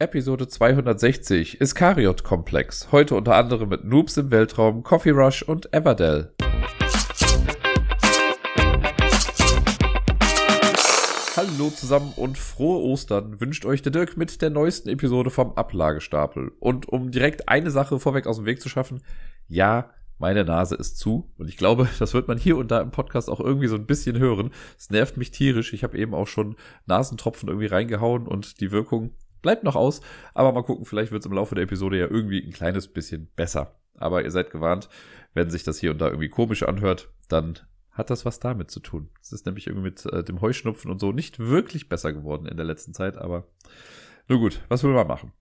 Episode 260 Iskariot-Komplex. Heute unter anderem mit Noobs im Weltraum, Coffee Rush und Everdell. Hallo zusammen und frohe Ostern wünscht euch der Dirk mit der neuesten Episode vom Ablagestapel. Und um direkt eine Sache vorweg aus dem Weg zu schaffen, ja, meine Nase ist zu und ich glaube, das wird man hier und da im Podcast auch irgendwie so ein bisschen hören. Es nervt mich tierisch. Ich habe eben auch schon Nasentropfen irgendwie reingehauen und die Wirkung bleibt noch aus, aber mal gucken, vielleicht wird es im Laufe der Episode ja irgendwie ein kleines bisschen besser. Aber ihr seid gewarnt, wenn sich das hier und da irgendwie komisch anhört, dann hat das was damit zu tun. Es ist nämlich irgendwie mit äh, dem Heuschnupfen und so nicht wirklich besser geworden in der letzten Zeit, aber nur gut, was will man machen?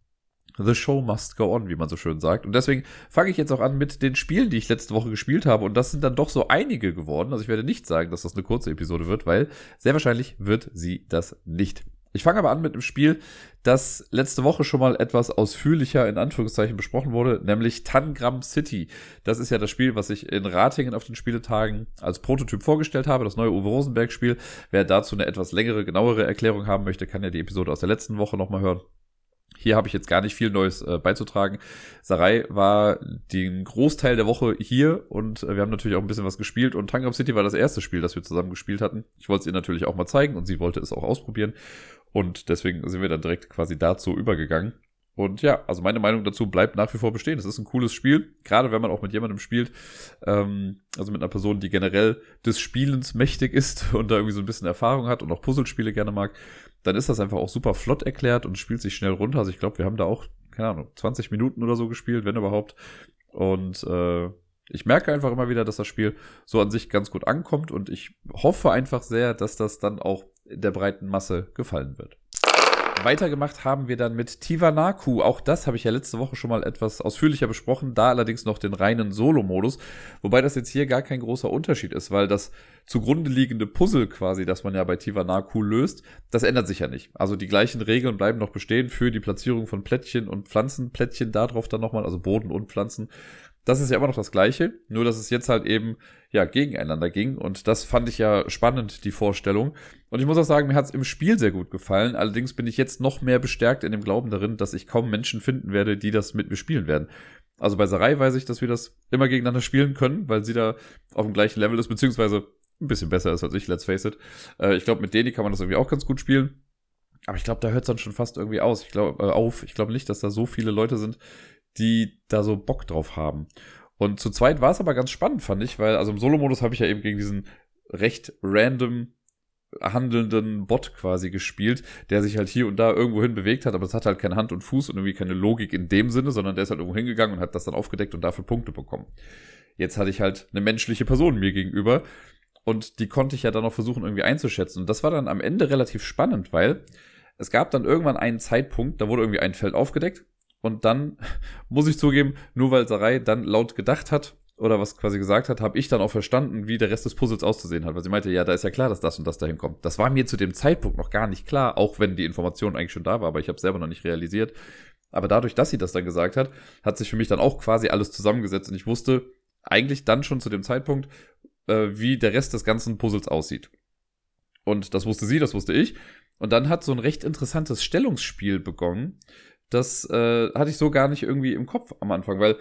The show must go on, wie man so schön sagt. Und deswegen fange ich jetzt auch an mit den Spielen, die ich letzte Woche gespielt habe. Und das sind dann doch so einige geworden. Also ich werde nicht sagen, dass das eine kurze Episode wird, weil sehr wahrscheinlich wird sie das nicht. Ich fange aber an mit einem Spiel, das letzte Woche schon mal etwas ausführlicher in Anführungszeichen besprochen wurde, nämlich Tangram City. Das ist ja das Spiel, was ich in Ratingen auf den Spieletagen als Prototyp vorgestellt habe, das neue Uwe Rosenberg Spiel. Wer dazu eine etwas längere, genauere Erklärung haben möchte, kann ja die Episode aus der letzten Woche nochmal hören. Hier habe ich jetzt gar nicht viel Neues äh, beizutragen. Sarai war den Großteil der Woche hier und äh, wir haben natürlich auch ein bisschen was gespielt und Tangram City war das erste Spiel, das wir zusammen gespielt hatten. Ich wollte es ihr natürlich auch mal zeigen und sie wollte es auch ausprobieren und deswegen sind wir dann direkt quasi dazu übergegangen. Und ja, also meine Meinung dazu bleibt nach wie vor bestehen. Es ist ein cooles Spiel, gerade wenn man auch mit jemandem spielt, ähm, also mit einer Person, die generell des Spielens mächtig ist und da irgendwie so ein bisschen Erfahrung hat und auch Puzzlespiele gerne mag dann ist das einfach auch super flott erklärt und spielt sich schnell runter. Also ich glaube, wir haben da auch, keine Ahnung, 20 Minuten oder so gespielt, wenn überhaupt. Und äh, ich merke einfach immer wieder, dass das Spiel so an sich ganz gut ankommt und ich hoffe einfach sehr, dass das dann auch der breiten Masse gefallen wird. Weitergemacht haben wir dann mit Tivanaku. Auch das habe ich ja letzte Woche schon mal etwas ausführlicher besprochen, da allerdings noch den reinen Solo-Modus. Wobei das jetzt hier gar kein großer Unterschied ist, weil das zugrunde liegende Puzzle quasi, das man ja bei Tivanaku löst, das ändert sich ja nicht. Also die gleichen Regeln bleiben noch bestehen für die Platzierung von Plättchen und Pflanzenplättchen darauf dann nochmal, also Boden und Pflanzen. Das ist ja immer noch das Gleiche, nur dass es jetzt halt eben ja gegeneinander ging und das fand ich ja spannend, die Vorstellung. Und ich muss auch sagen, mir hat es im Spiel sehr gut gefallen. Allerdings bin ich jetzt noch mehr bestärkt in dem Glauben darin, dass ich kaum Menschen finden werde, die das mit mir spielen werden. Also bei Sarai weiß ich, dass wir das immer gegeneinander spielen können, weil sie da auf dem gleichen Level ist, beziehungsweise ein bisschen besser ist als ich, let's face it. Äh, ich glaube, mit Deni kann man das irgendwie auch ganz gut spielen. Aber ich glaube, da hört es dann schon fast irgendwie aus. Ich glaube, äh, auf. Ich glaube nicht, dass da so viele Leute sind, die da so Bock drauf haben. Und zu zweit war es aber ganz spannend, fand ich, weil, also im Solo-Modus habe ich ja eben gegen diesen recht random handelnden Bot quasi gespielt, der sich halt hier und da irgendwo hin bewegt hat, aber es hat halt keine Hand und Fuß und irgendwie keine Logik in dem Sinne, sondern der ist halt irgendwo hingegangen und hat das dann aufgedeckt und dafür Punkte bekommen. Jetzt hatte ich halt eine menschliche Person mir gegenüber und die konnte ich ja dann noch versuchen irgendwie einzuschätzen. Und das war dann am Ende relativ spannend, weil es gab dann irgendwann einen Zeitpunkt, da wurde irgendwie ein Feld aufgedeckt und dann muss ich zugeben, nur weil Sarai dann laut gedacht hat oder was quasi gesagt hat, habe ich dann auch verstanden, wie der Rest des Puzzles auszusehen hat. Weil sie meinte, ja, da ist ja klar, dass das und das dahin kommt. Das war mir zu dem Zeitpunkt noch gar nicht klar, auch wenn die Information eigentlich schon da war, aber ich habe selber noch nicht realisiert. Aber dadurch, dass sie das dann gesagt hat, hat sich für mich dann auch quasi alles zusammengesetzt und ich wusste eigentlich dann schon zu dem Zeitpunkt, äh, wie der Rest des ganzen Puzzles aussieht. Und das wusste sie, das wusste ich. Und dann hat so ein recht interessantes Stellungsspiel begonnen, das äh, hatte ich so gar nicht irgendwie im Kopf am Anfang, weil,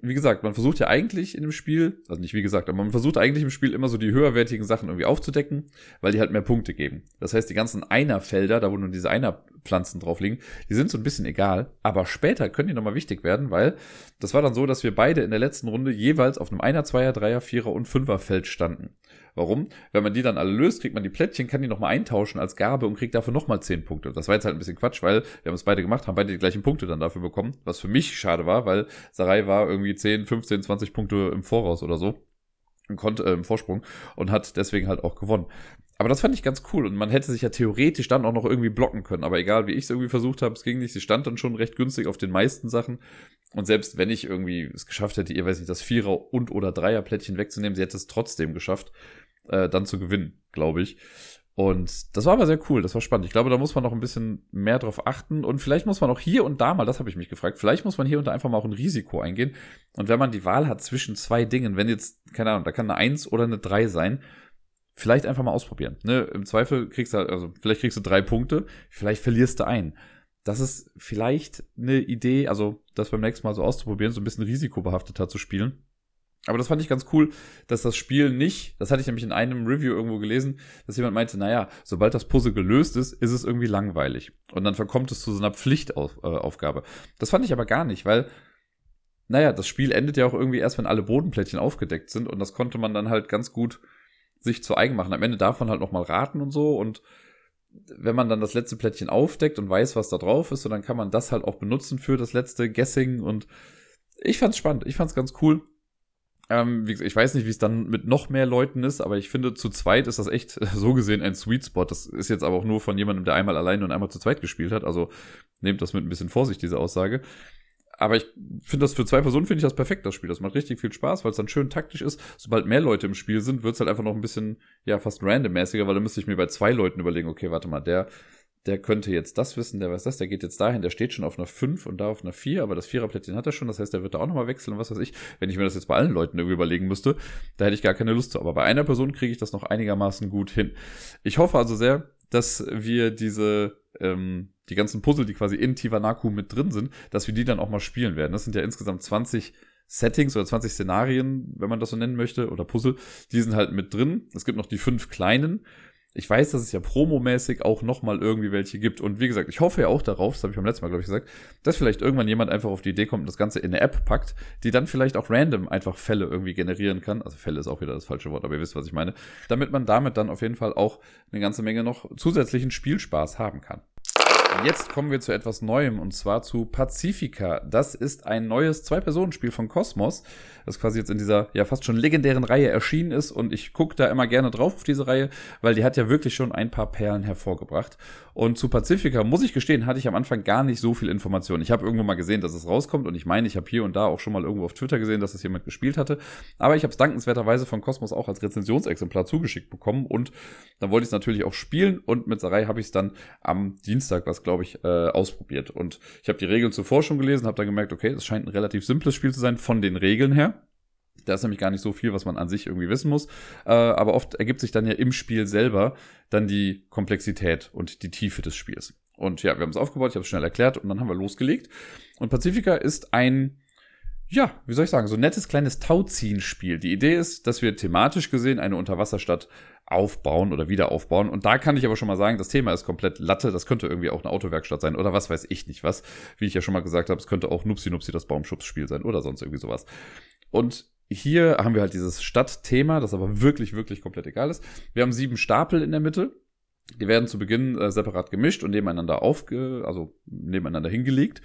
wie gesagt, man versucht ja eigentlich in dem Spiel, also nicht wie gesagt, aber man versucht eigentlich im Spiel immer so die höherwertigen Sachen irgendwie aufzudecken, weil die halt mehr Punkte geben. Das heißt, die ganzen Einerfelder, da wo nur diese Einerpflanzen drauf liegen, die sind so ein bisschen egal, aber später können die nochmal wichtig werden, weil das war dann so, dass wir beide in der letzten Runde jeweils auf einem Einer, Zweier, Dreier, Vierer und Fünferfeld standen. Warum? Wenn man die dann alle löst, kriegt man die Plättchen, kann die nochmal eintauschen als Gabe und kriegt dafür nochmal 10 Punkte. Das war jetzt halt ein bisschen Quatsch, weil wir haben es beide gemacht, haben beide die gleichen Punkte dann dafür bekommen, was für mich schade war, weil Sarai war irgendwie 10, 15, 20 Punkte im Voraus oder so konnte äh, im Vorsprung und hat deswegen halt auch gewonnen. Aber das fand ich ganz cool und man hätte sich ja theoretisch dann auch noch irgendwie blocken können. Aber egal, wie ich es irgendwie versucht habe, es ging nicht. Sie stand dann schon recht günstig auf den meisten Sachen. Und selbst wenn ich irgendwie es geschafft hätte, ihr weiß nicht, das Vierer- und oder Dreierplättchen wegzunehmen, sie hätte es trotzdem geschafft äh, dann zu gewinnen, glaube ich. Und das war aber sehr cool, das war spannend. Ich glaube, da muss man noch ein bisschen mehr drauf achten. Und vielleicht muss man auch hier und da mal, das habe ich mich gefragt, vielleicht muss man hier und da einfach mal auch ein Risiko eingehen. Und wenn man die Wahl hat zwischen zwei Dingen, wenn jetzt, keine Ahnung, da kann eine Eins oder eine Drei sein, vielleicht einfach mal ausprobieren. Ne? Im Zweifel kriegst du, halt, also vielleicht kriegst du drei Punkte, vielleicht verlierst du einen. das ist vielleicht eine Idee, also das beim nächsten Mal so auszuprobieren, so ein bisschen risikobehafteter zu spielen. Aber das fand ich ganz cool, dass das Spiel nicht, das hatte ich nämlich in einem Review irgendwo gelesen, dass jemand meinte, naja, sobald das Puzzle gelöst ist, ist es irgendwie langweilig. Und dann verkommt es zu so einer Pflichtaufgabe. Das fand ich aber gar nicht, weil, naja, das Spiel endet ja auch irgendwie erst, wenn alle Bodenplättchen aufgedeckt sind. Und das konnte man dann halt ganz gut sich zu eigen machen. Am Ende man halt nochmal raten und so. Und wenn man dann das letzte Plättchen aufdeckt und weiß, was da drauf ist, so dann kann man das halt auch benutzen für das letzte Guessing. Und ich fand's spannend. Ich fand's ganz cool. Ähm, gesagt, ich weiß nicht, wie es dann mit noch mehr Leuten ist, aber ich finde, zu zweit ist das echt so gesehen ein Sweet Spot. Das ist jetzt aber auch nur von jemandem, der einmal alleine und einmal zu zweit gespielt hat. Also nehmt das mit ein bisschen Vorsicht, diese Aussage. Aber ich finde das für zwei Personen finde ich das perfekt, das Spiel. Das macht richtig viel Spaß, weil es dann schön taktisch ist. Sobald mehr Leute im Spiel sind, wird es halt einfach noch ein bisschen, ja, fast randommäßiger, weil dann müsste ich mir bei zwei Leuten überlegen, okay, warte mal, der der könnte jetzt das wissen, der weiß das, der geht jetzt dahin, der steht schon auf einer 5 und da auf einer 4, aber das Viererplättchen hat er schon, das heißt, der wird da auch nochmal wechseln und was weiß ich. Wenn ich mir das jetzt bei allen Leuten irgendwie überlegen müsste, da hätte ich gar keine Lust zu. Aber bei einer Person kriege ich das noch einigermaßen gut hin. Ich hoffe also sehr, dass wir diese, ähm, die ganzen Puzzle, die quasi in Tivanaku mit drin sind, dass wir die dann auch mal spielen werden. Das sind ja insgesamt 20 Settings oder 20 Szenarien, wenn man das so nennen möchte, oder Puzzle, die sind halt mit drin. Es gibt noch die fünf kleinen ich weiß, dass es ja promomäßig auch nochmal irgendwie welche gibt. Und wie gesagt, ich hoffe ja auch darauf, das habe ich beim letzten Mal, glaube ich, gesagt, dass vielleicht irgendwann jemand einfach auf die Idee kommt und das Ganze in eine App packt, die dann vielleicht auch random einfach Fälle irgendwie generieren kann. Also Fälle ist auch wieder das falsche Wort, aber ihr wisst, was ich meine. Damit man damit dann auf jeden Fall auch eine ganze Menge noch zusätzlichen Spielspaß haben kann. Jetzt kommen wir zu etwas Neuem und zwar zu Pacifica. Das ist ein neues Zwei-Personen-Spiel von Cosmos, das quasi jetzt in dieser ja fast schon legendären Reihe erschienen ist und ich gucke da immer gerne drauf auf diese Reihe, weil die hat ja wirklich schon ein paar Perlen hervorgebracht. Und zu Pacifica, muss ich gestehen, hatte ich am Anfang gar nicht so viel Information. Ich habe irgendwo mal gesehen, dass es rauskommt und ich meine, ich habe hier und da auch schon mal irgendwo auf Twitter gesehen, dass es jemand gespielt hatte. Aber ich habe es dankenswerterweise von Cosmos auch als Rezensionsexemplar zugeschickt bekommen und dann wollte ich es natürlich auch spielen und mit Sarai habe ich es dann am Dienstag, was glaube ich, äh, ausprobiert. Und ich habe die Regeln zuvor schon gelesen, habe dann gemerkt, okay, es scheint ein relativ simples Spiel zu sein von den Regeln her. Da ist nämlich gar nicht so viel, was man an sich irgendwie wissen muss. Äh, aber oft ergibt sich dann ja im Spiel selber dann die Komplexität und die Tiefe des Spiels. Und ja, wir haben es aufgebaut, ich habe es schnell erklärt und dann haben wir losgelegt. Und Pacifica ist ein, ja, wie soll ich sagen, so ein nettes kleines Tauziehen-Spiel. Die Idee ist, dass wir thematisch gesehen eine Unterwasserstadt aufbauen oder wieder aufbauen. Und da kann ich aber schon mal sagen, das Thema ist komplett Latte. Das könnte irgendwie auch eine Autowerkstatt sein oder was weiß ich nicht was. Wie ich ja schon mal gesagt habe, es könnte auch Nupsi Nupsi das Baumschubsspiel sein oder sonst irgendwie sowas. Und hier haben wir halt dieses Stadtthema, das aber wirklich, wirklich komplett egal ist. Wir haben sieben Stapel in der Mitte. Die werden zu Beginn äh, separat gemischt und nebeneinander aufge, also nebeneinander hingelegt.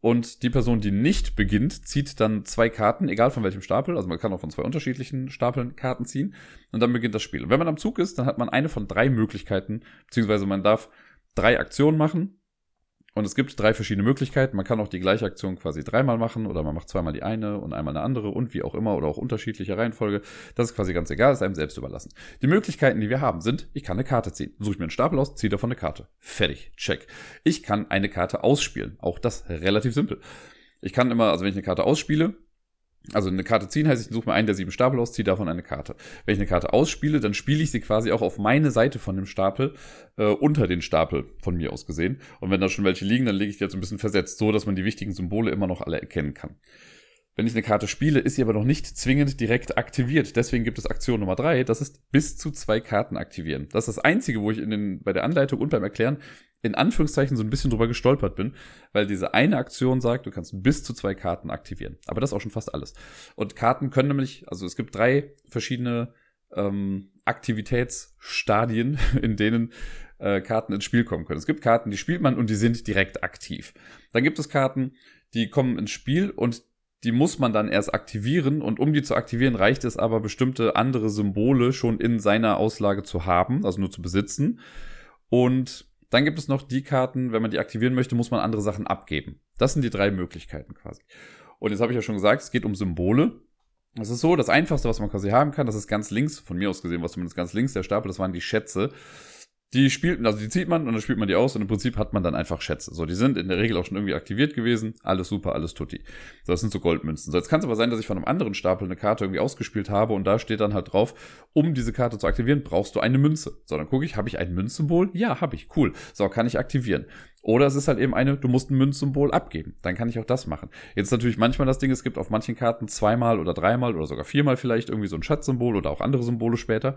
Und die Person, die nicht beginnt, zieht dann zwei Karten, egal von welchem Stapel. Also man kann auch von zwei unterschiedlichen Stapeln Karten ziehen. Und dann beginnt das Spiel. Und wenn man am Zug ist, dann hat man eine von drei Möglichkeiten, beziehungsweise man darf drei Aktionen machen. Und es gibt drei verschiedene Möglichkeiten. Man kann auch die gleiche Aktion quasi dreimal machen oder man macht zweimal die eine und einmal eine andere und wie auch immer oder auch unterschiedliche Reihenfolge. Das ist quasi ganz egal, ist einem selbst überlassen. Die Möglichkeiten, die wir haben, sind, ich kann eine Karte ziehen. Suche ich mir einen Stapel aus, ziehe davon eine Karte. Fertig. Check. Ich kann eine Karte ausspielen. Auch das relativ simpel. Ich kann immer, also wenn ich eine Karte ausspiele, also eine Karte ziehen heißt, ich suche mir einen der sieben Stapel aus, ziehe davon eine Karte. Wenn ich eine Karte ausspiele, dann spiele ich sie quasi auch auf meine Seite von dem Stapel, äh, unter den Stapel von mir aus gesehen. Und wenn da schon welche liegen, dann lege ich die jetzt ein bisschen versetzt, so dass man die wichtigen Symbole immer noch alle erkennen kann. Wenn ich eine Karte spiele, ist sie aber noch nicht zwingend direkt aktiviert. Deswegen gibt es Aktion Nummer drei. Das ist bis zu zwei Karten aktivieren. Das ist das Einzige, wo ich in den, bei der Anleitung und beim Erklären in Anführungszeichen so ein bisschen drüber gestolpert bin, weil diese eine Aktion sagt, du kannst bis zu zwei Karten aktivieren. Aber das ist auch schon fast alles. Und Karten können nämlich, also es gibt drei verschiedene ähm, Aktivitätsstadien, in denen äh, Karten ins Spiel kommen können. Es gibt Karten, die spielt man und die sind direkt aktiv. Dann gibt es Karten, die kommen ins Spiel und die muss man dann erst aktivieren und um die zu aktivieren reicht es aber bestimmte andere Symbole schon in seiner Auslage zu haben, also nur zu besitzen. Und dann gibt es noch die Karten, wenn man die aktivieren möchte, muss man andere Sachen abgeben. Das sind die drei Möglichkeiten quasi. Und jetzt habe ich ja schon gesagt, es geht um Symbole. Das ist so, das Einfachste, was man quasi haben kann, das ist ganz links, von mir aus gesehen, was zumindest ganz links der Stapel, das waren die Schätze. Die spielt, also die zieht man und dann spielt man die aus und im Prinzip hat man dann einfach Schätze. So, die sind in der Regel auch schon irgendwie aktiviert gewesen. Alles super, alles tutti. So, das sind so Goldmünzen. So, jetzt kann es aber sein, dass ich von einem anderen Stapel eine Karte irgendwie ausgespielt habe und da steht dann halt drauf, um diese Karte zu aktivieren, brauchst du eine Münze. So, dann gucke ich, habe ich ein Münzsymbol? Ja, habe ich. Cool. So, kann ich aktivieren. Oder es ist halt eben eine, du musst ein Münzsymbol abgeben. Dann kann ich auch das machen. Jetzt natürlich manchmal das Ding, es gibt auf manchen Karten zweimal oder dreimal oder sogar viermal vielleicht irgendwie so ein Schatzsymbol oder auch andere Symbole später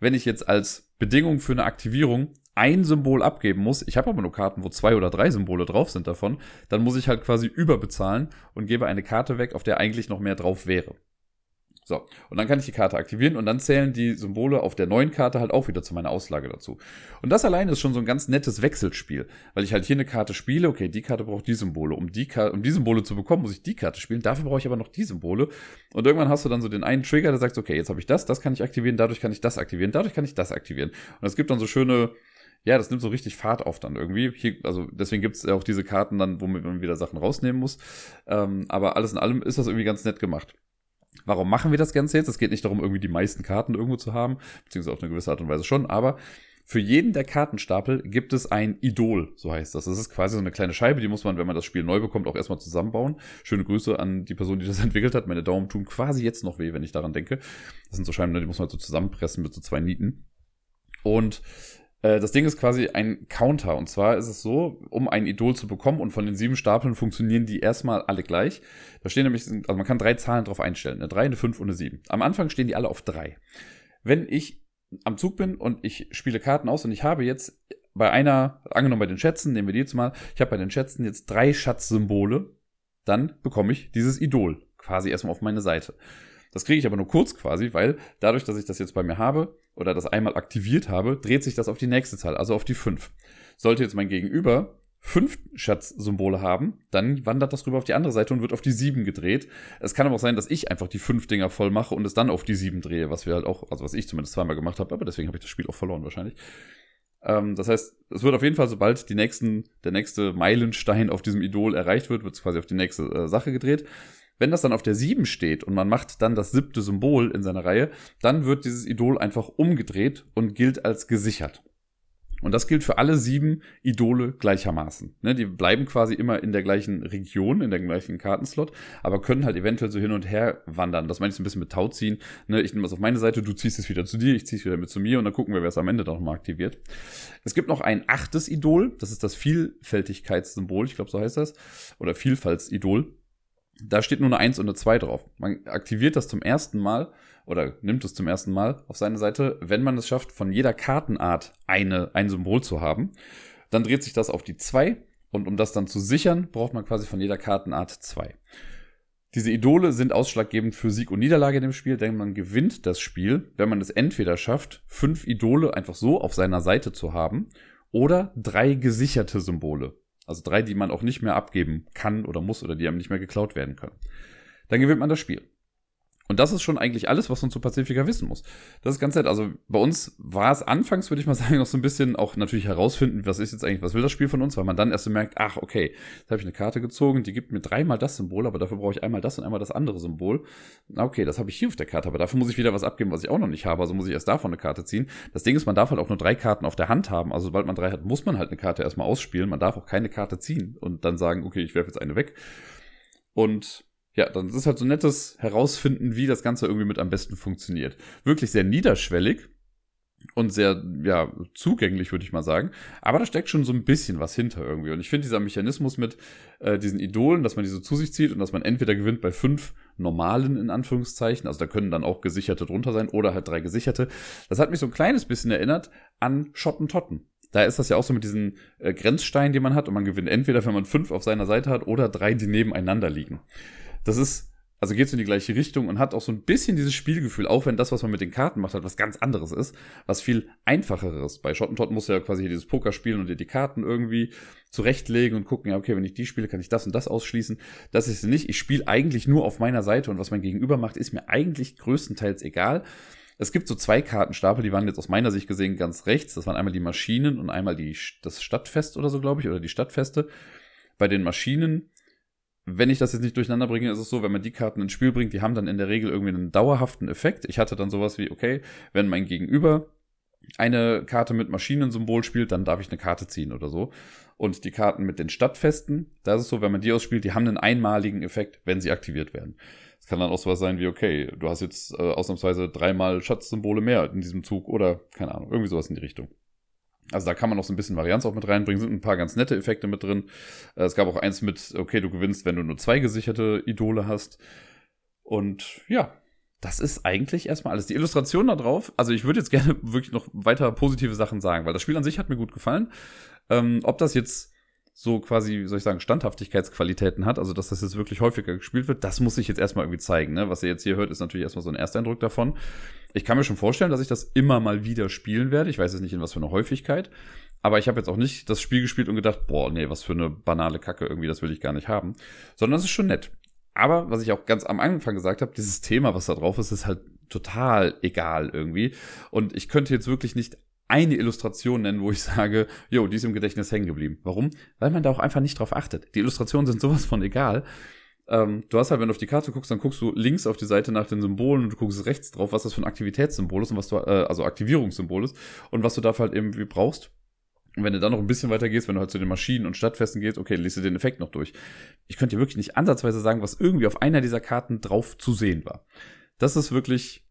wenn ich jetzt als Bedingung für eine Aktivierung ein Symbol abgeben muss, ich habe aber nur Karten, wo zwei oder drei Symbole drauf sind davon, dann muss ich halt quasi überbezahlen und gebe eine Karte weg, auf der eigentlich noch mehr drauf wäre. So, und dann kann ich die Karte aktivieren und dann zählen die Symbole auf der neuen Karte halt auch wieder zu meiner Auslage dazu. Und das allein ist schon so ein ganz nettes Wechselspiel, weil ich halt hier eine Karte spiele, okay, die Karte braucht die Symbole. Um die, Ka um die Symbole zu bekommen, muss ich die Karte spielen, dafür brauche ich aber noch die Symbole. Und irgendwann hast du dann so den einen Trigger, der sagt, okay, jetzt habe ich das, das kann ich aktivieren, dadurch kann ich das aktivieren, dadurch kann ich das aktivieren. Und es gibt dann so schöne, ja, das nimmt so richtig Fahrt auf dann irgendwie. Hier, also deswegen gibt es auch diese Karten dann, womit man wieder Sachen rausnehmen muss. Ähm, aber alles in allem ist das irgendwie ganz nett gemacht. Warum machen wir das Ganze jetzt? Es geht nicht darum, irgendwie die meisten Karten irgendwo zu haben, beziehungsweise auf eine gewisse Art und Weise schon, aber für jeden der Kartenstapel gibt es ein Idol, so heißt das. Das ist quasi so eine kleine Scheibe, die muss man, wenn man das Spiel neu bekommt, auch erstmal zusammenbauen. Schöne Grüße an die Person, die das entwickelt hat. Meine Daumen tun quasi jetzt noch weh, wenn ich daran denke. Das sind so Scheiben, ne, die muss man halt so zusammenpressen mit so zwei Nieten. Und äh, das Ding ist quasi ein Counter. Und zwar ist es so, um ein Idol zu bekommen und von den sieben Stapeln funktionieren die erstmal alle gleich. Da stehen nämlich, also man kann drei Zahlen drauf einstellen. Eine 3, eine 5 und eine 7. Am Anfang stehen die alle auf 3. Wenn ich am Zug bin und ich spiele Karten aus und ich habe jetzt bei einer, angenommen bei den Schätzen, nehmen wir die jetzt mal, ich habe bei den Schätzen jetzt drei Schatzsymbole, dann bekomme ich dieses Idol quasi erstmal auf meine Seite. Das kriege ich aber nur kurz quasi, weil dadurch, dass ich das jetzt bei mir habe oder das einmal aktiviert habe, dreht sich das auf die nächste Zahl, also auf die 5. Sollte jetzt mein Gegenüber fünf Schatzsymbole haben, dann wandert das rüber auf die andere Seite und wird auf die 7 gedreht. Es kann aber auch sein, dass ich einfach die fünf Dinger voll mache und es dann auf die 7 drehe, was wir halt auch, also was ich zumindest zweimal gemacht habe, aber deswegen habe ich das Spiel auch verloren wahrscheinlich. Ähm, das heißt, es wird auf jeden Fall, sobald die nächsten, der nächste Meilenstein auf diesem Idol erreicht wird, wird es quasi auf die nächste äh, Sache gedreht. Wenn das dann auf der 7 steht und man macht dann das siebte Symbol in seiner Reihe, dann wird dieses Idol einfach umgedreht und gilt als gesichert. Und das gilt für alle sieben Idole gleichermaßen. Ne, die bleiben quasi immer in der gleichen Region, in der gleichen Kartenslot, aber können halt eventuell so hin und her wandern. Das meine ich so ein bisschen mit Tauziehen. Ne, ich nehme das auf meine Seite, du ziehst es wieder zu dir, ich ziehe es wieder mit zu mir und dann gucken wir, wer es am Ende dann nochmal aktiviert. Es gibt noch ein achtes Idol, das ist das Vielfältigkeitssymbol, ich glaube, so heißt das, oder Vielfaltsidol. Da steht nur eine 1 und eine 2 drauf. Man aktiviert das zum ersten Mal oder nimmt es zum ersten Mal auf seine Seite, wenn man es schafft, von jeder Kartenart eine, ein Symbol zu haben. Dann dreht sich das auf die 2 und um das dann zu sichern, braucht man quasi von jeder Kartenart 2. Diese Idole sind ausschlaggebend für Sieg und Niederlage in dem Spiel, denn man gewinnt das Spiel, wenn man es entweder schafft, fünf Idole einfach so auf seiner Seite zu haben oder drei gesicherte Symbole. Also drei, die man auch nicht mehr abgeben kann oder muss oder die einem nicht mehr geklaut werden können. Dann gewinnt man das Spiel. Und das ist schon eigentlich alles, was man zu Pazifika wissen muss. Das ist ganz nett. Also bei uns war es anfangs, würde ich mal sagen, noch so ein bisschen auch natürlich herausfinden, was ist jetzt eigentlich, was will das Spiel von uns, weil man dann erst so merkt, ach, okay, jetzt habe ich eine Karte gezogen, die gibt mir dreimal das Symbol, aber dafür brauche ich einmal das und einmal das andere Symbol. Okay, das habe ich hier auf der Karte, aber dafür muss ich wieder was abgeben, was ich auch noch nicht habe, also muss ich erst davon eine Karte ziehen. Das Ding ist, man darf halt auch nur drei Karten auf der Hand haben. Also sobald man drei hat, muss man halt eine Karte erstmal ausspielen. Man darf auch keine Karte ziehen und dann sagen, okay, ich werfe jetzt eine weg. Und ja, dann ist halt so nettes Herausfinden, wie das Ganze irgendwie mit am besten funktioniert. Wirklich sehr niederschwellig und sehr, ja, zugänglich, würde ich mal sagen. Aber da steckt schon so ein bisschen was hinter irgendwie. Und ich finde dieser Mechanismus mit äh, diesen Idolen, dass man diese zu sich zieht und dass man entweder gewinnt bei fünf normalen, in Anführungszeichen, also da können dann auch Gesicherte drunter sein oder halt drei Gesicherte. Das hat mich so ein kleines bisschen erinnert an Schottentotten da ist das ja auch so mit diesen äh, Grenzsteinen, die man hat und man gewinnt entweder, wenn man fünf auf seiner Seite hat oder drei, die nebeneinander liegen das ist, also geht es in die gleiche Richtung und hat auch so ein bisschen dieses Spielgefühl, auch wenn das, was man mit den Karten macht, halt was ganz anderes ist, was viel einfacheres. Bei Schottentott muss ja quasi hier dieses Poker spielen und dir die Karten irgendwie zurechtlegen und gucken, ja, okay, wenn ich die spiele, kann ich das und das ausschließen. Das ist nicht. Ich spiele eigentlich nur auf meiner Seite und was mein Gegenüber macht, ist mir eigentlich größtenteils egal. Es gibt so zwei Kartenstapel, die waren jetzt aus meiner Sicht gesehen ganz rechts. Das waren einmal die Maschinen und einmal die, das Stadtfest oder so, glaube ich, oder die Stadtfeste. Bei den Maschinen wenn ich das jetzt nicht durcheinander bringe, ist es so, wenn man die Karten ins Spiel bringt, die haben dann in der Regel irgendwie einen dauerhaften Effekt. Ich hatte dann sowas wie, okay, wenn mein Gegenüber eine Karte mit Maschinensymbol spielt, dann darf ich eine Karte ziehen oder so. Und die Karten mit den Stadtfesten, da ist es so, wenn man die ausspielt, die haben einen einmaligen Effekt, wenn sie aktiviert werden. Es kann dann auch sowas sein wie, okay, du hast jetzt äh, ausnahmsweise dreimal Schatzsymbole mehr in diesem Zug oder keine Ahnung, irgendwie sowas in die Richtung. Also da kann man noch so ein bisschen Varianz auch mit reinbringen, sind ein paar ganz nette Effekte mit drin. Äh, es gab auch eins mit, okay, du gewinnst, wenn du nur zwei gesicherte Idole hast. Und ja, das ist eigentlich erstmal alles. Die Illustration da drauf, also ich würde jetzt gerne wirklich noch weiter positive Sachen sagen, weil das Spiel an sich hat mir gut gefallen. Ähm, ob das jetzt so quasi, soll ich sagen, Standhaftigkeitsqualitäten hat, also dass das jetzt wirklich häufiger gespielt wird, das muss ich jetzt erstmal irgendwie zeigen. Ne? Was ihr jetzt hier hört, ist natürlich erstmal so ein Ersteindruck davon. Ich kann mir schon vorstellen, dass ich das immer mal wieder spielen werde. Ich weiß jetzt nicht, in was für eine Häufigkeit. Aber ich habe jetzt auch nicht das Spiel gespielt und gedacht, boah, nee, was für eine banale Kacke irgendwie, das will ich gar nicht haben. Sondern es ist schon nett. Aber was ich auch ganz am Anfang gesagt habe, dieses Thema, was da drauf ist, ist halt total egal irgendwie. Und ich könnte jetzt wirklich nicht eine Illustration nennen, wo ich sage, jo, die ist im Gedächtnis hängen geblieben. Warum? Weil man da auch einfach nicht drauf achtet. Die Illustrationen sind sowas von egal. Ähm, du hast halt, wenn du auf die Karte guckst, dann guckst du links auf die Seite nach den Symbolen und du guckst rechts drauf, was das für ein Aktivitätssymbol ist und was du, äh, also Aktivierungssymbol ist und was du dafür halt eben wie brauchst. Und wenn du dann noch ein bisschen weiter gehst, wenn du halt zu den Maschinen und Stadtfesten gehst, okay, liest du den Effekt noch durch. Ich könnte dir wirklich nicht ansatzweise sagen, was irgendwie auf einer dieser Karten drauf zu sehen war. Das ist wirklich,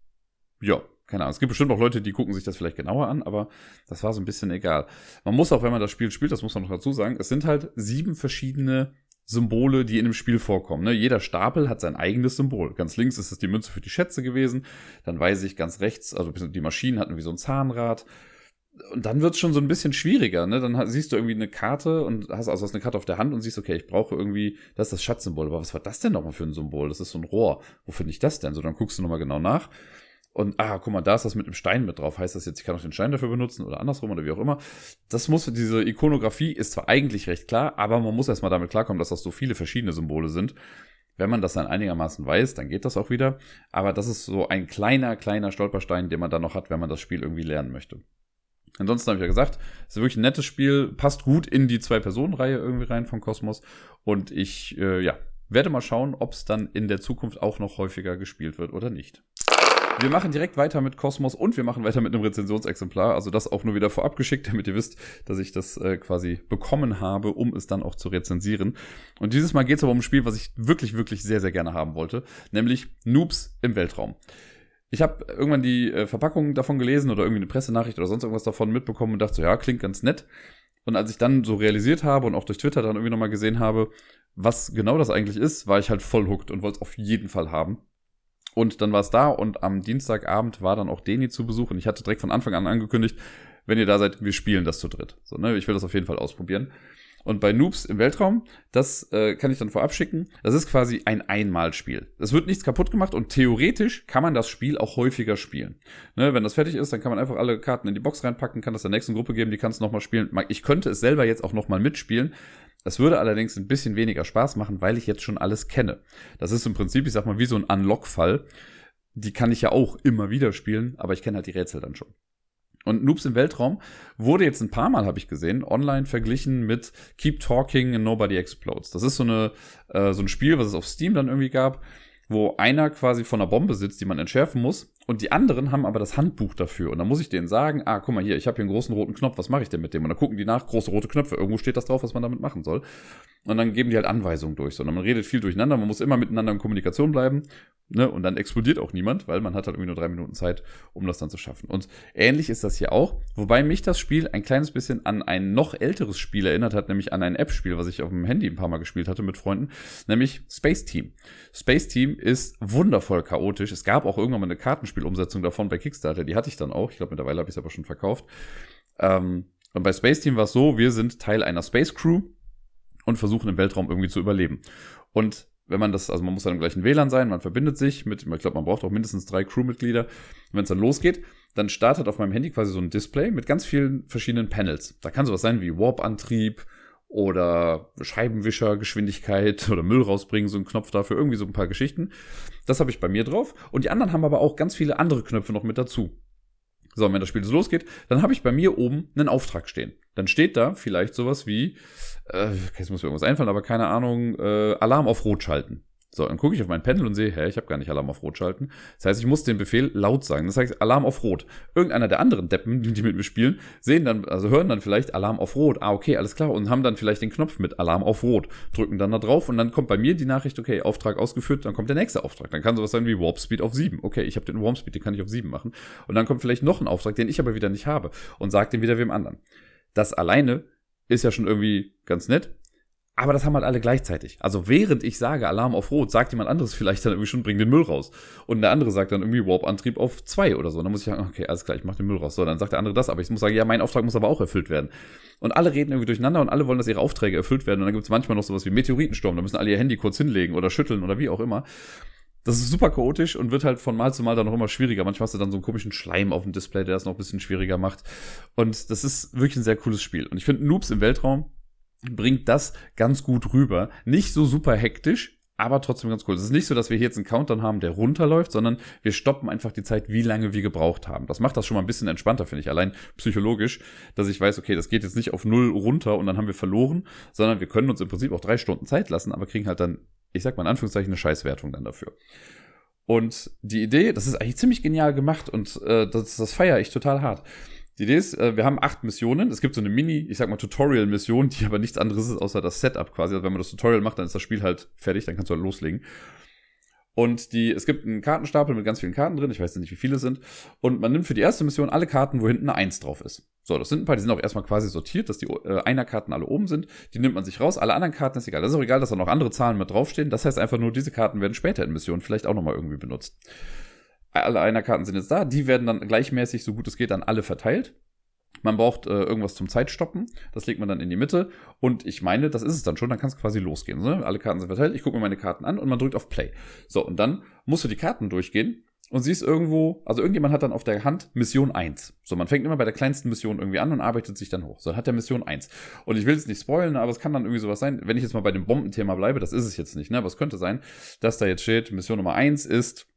ja, keine Ahnung. Es gibt bestimmt auch Leute, die gucken sich das vielleicht genauer an, aber das war so ein bisschen egal. Man muss auch, wenn man das Spiel spielt, das muss man noch dazu sagen, es sind halt sieben verschiedene Symbole, die in dem Spiel vorkommen. Ne? Jeder Stapel hat sein eigenes Symbol. Ganz links ist es die Münze für die Schätze gewesen. Dann weiß ich ganz rechts, also die Maschinen hatten wie so ein Zahnrad. Und dann wird es schon so ein bisschen schwieriger. Ne? Dann siehst du irgendwie eine Karte und hast also hast eine Karte auf der Hand und siehst, okay, ich brauche irgendwie, das ist das Schatzsymbol. Aber was war das denn nochmal für ein Symbol? Das ist so ein Rohr. Wo finde ich das denn? So, dann guckst du nochmal genau nach und ah, guck mal, da ist das mit dem Stein mit drauf. Heißt das jetzt, ich kann auch den Stein dafür benutzen oder andersrum oder wie auch immer. Das muss, diese Ikonografie ist zwar eigentlich recht klar, aber man muss erstmal damit klarkommen, dass das so viele verschiedene Symbole sind. Wenn man das dann einigermaßen weiß, dann geht das auch wieder. Aber das ist so ein kleiner, kleiner Stolperstein, den man dann noch hat, wenn man das Spiel irgendwie lernen möchte. Ansonsten habe ich ja gesagt, es ist wirklich ein nettes Spiel, passt gut in die Zwei-Personen-Reihe irgendwie rein von Kosmos. Und ich, äh, ja, werde mal schauen, ob es dann in der Zukunft auch noch häufiger gespielt wird oder nicht. Wir machen direkt weiter mit Kosmos und wir machen weiter mit einem Rezensionsexemplar. Also das auch nur wieder vorab geschickt, damit ihr wisst, dass ich das äh, quasi bekommen habe, um es dann auch zu rezensieren. Und dieses Mal geht es aber um ein Spiel, was ich wirklich, wirklich sehr, sehr gerne haben wollte, nämlich Noobs im Weltraum. Ich habe irgendwann die äh, Verpackung davon gelesen oder irgendwie eine Pressenachricht oder sonst irgendwas davon mitbekommen und dachte so, ja, klingt ganz nett. Und als ich dann so realisiert habe und auch durch Twitter dann irgendwie nochmal gesehen habe, was genau das eigentlich ist, war ich halt voll hooked und wollte es auf jeden Fall haben. Und dann war es da und am Dienstagabend war dann auch Deni zu Besuch und ich hatte direkt von Anfang an angekündigt, wenn ihr da seid, wir spielen das zu dritt. So, ne? Ich will das auf jeden Fall ausprobieren. Und bei Noobs im Weltraum, das äh, kann ich dann vorab schicken, das ist quasi ein Einmalspiel. Es wird nichts kaputt gemacht und theoretisch kann man das Spiel auch häufiger spielen. Ne, wenn das fertig ist, dann kann man einfach alle Karten in die Box reinpacken, kann das der nächsten Gruppe geben, die kann es nochmal spielen. Ich könnte es selber jetzt auch nochmal mitspielen, das würde allerdings ein bisschen weniger Spaß machen, weil ich jetzt schon alles kenne. Das ist im Prinzip, ich sag mal, wie so ein Unlock-Fall. Die kann ich ja auch immer wieder spielen, aber ich kenne halt die Rätsel dann schon. Und Noobs im Weltraum wurde jetzt ein paar Mal, habe ich gesehen, online verglichen mit Keep Talking and Nobody Explodes. Das ist so, eine, äh, so ein Spiel, was es auf Steam dann irgendwie gab, wo einer quasi von einer Bombe sitzt, die man entschärfen muss. Und die anderen haben aber das Handbuch dafür. Und dann muss ich denen sagen, ah, guck mal hier, ich habe hier einen großen roten Knopf, was mache ich denn mit dem? Und dann gucken die nach, große rote Knöpfe, irgendwo steht das drauf, was man damit machen soll. Und dann geben die halt Anweisungen durch, sondern man redet viel durcheinander, man muss immer miteinander in Kommunikation bleiben. Ne? Und dann explodiert auch niemand, weil man hat halt irgendwie nur drei Minuten Zeit, um das dann zu schaffen. Und ähnlich ist das hier auch, wobei mich das Spiel ein kleines bisschen an ein noch älteres Spiel erinnert hat, nämlich an ein App-Spiel, was ich auf dem Handy ein paar Mal gespielt hatte mit Freunden, nämlich Space Team. Space Team ist wundervoll chaotisch. Es gab auch irgendwann mal eine Kartenspielumsetzung davon bei Kickstarter, die hatte ich dann auch. Ich glaube, mittlerweile habe ich es aber schon verkauft. Ähm, und bei Space Team war es so, wir sind Teil einer Space Crew und versuchen im Weltraum irgendwie zu überleben. Und wenn man das, also man muss dann im gleichen WLAN sein, man verbindet sich mit, ich glaube, man braucht auch mindestens drei Crewmitglieder. Wenn es dann losgeht, dann startet auf meinem Handy quasi so ein Display mit ganz vielen verschiedenen Panels. Da kann sowas sein wie Warp-Antrieb oder Scheibenwischer, Geschwindigkeit oder Müll rausbringen, so ein Knopf dafür, irgendwie so ein paar Geschichten. Das habe ich bei mir drauf. Und die anderen haben aber auch ganz viele andere Knöpfe noch mit dazu. So, und wenn das Spiel so losgeht, dann habe ich bei mir oben einen Auftrag stehen. Dann steht da vielleicht sowas wie, äh, jetzt muss mir irgendwas einfallen, aber keine Ahnung, äh, Alarm auf Rot schalten. So, dann gucke ich auf mein Pendel und sehe, hä, ich habe gar nicht Alarm auf Rot schalten. Das heißt, ich muss den Befehl laut sagen. Das heißt, Alarm auf Rot. Irgendeiner der anderen Deppen, die mit mir spielen, sehen dann, also hören dann vielleicht Alarm auf Rot. Ah, okay, alles klar. Und haben dann vielleicht den Knopf mit Alarm auf Rot. Drücken dann da drauf und dann kommt bei mir die Nachricht, okay, Auftrag ausgeführt, dann kommt der nächste Auftrag. Dann kann sowas sein wie Warp Speed auf 7. Okay, ich habe den Warp Speed, den kann ich auf 7 machen. Und dann kommt vielleicht noch ein Auftrag, den ich aber wieder nicht habe und sagt den wieder wem anderen. Das alleine ist ja schon irgendwie ganz nett. Aber das haben halt alle gleichzeitig. Also während ich sage Alarm auf Rot, sagt jemand anderes vielleicht dann irgendwie schon, bring den Müll raus. Und der andere sagt dann irgendwie Warp-Antrieb auf zwei oder so. Und dann muss ich sagen, okay, alles klar, ich mach den Müll raus. So, dann sagt der andere das, aber ich muss sagen, ja, mein Auftrag muss aber auch erfüllt werden. Und alle reden irgendwie durcheinander und alle wollen, dass ihre Aufträge erfüllt werden. Und dann gibt es manchmal noch sowas wie Meteoritensturm, da müssen alle ihr Handy kurz hinlegen oder schütteln oder wie auch immer. Das ist super chaotisch und wird halt von Mal zu Mal dann noch immer schwieriger. Manchmal hast du dann so einen komischen Schleim auf dem Display, der das noch ein bisschen schwieriger macht. Und das ist wirklich ein sehr cooles Spiel. Und ich finde Noobs im Weltraum bringt das ganz gut rüber. Nicht so super hektisch, aber trotzdem ganz cool. Es ist nicht so, dass wir hier jetzt einen Countdown haben, der runterläuft, sondern wir stoppen einfach die Zeit, wie lange wir gebraucht haben. Das macht das schon mal ein bisschen entspannter, finde ich. Allein psychologisch, dass ich weiß, okay, das geht jetzt nicht auf null runter und dann haben wir verloren, sondern wir können uns im Prinzip auch drei Stunden Zeit lassen, aber kriegen halt dann, ich sag mal in Anführungszeichen, eine Scheißwertung dann dafür. Und die Idee, das ist eigentlich ziemlich genial gemacht und äh, das, das feiere ich total hart. Die Idee ist, äh, wir haben acht Missionen. Es gibt so eine Mini, ich sag mal, Tutorial-Mission, die aber nichts anderes ist, außer das Setup quasi. Also wenn man das Tutorial macht, dann ist das Spiel halt fertig, dann kannst du halt loslegen. Und die, es gibt einen Kartenstapel mit ganz vielen Karten drin, ich weiß nicht, wie viele es sind. Und man nimmt für die erste Mission alle Karten, wo hinten eine Eins drauf ist. So, das sind ein paar, die sind auch erstmal quasi sortiert, dass die äh, Einer-Karten alle oben sind. Die nimmt man sich raus, alle anderen Karten ist egal. Das ist auch egal, dass da noch andere Zahlen mit draufstehen. Das heißt einfach nur, diese Karten werden später in Missionen vielleicht auch nochmal irgendwie benutzt. Alle Einer-Karten sind jetzt da, die werden dann gleichmäßig, so gut es geht, an alle verteilt. Man braucht äh, irgendwas zum Zeitstoppen. Das legt man dann in die Mitte. Und ich meine, das ist es dann schon. Dann kann es quasi losgehen. Ne? Alle Karten sind verteilt. Ich gucke mir meine Karten an und man drückt auf Play. So, und dann musst du die Karten durchgehen und siehst irgendwo, also irgendjemand hat dann auf der Hand Mission 1. So, man fängt immer bei der kleinsten Mission irgendwie an und arbeitet sich dann hoch. So, dann hat der Mission 1. Und ich will es nicht spoilen, aber es kann dann irgendwie sowas sein. Wenn ich jetzt mal bei dem Bombenthema bleibe, das ist es jetzt nicht, ne? Aber es könnte sein, dass da jetzt steht, Mission Nummer 1 ist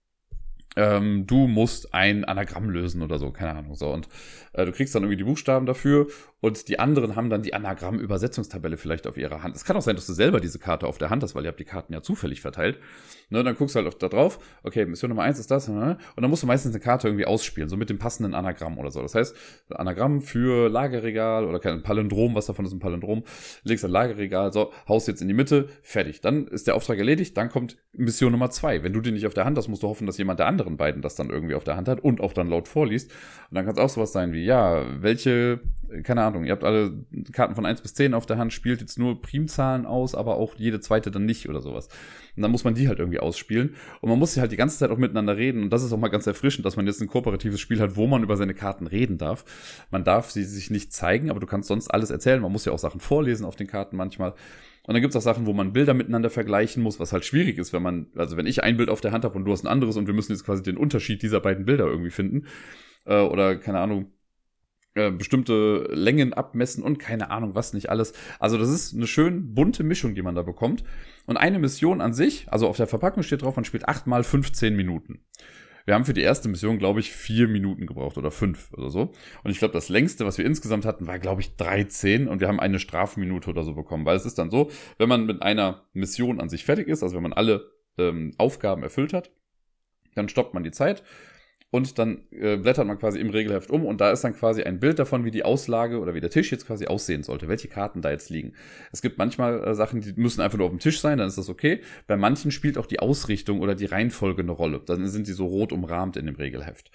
ähm, du musst ein Anagramm lösen oder so, keine Ahnung. So, und äh, du kriegst dann irgendwie die Buchstaben dafür und die anderen haben dann die Anagramm-Übersetzungstabelle vielleicht auf ihrer Hand. Es kann auch sein, dass du selber diese Karte auf der Hand hast, weil ihr habt die Karten ja zufällig verteilt. Ne, dann guckst du halt da drauf, okay, Mission Nummer eins ist das, ne? und dann musst du meistens eine Karte irgendwie ausspielen, so mit dem passenden Anagramm oder so. Das heißt, Anagramm für Lagerregal oder kein Palindrom, was davon ist ein Palindrom, legst ein Lagerregal, so, haust jetzt in die Mitte, fertig. Dann ist der Auftrag erledigt, dann kommt Mission Nummer zwei. Wenn du die nicht auf der Hand hast, musst du hoffen, dass jemand der anderen beiden das dann irgendwie auf der Hand hat und auch dann laut vorliest. Und dann kann es auch sowas sein wie, ja, welche keine Ahnung, ihr habt alle Karten von 1 bis 10 auf der Hand, spielt jetzt nur Primzahlen aus, aber auch jede zweite dann nicht oder sowas. Und dann muss man die halt irgendwie ausspielen. Und man muss sich halt die ganze Zeit auch miteinander reden. Und das ist auch mal ganz erfrischend, dass man jetzt ein kooperatives Spiel hat, wo man über seine Karten reden darf. Man darf sie sich nicht zeigen, aber du kannst sonst alles erzählen. Man muss ja auch Sachen vorlesen auf den Karten manchmal. Und dann gibt es auch Sachen, wo man Bilder miteinander vergleichen muss, was halt schwierig ist, wenn man, also wenn ich ein Bild auf der Hand habe und du hast ein anderes und wir müssen jetzt quasi den Unterschied dieser beiden Bilder irgendwie finden. Äh, oder keine Ahnung, äh, bestimmte Längen abmessen und keine Ahnung, was nicht alles. Also das ist eine schön bunte Mischung, die man da bekommt. Und eine Mission an sich, also auf der Verpackung steht drauf, man spielt 8 mal 15 Minuten. Wir haben für die erste Mission, glaube ich, vier Minuten gebraucht oder fünf oder so. Und ich glaube, das längste, was wir insgesamt hatten, war, glaube ich, 13 und wir haben eine Strafminute oder so bekommen. Weil es ist dann so, wenn man mit einer Mission an sich fertig ist, also wenn man alle ähm, Aufgaben erfüllt hat, dann stoppt man die Zeit und dann äh, blättert man quasi im Regelheft um und da ist dann quasi ein Bild davon, wie die Auslage oder wie der Tisch jetzt quasi aussehen sollte, welche Karten da jetzt liegen. Es gibt manchmal äh, Sachen, die müssen einfach nur auf dem Tisch sein, dann ist das okay. Bei manchen spielt auch die Ausrichtung oder die Reihenfolge eine Rolle. Dann sind die so rot umrahmt in dem Regelheft.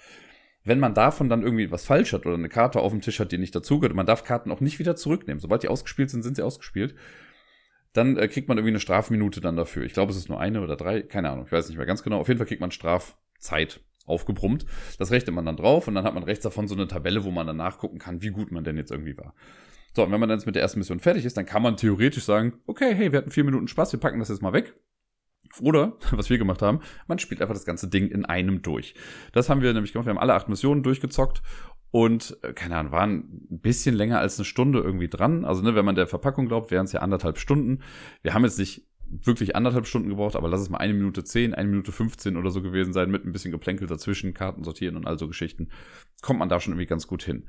Wenn man davon dann irgendwie was falsch hat oder eine Karte auf dem Tisch hat, die nicht dazugehört, man darf Karten auch nicht wieder zurücknehmen. Sobald die ausgespielt sind, sind sie ausgespielt. Dann äh, kriegt man irgendwie eine Strafminute dann dafür. Ich glaube, es ist nur eine oder drei, keine Ahnung, ich weiß nicht mehr ganz genau. Auf jeden Fall kriegt man Strafzeit aufgebrummt. Das rechnet man dann drauf und dann hat man rechts davon so eine Tabelle, wo man dann nachgucken kann, wie gut man denn jetzt irgendwie war. So, und wenn man dann jetzt mit der ersten Mission fertig ist, dann kann man theoretisch sagen, okay, hey, wir hatten vier Minuten Spaß, wir packen das jetzt mal weg. Oder, was wir gemacht haben, man spielt einfach das ganze Ding in einem durch. Das haben wir nämlich gemacht. Wir haben alle acht Missionen durchgezockt und, äh, keine Ahnung, waren ein bisschen länger als eine Stunde irgendwie dran. Also, ne, wenn man der Verpackung glaubt, wären es ja anderthalb Stunden. Wir haben jetzt nicht wirklich anderthalb Stunden gebraucht, aber lass es mal eine Minute zehn, eine Minute 15 oder so gewesen sein, mit ein bisschen Geplänkel dazwischen, Karten sortieren und all so Geschichten. Kommt man da schon irgendwie ganz gut hin.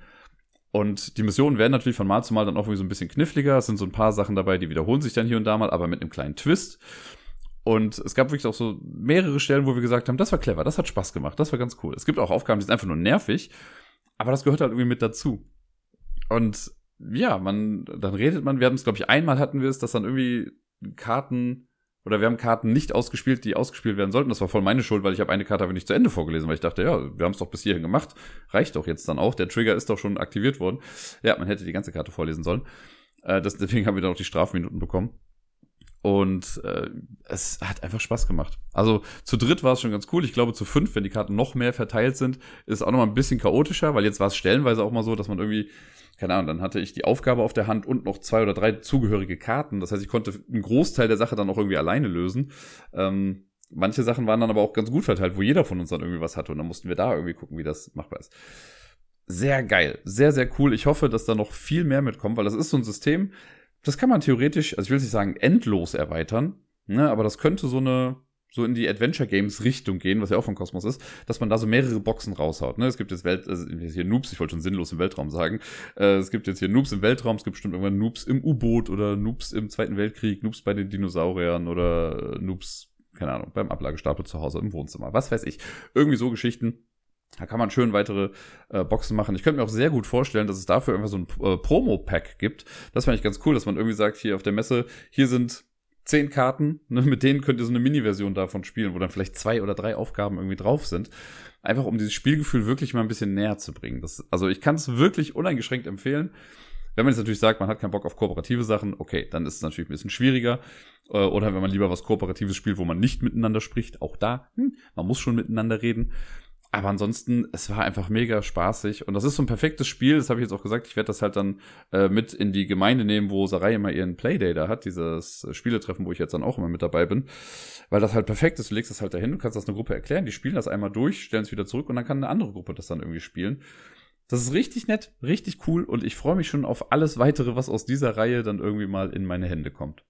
Und die Missionen werden natürlich von Mal zu Mal dann auch irgendwie so ein bisschen kniffliger. Es sind so ein paar Sachen dabei, die wiederholen sich dann hier und da mal, aber mit einem kleinen Twist. Und es gab wirklich auch so mehrere Stellen, wo wir gesagt haben, das war clever, das hat Spaß gemacht, das war ganz cool. Es gibt auch Aufgaben, die sind einfach nur nervig, aber das gehört halt irgendwie mit dazu. Und ja, man, dann redet man, wir hatten es, glaube ich, einmal hatten wir es, dass dann irgendwie Karten oder wir haben Karten nicht ausgespielt, die ausgespielt werden sollten. Das war voll meine Schuld, weil ich habe eine Karte aber nicht zu Ende vorgelesen, weil ich dachte, ja, wir haben es doch bis hierhin gemacht, reicht doch jetzt dann auch. Der Trigger ist doch schon aktiviert worden. Ja, man hätte die ganze Karte vorlesen sollen. Äh, das, deswegen haben wir dann auch die Strafminuten bekommen. Und äh, es hat einfach Spaß gemacht. Also zu dritt war es schon ganz cool. Ich glaube, zu fünf, wenn die Karten noch mehr verteilt sind, ist es auch noch mal ein bisschen chaotischer, weil jetzt war es stellenweise auch mal so, dass man irgendwie keine Ahnung, dann hatte ich die Aufgabe auf der Hand und noch zwei oder drei zugehörige Karten. Das heißt, ich konnte einen Großteil der Sache dann auch irgendwie alleine lösen. Ähm, manche Sachen waren dann aber auch ganz gut verteilt, wo jeder von uns dann irgendwie was hatte. Und dann mussten wir da irgendwie gucken, wie das machbar ist. Sehr geil, sehr, sehr cool. Ich hoffe, dass da noch viel mehr mitkommt, weil das ist so ein System, das kann man theoretisch, also ich will nicht sagen endlos erweitern, ne, aber das könnte so eine so in die Adventure Games Richtung gehen, was ja auch von Kosmos ist, dass man da so mehrere Boxen raushaut. Ne? Es gibt jetzt Welt, also hier Noobs, ich wollte schon sinnlos im Weltraum sagen. Äh, es gibt jetzt hier Noobs im Weltraum, es gibt bestimmt irgendwann Noobs im U-Boot oder Noobs im Zweiten Weltkrieg, Noobs bei den Dinosauriern oder äh, Noobs, keine Ahnung, beim Ablagestapel zu Hause im Wohnzimmer. Was weiß ich. Irgendwie so Geschichten. Da kann man schön weitere äh, Boxen machen. Ich könnte mir auch sehr gut vorstellen, dass es dafür einfach so ein äh, Promo-Pack gibt. Das fand ich ganz cool, dass man irgendwie sagt, hier auf der Messe, hier sind zehn Karten, ne, mit denen könnt ihr so eine Mini-Version davon spielen, wo dann vielleicht zwei oder drei Aufgaben irgendwie drauf sind. Einfach um dieses Spielgefühl wirklich mal ein bisschen näher zu bringen. Das, also ich kann es wirklich uneingeschränkt empfehlen. Wenn man jetzt natürlich sagt, man hat keinen Bock auf kooperative Sachen, okay, dann ist es natürlich ein bisschen schwieriger. Äh, oder wenn man lieber was Kooperatives spielt, wo man nicht miteinander spricht, auch da, hm, man muss schon miteinander reden. Aber ansonsten, es war einfach mega spaßig. Und das ist so ein perfektes Spiel. Das habe ich jetzt auch gesagt. Ich werde das halt dann äh, mit in die Gemeinde nehmen, wo Sarai immer ihren Playday da hat. Dieses Spieletreffen, wo ich jetzt dann auch immer mit dabei bin. Weil das halt perfekt ist. Du legst das halt dahin, du kannst das einer Gruppe erklären. Die spielen das einmal durch, stellen es wieder zurück und dann kann eine andere Gruppe das dann irgendwie spielen. Das ist richtig nett, richtig cool und ich freue mich schon auf alles weitere, was aus dieser Reihe dann irgendwie mal in meine Hände kommt.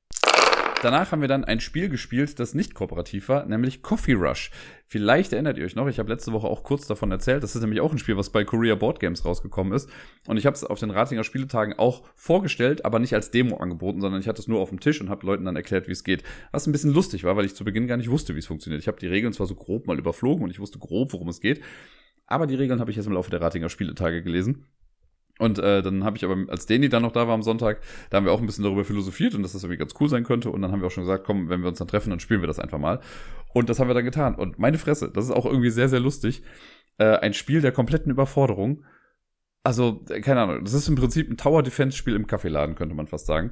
Danach haben wir dann ein Spiel gespielt, das nicht kooperativ war, nämlich Coffee Rush. Vielleicht erinnert ihr euch noch, ich habe letzte Woche auch kurz davon erzählt. Das ist nämlich auch ein Spiel, was bei Korea Board Games rausgekommen ist. Und ich habe es auf den Ratinger Spieletagen auch vorgestellt, aber nicht als Demo angeboten, sondern ich hatte es nur auf dem Tisch und habe Leuten dann erklärt, wie es geht. Was ein bisschen lustig war, weil ich zu Beginn gar nicht wusste, wie es funktioniert. Ich habe die Regeln zwar so grob mal überflogen und ich wusste grob, worum es geht. Aber die Regeln habe ich jetzt im Laufe der Ratinger Spieletage gelesen. Und äh, dann habe ich aber, als Danny dann noch da war am Sonntag, da haben wir auch ein bisschen darüber philosophiert und dass das irgendwie ganz cool sein könnte. Und dann haben wir auch schon gesagt, komm, wenn wir uns dann treffen, dann spielen wir das einfach mal. Und das haben wir dann getan. Und meine Fresse, das ist auch irgendwie sehr, sehr lustig. Äh, ein Spiel der kompletten Überforderung. Also, äh, keine Ahnung, das ist im Prinzip ein Tower-Defense-Spiel im Kaffeeladen, könnte man fast sagen.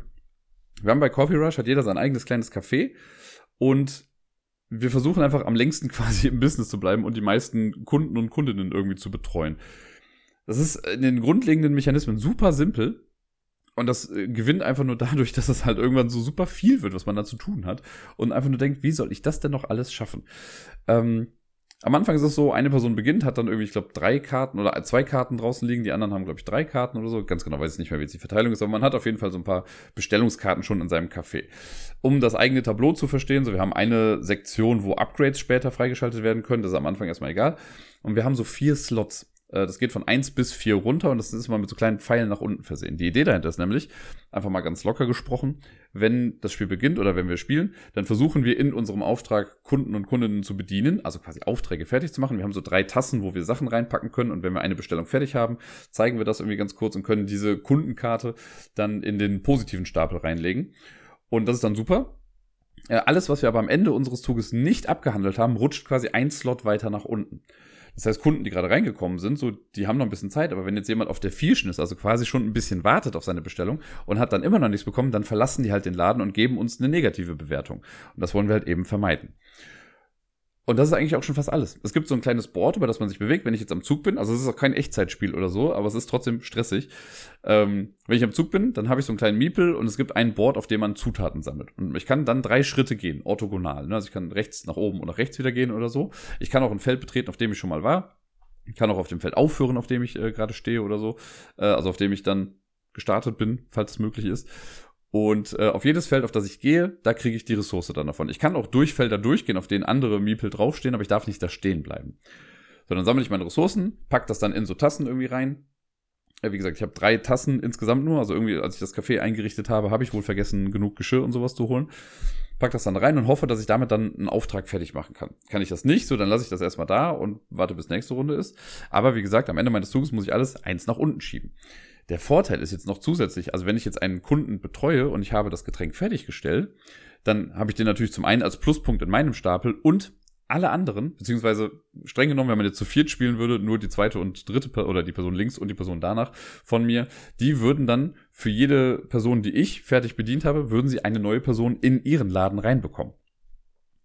Wir haben bei Coffee Rush, hat jeder sein eigenes kleines Café und wir versuchen einfach am längsten quasi im Business zu bleiben und die meisten Kunden und Kundinnen irgendwie zu betreuen. Das ist in den grundlegenden Mechanismen super simpel. Und das äh, gewinnt einfach nur dadurch, dass es halt irgendwann so super viel wird, was man da zu tun hat. Und einfach nur denkt, wie soll ich das denn noch alles schaffen? Ähm, am Anfang ist es so, eine Person beginnt, hat dann irgendwie, ich glaube, drei Karten oder zwei Karten draußen liegen, die anderen haben, glaube ich, drei Karten oder so. Ganz genau weiß ich nicht mehr, wie jetzt die Verteilung ist, aber man hat auf jeden Fall so ein paar Bestellungskarten schon in seinem Café. Um das eigene Tableau zu verstehen, so wir haben eine Sektion, wo Upgrades später freigeschaltet werden können, das ist am Anfang erstmal egal. Und wir haben so vier Slots. Äh, das geht von 1 bis 4 runter und das ist immer mit so kleinen Pfeilen nach unten versehen. Die Idee dahinter ist nämlich, einfach mal ganz locker gesprochen, wenn das Spiel beginnt oder wenn wir spielen, dann versuchen wir in unserem Auftrag Kunden und Kundinnen zu bedienen, also quasi Aufträge fertig zu machen. Wir haben so drei Tassen, wo wir Sachen reinpacken können und wenn wir eine Bestellung fertig haben, zeigen wir das irgendwie ganz kurz und können diese Kundenkarte dann in den positiven Stapel reinlegen. Und das ist dann super. Äh, alles, was wir aber am Ende unseres Zuges nicht abgehandelt haben, rutscht quasi ein Slot weiter nach unten. Das heißt, Kunden, die gerade reingekommen sind, so, die haben noch ein bisschen Zeit, aber wenn jetzt jemand auf der Vierschen ist, also quasi schon ein bisschen wartet auf seine Bestellung und hat dann immer noch nichts bekommen, dann verlassen die halt den Laden und geben uns eine negative Bewertung. Und das wollen wir halt eben vermeiden. Und das ist eigentlich auch schon fast alles. Es gibt so ein kleines Board, über das man sich bewegt, wenn ich jetzt am Zug bin. Also es ist auch kein Echtzeitspiel oder so, aber es ist trotzdem stressig. Ähm, wenn ich am Zug bin, dann habe ich so einen kleinen Miepel und es gibt ein Board, auf dem man Zutaten sammelt. Und ich kann dann drei Schritte gehen, orthogonal. Ne? Also ich kann rechts nach oben und nach rechts wieder gehen oder so. Ich kann auch ein Feld betreten, auf dem ich schon mal war. Ich kann auch auf dem Feld aufhören, auf dem ich äh, gerade stehe oder so. Äh, also auf dem ich dann gestartet bin, falls es möglich ist. Und äh, auf jedes Feld, auf das ich gehe, da kriege ich die Ressource dann davon. Ich kann auch durch Felder durchgehen, auf denen andere Miepel draufstehen, aber ich darf nicht da stehen bleiben. So, dann sammle ich meine Ressourcen, pack das dann in so Tassen irgendwie rein. Ja, wie gesagt, ich habe drei Tassen insgesamt nur. Also irgendwie, als ich das Café eingerichtet habe, habe ich wohl vergessen, genug Geschirr und sowas zu holen. pack das dann rein und hoffe, dass ich damit dann einen Auftrag fertig machen kann. Kann ich das nicht, so dann lasse ich das erstmal da und warte bis nächste Runde ist. Aber wie gesagt, am Ende meines Zuges muss ich alles eins nach unten schieben. Der Vorteil ist jetzt noch zusätzlich, also wenn ich jetzt einen Kunden betreue und ich habe das Getränk fertiggestellt, dann habe ich den natürlich zum einen als Pluspunkt in meinem Stapel und alle anderen, beziehungsweise streng genommen, wenn man jetzt zu viert spielen würde, nur die zweite und dritte oder die Person links und die Person danach von mir, die würden dann für jede Person, die ich fertig bedient habe, würden sie eine neue Person in ihren Laden reinbekommen.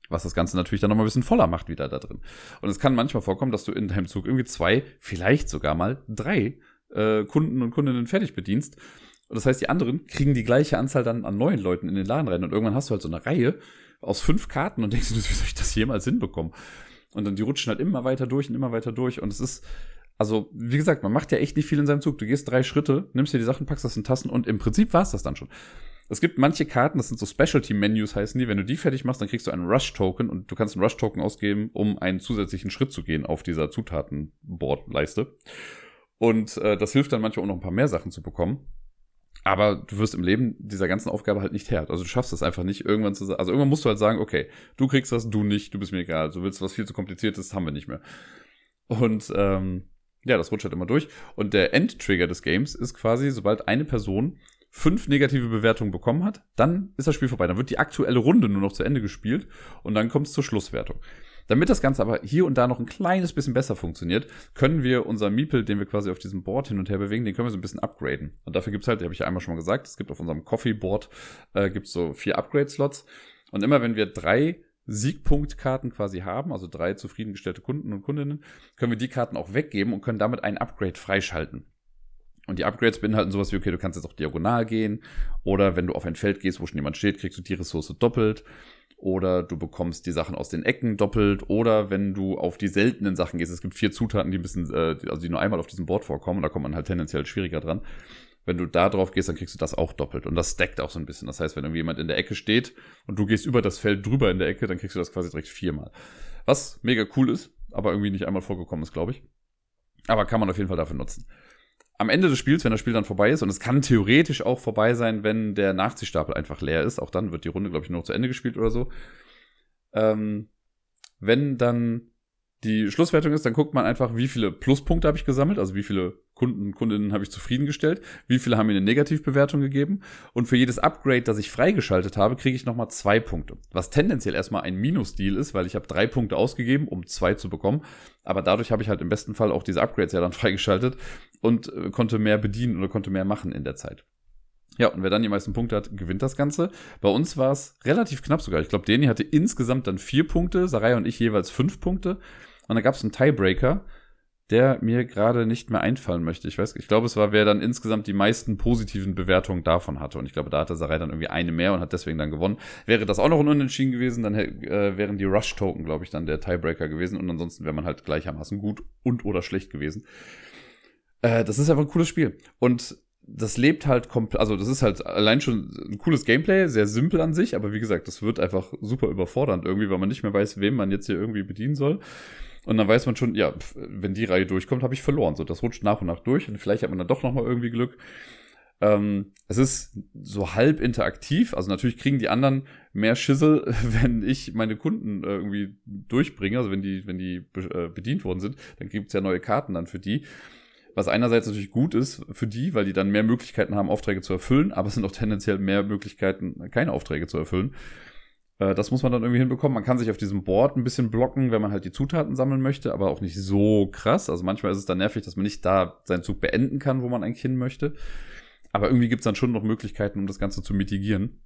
Was das Ganze natürlich dann nochmal ein bisschen voller macht wieder da drin. Und es kann manchmal vorkommen, dass du in deinem Zug irgendwie zwei, vielleicht sogar mal drei äh, Kunden und Kundinnen fertig bedienst. Und das heißt, die anderen kriegen die gleiche Anzahl dann an neuen Leuten in den Laden rein. Und irgendwann hast du halt so eine Reihe aus fünf Karten und denkst du, wie soll ich das jemals hinbekommen? Und dann die rutschen halt immer weiter durch und immer weiter durch. Und es ist, also, wie gesagt, man macht ja echt nicht viel in seinem Zug. Du gehst drei Schritte, nimmst dir die Sachen, packst das in Tassen und im Prinzip war es das dann schon. Es gibt manche Karten, das sind so Specialty-Menus heißen die. Wenn du die fertig machst, dann kriegst du einen Rush-Token und du kannst einen Rush-Token ausgeben, um einen zusätzlichen Schritt zu gehen auf dieser Zutatenboard-Leiste. Und äh, das hilft dann manchmal auch noch ein paar mehr Sachen zu bekommen. Aber du wirst im Leben dieser ganzen Aufgabe halt nicht Herr. Also du schaffst es einfach nicht, irgendwann zu sagen. Also irgendwann musst du halt sagen, okay, du kriegst das, du nicht, du bist mir egal. Du willst was viel zu kompliziertes, haben wir nicht mehr. Und ähm, ja, das rutscht halt immer durch. Und der Endtrigger des Games ist quasi, sobald eine Person fünf negative Bewertungen bekommen hat, dann ist das Spiel vorbei. Dann wird die aktuelle Runde nur noch zu Ende gespielt und dann kommt es zur Schlusswertung. Damit das Ganze aber hier und da noch ein kleines bisschen besser funktioniert, können wir unser Meeple, den wir quasi auf diesem Board hin und her bewegen, den können wir so ein bisschen upgraden. Und dafür gibt's halt, habe ich ja einmal schon mal gesagt, es gibt auf unserem Coffee-Board äh, gibt's so vier Upgrade-Slots. Und immer wenn wir drei Siegpunktkarten quasi haben, also drei zufriedengestellte Kunden und Kundinnen, können wir die Karten auch weggeben und können damit ein Upgrade freischalten. Und die Upgrades beinhalten sowas wie, okay, du kannst jetzt auch diagonal gehen oder wenn du auf ein Feld gehst, wo schon jemand steht, kriegst du die Ressource doppelt oder du bekommst die Sachen aus den Ecken doppelt oder wenn du auf die seltenen Sachen gehst. Es gibt vier Zutaten, die bisschen, äh, also die nur einmal auf diesem Board vorkommen und da kommt man halt tendenziell schwieriger dran. Wenn du da drauf gehst, dann kriegst du das auch doppelt. Und das stackt auch so ein bisschen. Das heißt, wenn irgendwie jemand in der Ecke steht und du gehst über das Feld drüber in der Ecke, dann kriegst du das quasi direkt viermal. Was mega cool ist, aber irgendwie nicht einmal vorgekommen ist, glaube ich. Aber kann man auf jeden Fall dafür nutzen am Ende des Spiels, wenn das Spiel dann vorbei ist, und es kann theoretisch auch vorbei sein, wenn der Nachziehstapel einfach leer ist, auch dann wird die Runde, glaube ich, nur noch zu Ende gespielt oder so. Ähm, wenn dann die Schlusswertung ist, dann guckt man einfach, wie viele Pluspunkte habe ich gesammelt, also wie viele Kunden, Kundinnen habe ich zufriedengestellt, wie viele haben mir eine Negativbewertung gegeben und für jedes Upgrade, das ich freigeschaltet habe, kriege ich nochmal zwei Punkte. Was tendenziell erstmal ein Minus-Deal ist, weil ich habe drei Punkte ausgegeben, um zwei zu bekommen, aber dadurch habe ich halt im besten Fall auch diese Upgrades ja dann freigeschaltet und äh, konnte mehr bedienen oder konnte mehr machen in der Zeit. Ja, und wer dann die meisten Punkte hat, gewinnt das Ganze. Bei uns war es relativ knapp sogar. Ich glaube, Deni hatte insgesamt dann vier Punkte, Sarai und ich jeweils fünf Punkte. Und dann gab es einen Tiebreaker, der mir gerade nicht mehr einfallen möchte. Ich weiß, ich glaube, es war, wer dann insgesamt die meisten positiven Bewertungen davon hatte. Und ich glaube, da hatte Sarai dann irgendwie eine mehr und hat deswegen dann gewonnen. Wäre das auch noch ein Unentschieden gewesen, dann äh, wären die Rush-Token, glaube ich, dann der Tiebreaker gewesen. Und ansonsten wäre man halt gleichermaßen gut und oder schlecht gewesen. Äh, das ist einfach ein cooles Spiel. Und das lebt halt komplett, also das ist halt allein schon ein cooles Gameplay, sehr simpel an sich, aber wie gesagt, das wird einfach super überfordernd irgendwie, weil man nicht mehr weiß, wem man jetzt hier irgendwie bedienen soll. Und dann weiß man schon, ja, wenn die Reihe durchkommt, habe ich verloren. So, das rutscht nach und nach durch und vielleicht hat man dann doch nochmal irgendwie Glück. Ähm, es ist so halb interaktiv. Also natürlich kriegen die anderen mehr Schissel, wenn ich meine Kunden irgendwie durchbringe. Also wenn die, wenn die äh, bedient worden sind, dann gibt es ja neue Karten dann für die. Was einerseits natürlich gut ist für die, weil die dann mehr Möglichkeiten haben, Aufträge zu erfüllen, aber es sind auch tendenziell mehr Möglichkeiten, keine Aufträge zu erfüllen. Äh, das muss man dann irgendwie hinbekommen. Man kann sich auf diesem Board ein bisschen blocken, wenn man halt die Zutaten sammeln möchte, aber auch nicht so krass. Also manchmal ist es dann nervig, dass man nicht da seinen Zug beenden kann, wo man eigentlich hin möchte. Aber irgendwie gibt es dann schon noch Möglichkeiten, um das Ganze zu mitigieren.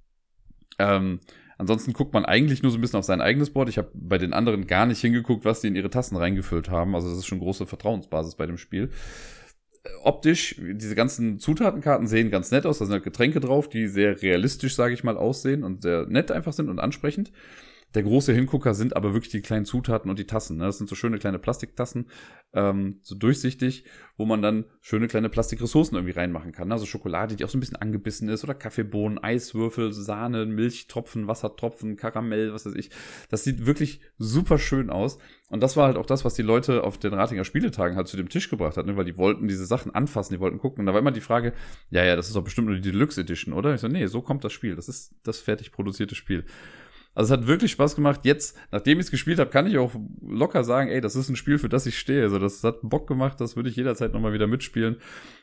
Ähm, ansonsten guckt man eigentlich nur so ein bisschen auf sein eigenes Board. Ich habe bei den anderen gar nicht hingeguckt, was die in ihre Tassen reingefüllt haben. Also das ist schon große Vertrauensbasis bei dem Spiel optisch, diese ganzen Zutatenkarten sehen ganz nett aus. Da sind halt Getränke drauf, die sehr realistisch, sage ich mal, aussehen und sehr nett einfach sind und ansprechend. Der große Hingucker sind aber wirklich die kleinen Zutaten und die Tassen. Ne? Das sind so schöne kleine Plastiktassen, ähm, so durchsichtig, wo man dann schöne kleine Plastikressourcen irgendwie reinmachen kann. Also Schokolade, die auch so ein bisschen angebissen ist, oder Kaffeebohnen, Eiswürfel, Sahne, Milchtropfen, Wassertropfen, Karamell, was weiß ich. Das sieht wirklich super schön aus. Und das war halt auch das, was die Leute auf den Ratinger Spieletagen halt zu dem Tisch gebracht hat, ne? weil die wollten diese Sachen anfassen, die wollten gucken. Und da war immer die Frage, ja, ja, das ist doch bestimmt nur die Deluxe Edition, oder? Ich so, nee, so kommt das Spiel. Das ist das fertig produzierte Spiel. Also es hat wirklich Spaß gemacht. Jetzt, nachdem ich es gespielt habe, kann ich auch locker sagen, ey, das ist ein Spiel, für das ich stehe. Also das hat Bock gemacht, das würde ich jederzeit nochmal wieder mitspielen.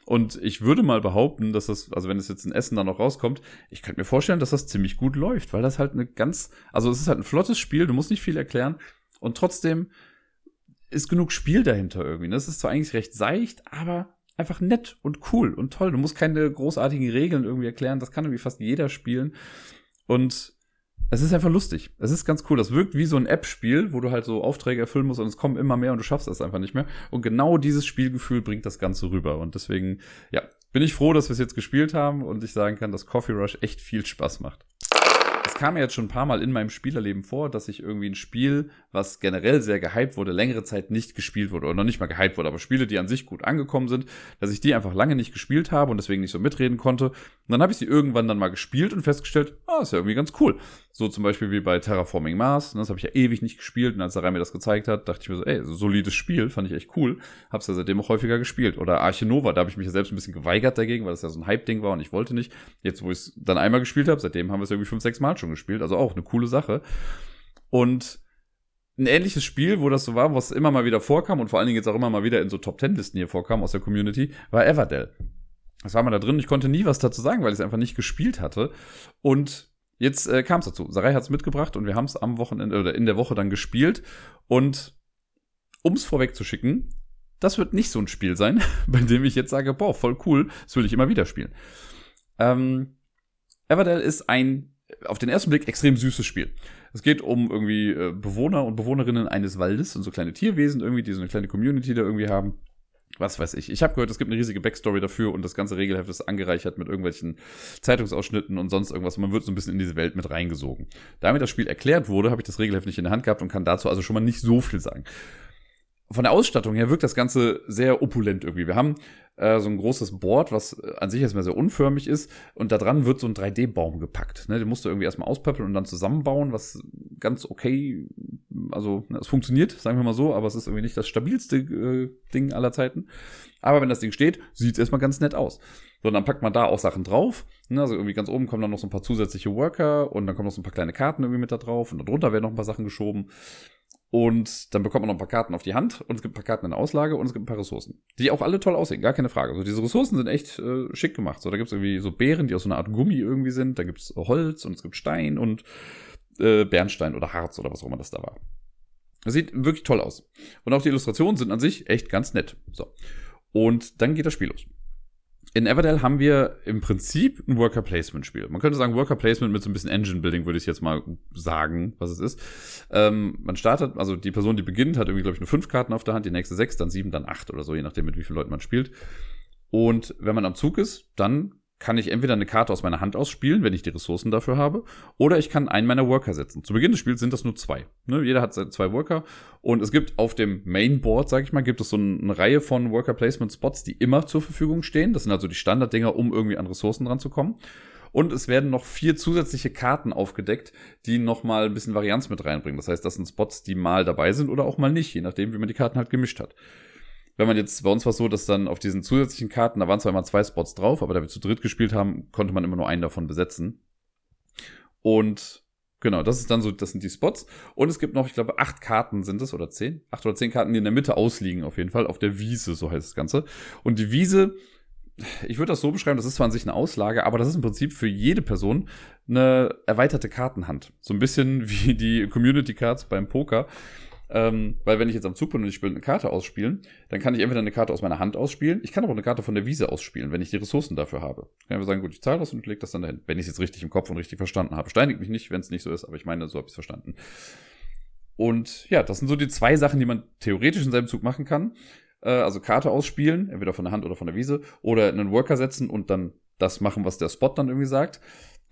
Und ich würde mal behaupten, dass das, also wenn es jetzt in Essen dann noch rauskommt, ich könnte mir vorstellen, dass das ziemlich gut läuft, weil das halt eine ganz, also es ist halt ein flottes Spiel, du musst nicht viel erklären und trotzdem ist genug Spiel dahinter irgendwie. Das ist zwar eigentlich recht seicht, aber einfach nett und cool und toll. Du musst keine großartigen Regeln irgendwie erklären. Das kann irgendwie fast jeder spielen. Und es ist einfach lustig. Es ist ganz cool. Das wirkt wie so ein App-Spiel, wo du halt so Aufträge erfüllen musst und es kommen immer mehr und du schaffst es einfach nicht mehr. Und genau dieses Spielgefühl bringt das Ganze rüber. Und deswegen, ja, bin ich froh, dass wir es jetzt gespielt haben und ich sagen kann, dass Coffee Rush echt viel Spaß macht kam mir jetzt schon ein paar Mal in meinem Spielerleben vor, dass ich irgendwie ein Spiel, was generell sehr gehypt wurde, längere Zeit nicht gespielt wurde oder noch nicht mal gehypt wurde, aber Spiele, die an sich gut angekommen sind, dass ich die einfach lange nicht gespielt habe und deswegen nicht so mitreden konnte. Und dann habe ich sie irgendwann dann mal gespielt und festgestellt, ah, ist ja irgendwie ganz cool. So zum Beispiel wie bei Terraforming Mars, ne, das habe ich ja ewig nicht gespielt und als der Rai mir das gezeigt hat, dachte ich mir so, ey, so solides Spiel, fand ich echt cool. Hab's ja seitdem auch häufiger gespielt. Oder Arche Nova, da habe ich mich ja selbst ein bisschen geweigert dagegen, weil das ja so ein Hype-Ding war und ich wollte nicht. Jetzt, wo ich es dann einmal gespielt habe, seitdem haben wir es irgendwie fünf, sechs Mal schon gespielt. Also auch eine coole Sache. Und ein ähnliches Spiel, wo das so war, was immer mal wieder vorkam und vor allen Dingen jetzt auch immer mal wieder in so Top Ten Listen hier vorkam aus der Community, war Everdell. Das war mal da drin. Ich konnte nie was dazu sagen, weil ich es einfach nicht gespielt hatte. Und jetzt äh, kam es dazu. Sarai hat es mitgebracht und wir haben es am Wochenende oder in der Woche dann gespielt. Und um es vorwegzuschicken, das wird nicht so ein Spiel sein, bei dem ich jetzt sage, boah, voll cool, das will ich immer wieder spielen. Ähm, Everdell ist ein auf den ersten Blick extrem süßes Spiel. Es geht um irgendwie äh, Bewohner und Bewohnerinnen eines Waldes und so kleine Tierwesen irgendwie, die so eine kleine Community da irgendwie haben. Was weiß ich. Ich habe gehört, es gibt eine riesige Backstory dafür und das ganze Regelheft ist angereichert mit irgendwelchen Zeitungsausschnitten und sonst irgendwas. Man wird so ein bisschen in diese Welt mit reingesogen. Damit das Spiel erklärt wurde, habe ich das Regelheft nicht in der Hand gehabt und kann dazu also schon mal nicht so viel sagen von der Ausstattung her wirkt das Ganze sehr opulent irgendwie. Wir haben äh, so ein großes Board, was äh, an sich erstmal sehr unförmig ist und da dran wird so ein 3D-Baum gepackt. Ne? Den musst du irgendwie erstmal auspöppeln und dann zusammenbauen, was ganz okay, also es funktioniert, sagen wir mal so, aber es ist irgendwie nicht das stabilste äh, Ding aller Zeiten. Aber wenn das Ding steht, sieht es erstmal ganz nett aus. So, dann packt man da auch Sachen drauf. Ne? Also irgendwie ganz oben kommen dann noch so ein paar zusätzliche Worker und dann kommen noch so ein paar kleine Karten irgendwie mit da drauf und darunter werden noch ein paar Sachen geschoben. Und dann bekommt man noch ein paar Karten auf die Hand und es gibt ein paar Karten in der Auslage und es gibt ein paar Ressourcen, die auch alle toll aussehen, gar keine Frage. Also diese Ressourcen sind echt äh, schick gemacht. So, da gibt es irgendwie so Beeren, die aus so einer Art Gummi irgendwie sind, da gibt es Holz und es gibt Stein und äh, Bernstein oder Harz oder was auch immer das da war. Das sieht wirklich toll aus. Und auch die Illustrationen sind an sich echt ganz nett. So. Und dann geht das Spiel los in Everdell haben wir im Prinzip ein Worker Placement Spiel. Man könnte sagen Worker Placement mit so ein bisschen Engine Building, würde ich jetzt mal sagen, was es ist. Ähm, man startet, also die Person, die beginnt, hat irgendwie, glaube ich, nur fünf Karten auf der Hand, die nächste sechs, dann sieben, dann acht oder so, je nachdem, mit wie vielen Leuten man spielt. Und wenn man am Zug ist, dann kann ich entweder eine Karte aus meiner Hand ausspielen, wenn ich die Ressourcen dafür habe, oder ich kann einen meiner Worker setzen. Zu Beginn des Spiels sind das nur zwei. Ne? Jeder hat zwei Worker und es gibt auf dem Mainboard, sage ich mal, gibt es so eine Reihe von Worker Placement Spots, die immer zur Verfügung stehen. Das sind also die Standarddinger, um irgendwie an Ressourcen dran zu kommen. Und es werden noch vier zusätzliche Karten aufgedeckt, die nochmal ein bisschen Varianz mit reinbringen. Das heißt, das sind Spots, die mal dabei sind oder auch mal nicht, je nachdem, wie man die Karten halt gemischt hat wenn man jetzt, bei uns war es so, dass dann auf diesen zusätzlichen Karten, da waren zwar immer zwei Spots drauf, aber da wir zu dritt gespielt haben, konnte man immer nur einen davon besetzen. Und genau, das ist dann so, das sind die Spots. Und es gibt noch, ich glaube, acht Karten sind es oder zehn, acht oder zehn Karten, die in der Mitte ausliegen, auf jeden Fall, auf der Wiese, so heißt das Ganze. Und die Wiese, ich würde das so beschreiben, das ist zwar an sich eine Auslage, aber das ist im Prinzip für jede Person eine erweiterte Kartenhand. So ein bisschen wie die Community Cards beim Poker. Ähm, weil wenn ich jetzt am Zug bin und ich will eine Karte ausspielen, dann kann ich entweder eine Karte aus meiner Hand ausspielen, ich kann aber eine Karte von der Wiese ausspielen, wenn ich die Ressourcen dafür habe. Ich kann einfach sagen, gut, ich zahle das und leg das dann dahin, wenn ich es jetzt richtig im Kopf und richtig verstanden habe. Steinigt mich nicht, wenn es nicht so ist, aber ich meine, so habe ich es verstanden. Und ja, das sind so die zwei Sachen, die man theoretisch in seinem Zug machen kann. Äh, also Karte ausspielen, entweder von der Hand oder von der Wiese, oder einen Worker setzen und dann das machen, was der Spot dann irgendwie sagt.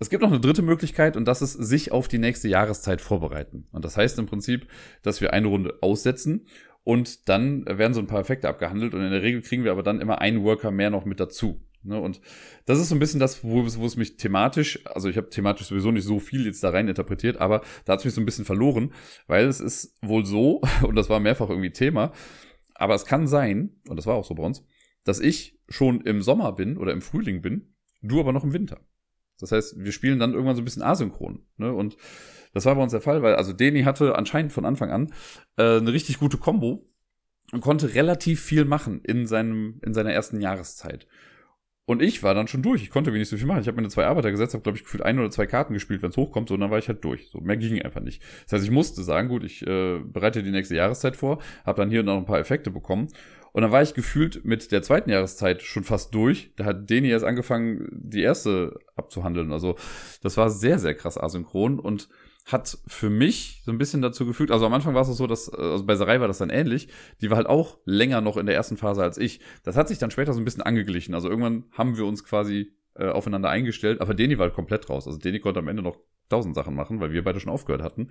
Es gibt noch eine dritte Möglichkeit und das ist sich auf die nächste Jahreszeit vorbereiten. Und das heißt im Prinzip, dass wir eine Runde aussetzen und dann werden so ein paar Effekte abgehandelt und in der Regel kriegen wir aber dann immer einen Worker mehr noch mit dazu. Ne? Und das ist so ein bisschen das, wo, wo es mich thematisch, also ich habe thematisch sowieso nicht so viel jetzt da rein interpretiert, aber da hat es mich so ein bisschen verloren, weil es ist wohl so, und das war mehrfach irgendwie Thema, aber es kann sein, und das war auch so bei uns, dass ich schon im Sommer bin oder im Frühling bin, du aber noch im Winter. Das heißt, wir spielen dann irgendwann so ein bisschen asynchron. Ne? Und das war bei uns der Fall, weil also Deni hatte anscheinend von Anfang an äh, eine richtig gute Combo und konnte relativ viel machen in, seinem, in seiner ersten Jahreszeit. Und ich war dann schon durch. Ich konnte wenig so viel machen. Ich habe mir eine zwei Arbeiter gesetzt, habe, glaube ich, gefühlt ein oder zwei Karten gespielt, wenn es hochkommt, so, und dann war ich halt durch. So, mehr ging einfach nicht. Das heißt, ich musste sagen, gut, ich äh, bereite die nächste Jahreszeit vor, habe dann hier und da noch ein paar Effekte bekommen. Und dann war ich gefühlt mit der zweiten Jahreszeit schon fast durch. Da hat Deni erst angefangen, die erste abzuhandeln. Also, das war sehr, sehr krass asynchron und hat für mich so ein bisschen dazu gefügt, also am Anfang war es so, dass, also bei Sarai war das dann ähnlich, die war halt auch länger noch in der ersten Phase als ich. Das hat sich dann später so ein bisschen angeglichen. Also irgendwann haben wir uns quasi äh, aufeinander eingestellt, aber Deni war halt komplett raus. Also Deni konnte am Ende noch tausend Sachen machen, weil wir beide schon aufgehört hatten.